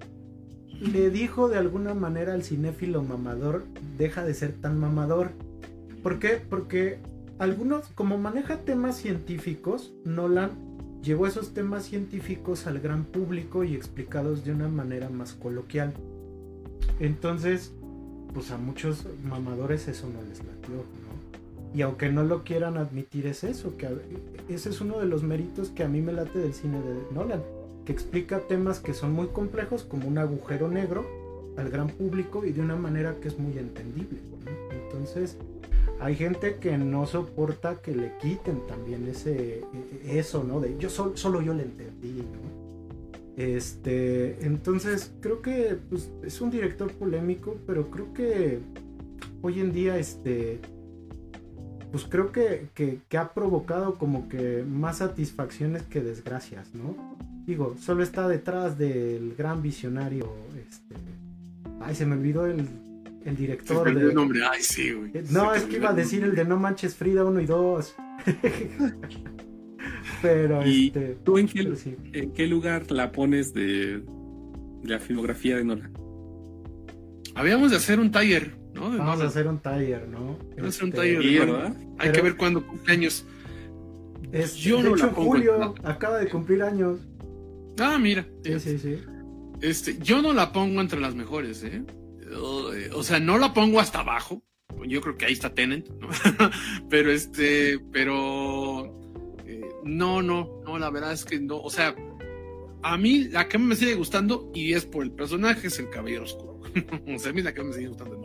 le dijo de alguna manera al cinéfilo mamador: deja de ser tan mamador. ¿Por qué? Porque algunos, como maneja temas científicos, Nolan llevó esos temas científicos al gran público y explicados de una manera más coloquial. Entonces, pues a muchos mamadores eso no les latió. Y aunque no lo quieran admitir es eso, que ese es uno de los méritos que a mí me late del cine de Nolan, que explica temas que son muy complejos como un agujero negro al gran público y de una manera que es muy entendible. Entonces, hay gente que no soporta que le quiten también ese eso, ¿no? De yo sol- solo yo le entendí, ¿no? Este, entonces creo que pues, es un director polémico, pero creo que hoy en día, este, pues creo que, que- que ha provocado como que más satisfacciones que desgracias, ¿no? Digo, solo está detrás del gran visionario, este, ay, se me olvidó el, el se director de... el nombre. Ay, sí, güey. No, Se es que iba a decir el de No Manches Frida 1 y 2. [LAUGHS] pero Y este. ¿Tú en qué, sí. en qué lugar la pones de, de la filmografía de Nolan? Habíamos de hacer un taller, Vamos a hacer un taller, ¿no? Vamos a hacer un Este, taller. Bueno, ¿verdad? Hay pero- que ver cuándo cumpleaños. es- yo de no hecho, la en pongo en julio acaba de cumplir años. Ah, mira. Sí, sí, sí. Este, yo no la pongo entre las mejores, ¿eh? O, sea, no la pongo hasta abajo. Yo creo que ahí está Tenant, ¿no? [LAUGHS] pero este, pero eh, no, no, no, la verdad es que no. O sea, a mí la que me sigue gustando y es por el personaje es el Caballero Oscuro. [LAUGHS] o sea, a mí la que me sigue gustando es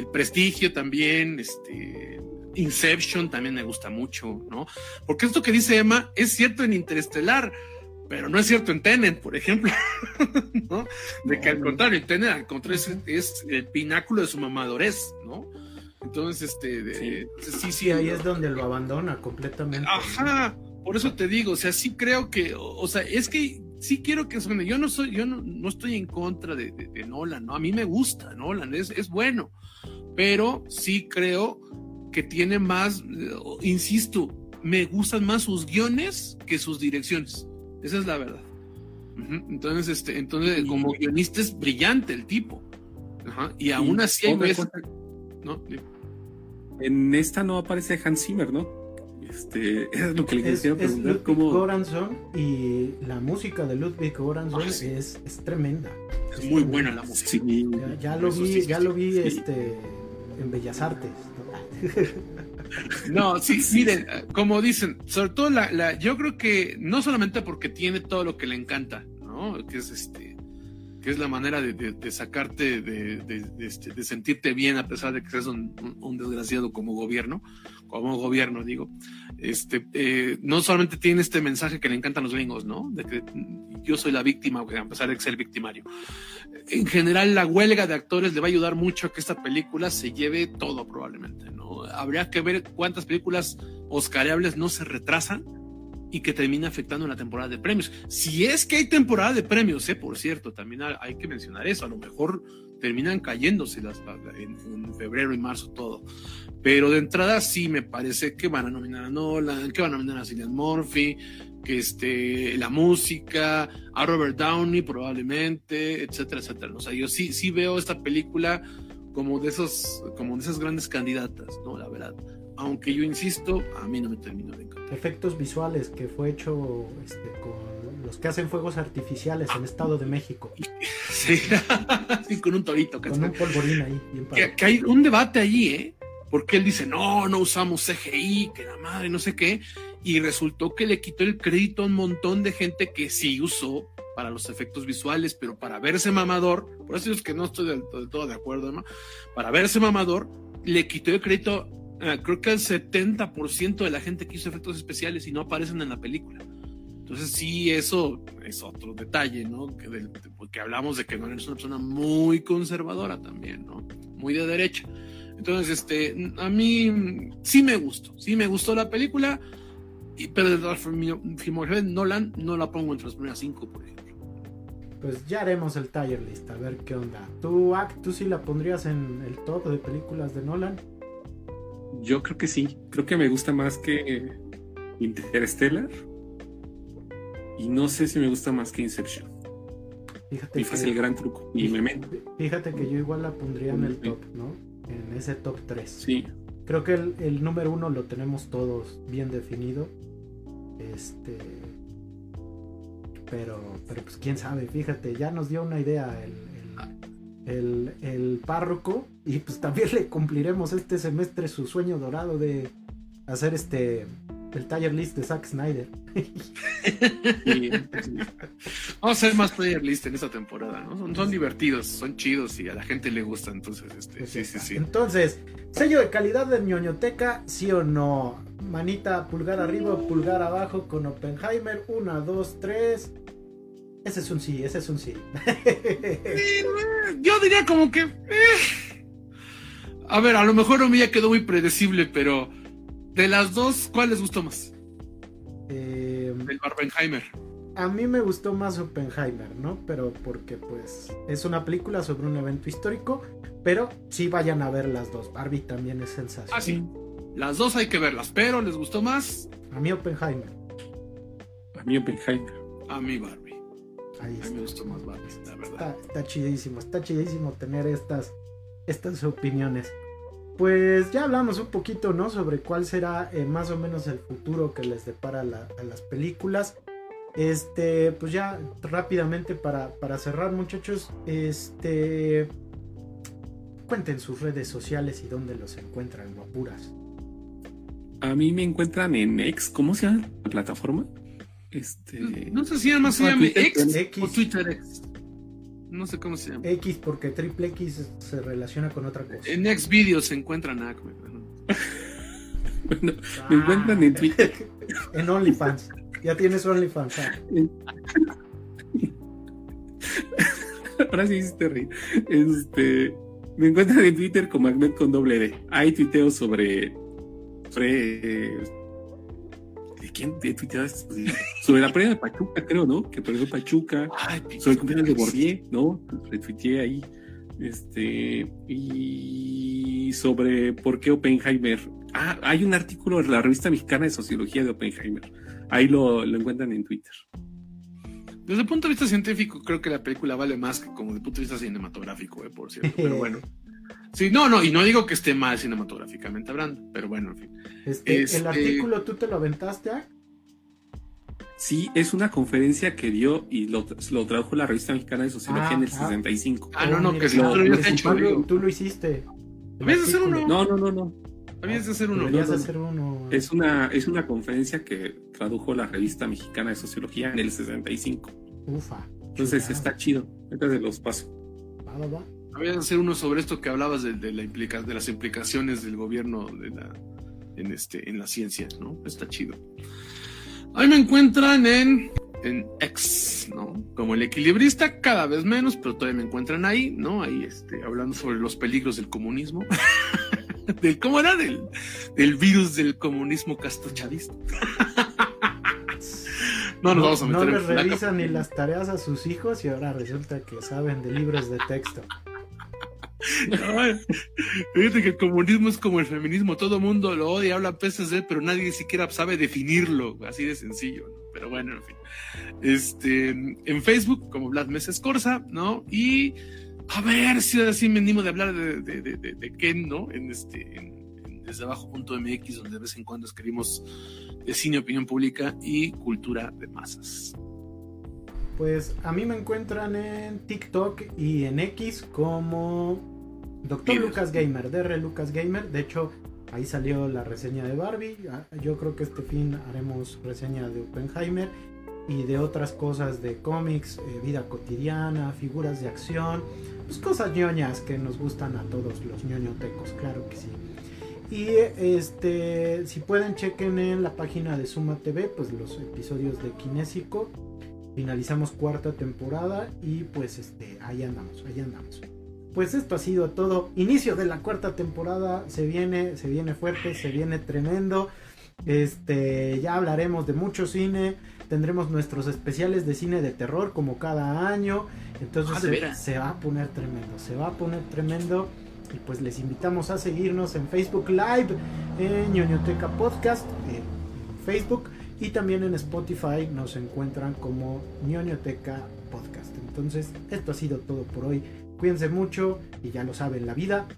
El prestigio también, este, Inception también me gusta mucho, ¿no? Porque esto que dice Emma es cierto en Interestelar, pero no es cierto en Tenet, por ejemplo, [LAUGHS] ¿no? De que al contrario, Tenet al contrario es, el pináculo de su mamadurez, ¿no? Entonces, este, sí, sí, ahí es donde lo abandona completamente. Ajá, por eso te digo, o sea, sí creo que, o, sea, es que sí quiero que suene. Yo no soy, yo no, no estoy en contra de, de, Nolan, ¿no? A mí me gusta Nolan, es, es bueno, pero sí creo que tiene más, insisto, me gustan más sus guiones que sus direcciones. Esa es la verdad. Entonces, este, entonces, como guionista es brillante el tipo. Y aún así hay veces. ¿no? En esta no aparece Hans Zimmer, ¿no? Este, [LAUGHS] es lo que le quería preguntar. Es Ludwig Goranson y la música de Ludwig Goranson ah, es, es, tremenda. Es, muy buena la música. Ya, lo vi, ya lo vi este, en Bellas Artes. [LAUGHS] No, sí, miren, como dicen, sobre todo la, yo creo que no solamente porque tiene todo lo que le encanta, ¿no? Que es este, que es la manera de, sacarte, este, de, sentirte bien a pesar de que seas un, desgraciado como gobierno, como gobierno, digo. Este, eh, no solamente tiene este mensaje que le encantan los gringos, ¿no? De que yo soy la víctima, a pesar de ser victimario. En general, la huelga de actores le va a ayudar mucho a que esta película se lleve todo, probablemente, ¿no? Habría que ver cuántas películas oscareables no se retrasan y que termina afectando la temporada de premios. Si es que hay temporada de premios, ¿eh? por cierto, también hay que mencionar eso. A lo mejor terminan cayéndose las, en, en febrero y marzo todo. Pero de entrada sí me parece que van a nominar a Nolan, que van a nominar a Cillian Murphy, que este, la música, a Robert Downey probablemente, etcétera, etcétera. O sea, yo sí, sí veo esta película como de esos, como de esas grandes candidatas, ¿no? La verdad. Aunque yo insisto, a mí no me termino de encantar. Efectos visuales que fue hecho este, con los que hacen fuegos artificiales en Estado de México. [LAUGHS] Sí, [LAUGHS] sí con un torito. Con un polvorín ahí. que, que, hay un debate allí, ¿eh? Porque él dice, no, no usamos CGI, que la madre, no sé qué y resultó que le quitó el crédito a un montón de gente que sí usó para los efectos visuales, pero para verse mamador, por eso es que no estoy del, todo de acuerdo, ¿no? Para verse mamador, le quitó el crédito, eh, creo que al 70% de la gente que hizo efectos especiales y no aparecen en la película. Entonces sí, eso es otro detalle, ¿no? Que porque hablamos de que no eres una persona muy conservadora también, ¿no? Muy de derecha. Entonces, este, a mí sí me gustó, sí me gustó la película pero de la filmografía de Nolan no la pongo entre las primeras cinco, por ejemplo. Pues ya haremos el tier list, a ver qué onda. ¿Tú, Ak, tú sí la pondrías en el top de películas de Nolan? Yo creo que sí. Creo que me gusta más que Interstellar. Y no sé si me gusta más que Inception. Fíjate y fue el gran truco. Y me Fíjate que yo igual la pondría en el top, ¿no? En ese top 3. Sí. Creo que el, número uno lo tenemos todos bien definido. Este. Pero, pero pues quién sabe, fíjate, ya nos dio una idea el, el, párroco. Y pues también [LAUGHS] le cumpliremos este semestre su sueño dorado de hacer este el taller list de Zack Snyder. [LAUGHS] Vamos a hacer más player list en esta temporada, ¿no? Son, divertidos, son chidos y a la gente le gusta, entonces, este, sí, sí, sí. Entonces, sello de calidad de ñoñoteca, sí o no. Manita, pulgar arriba, pulgar abajo con Oppenheimer. Una, dos, tres. Ese es un sí, ese es un sí. Yo diría como que. Eh. A ver, a lo mejor no me ya quedó muy predecible, pero de las dos, ¿cuál les gustó más? Eh, el Barbenheimer. A mí me gustó más Oppenheimer, ¿no? Pero porque pues es una película sobre un evento histórico, pero sí vayan a ver las dos. Barbie también es sensacional. Ah, sí. Las dos hay que verlas, pero ¿les gustó más? A mí Oppenheimer. A mí Oppenheimer. A mí Barbie. Ahí está. A mí me gustó más Barbie, la verdad. Está, está chidísimo, está chidísimo tener estas, estas opiniones. Pues ya hablamos un poquito, ¿no? Sobre cuál será eh, más o menos el futuro que les depara a las películas. Este, pues ya rápidamente para, para cerrar, muchachos, este cuenten sus redes sociales y dónde los encuentran, guapuras. A mí me encuentran en X, ¿cómo se llama la plataforma? Este. No sé si llama, se llama X, X. o Twitter X. No sé cómo se llama. X porque triple X se relaciona con otra cosa. En X videos se encuentran a. [LAUGHS] Bueno, me encuentran en Twitter. en OnlyFans. Ya tienes OnlyFans. ah. [LAUGHS] Ahora sí hiciste reír. Este, me encuentran en Twitter como Ahmed con doble D. Ahí tuiteo sobre. sobre ¿De quién te tuiteaba esto? Sobre la pelea de Pachuca, creo, ¿no? Que perdió Pachuca. Ay, Sobre el cumpleaños de. Bordier, ¿no? Retuiteé ahí. Este. Y sobre por qué Oppenheimer. Ah, hay un artículo en la revista mexicana de sociología de Oppenheimer. Ahí lo, lo encuentran en Twitter. Desde el punto de vista científico, creo que la película vale más que como desde el punto de vista cinematográfico, eh, por cierto. Pero [LAUGHS] bueno. Sí, no, no, y no digo que esté mal cinematográficamente hablando, pero bueno, en fin. Este, Este- El artículo tú te lo aventaste, ah? Sí, es una conferencia que dio y lo, lo tradujo la revista mexicana de sociología Ah, en el ah. 65. Ah, no, no, que si no, tú lo habías hecho, tú, lo- digo. tú lo hiciste. Debías hacer uno. No, no, no, no. Habías de hacer uno. Deberías no, no. hacer uno. Es una, es una conferencia que tradujo la revista mexicana de sociología en el 65. Ufa. Entonces está chido. Entonces los paso. Va, va, va. Habías de hacer uno sobre esto que hablabas de, de la implica, de las implicaciones del gobierno de la, en, este, en la ciencia, ¿no? Está chido. Ahí me encuentran en, en X, ¿no? Como el equilibrista, cada vez menos, pero todavía me encuentran ahí, ¿no? Ahí este, hablando sobre los peligros del comunismo. [LAUGHS] del, ¿Cómo era? Del, del virus del comunismo castochavista. [LAUGHS] no nos vamos a meter no en les flaca revisan ni las tareas a sus hijos y ahora resulta que saben de libros de texto. Fíjate que el comunismo es como el feminismo, todo mundo lo odia, habla peces de pero nadie siquiera sabe definirlo, así de sencillo, ¿no? Pero bueno, en fin. Este, en Facebook, como Vlad Meses Corsa, ¿no? Y a ver si ahora sí me animo de hablar de, de, de, de- de Ken, ¿no? En este, en, en desde abajo.mx, donde de vez en cuando escribimos de cine, opinión pública y cultura de masas. Pues a mí me encuentran en TikTok y en X como Videos. Lucas Gamer, DR Lucas Gamer. De hecho, ahí salió la reseña de Barbie. Ah, Yo creo que este fin haremos reseña de Oppenheimer y de otras cosas de cómics, eh, vida cotidiana, figuras de acción, pues cosas ñoñas que nos gustan a todos los ñoñotecos, claro que sí. Y este, si pueden, chequen en la página de Suma TV, pues los episodios de Kinésico. Finalizamos cuarta temporada y pues este, ahí andamos, ahí andamos. Pues esto ha sido todo. Inicio de la cuarta temporada. Se viene, se viene fuerte, se viene tremendo. Este, ya hablaremos de mucho cine. Tendremos nuestros especiales de cine de terror como cada año. Entonces Ah, ¿de se, veras? se va a poner tremendo, se va a poner tremendo. Y pues les invitamos a seguirnos en Facebook Live, en ñoñoteca Podcast, en Facebook y también en Spotify nos encuentran como ñoñoteca Podcast. Entonces, esto ha sido todo por hoy. Cuídense mucho y ya lo saben, la vida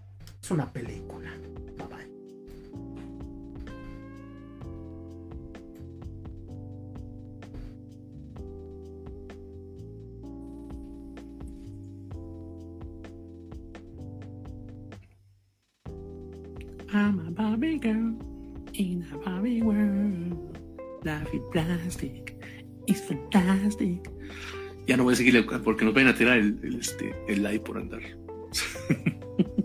es una película. Bye bye. I'm a Barbie girl in a Barbie world. Life is plastic, it's fantastic. Ya no voy a seguirle porque nos van a tirar el, el, este, el like por andar. [LAUGHS]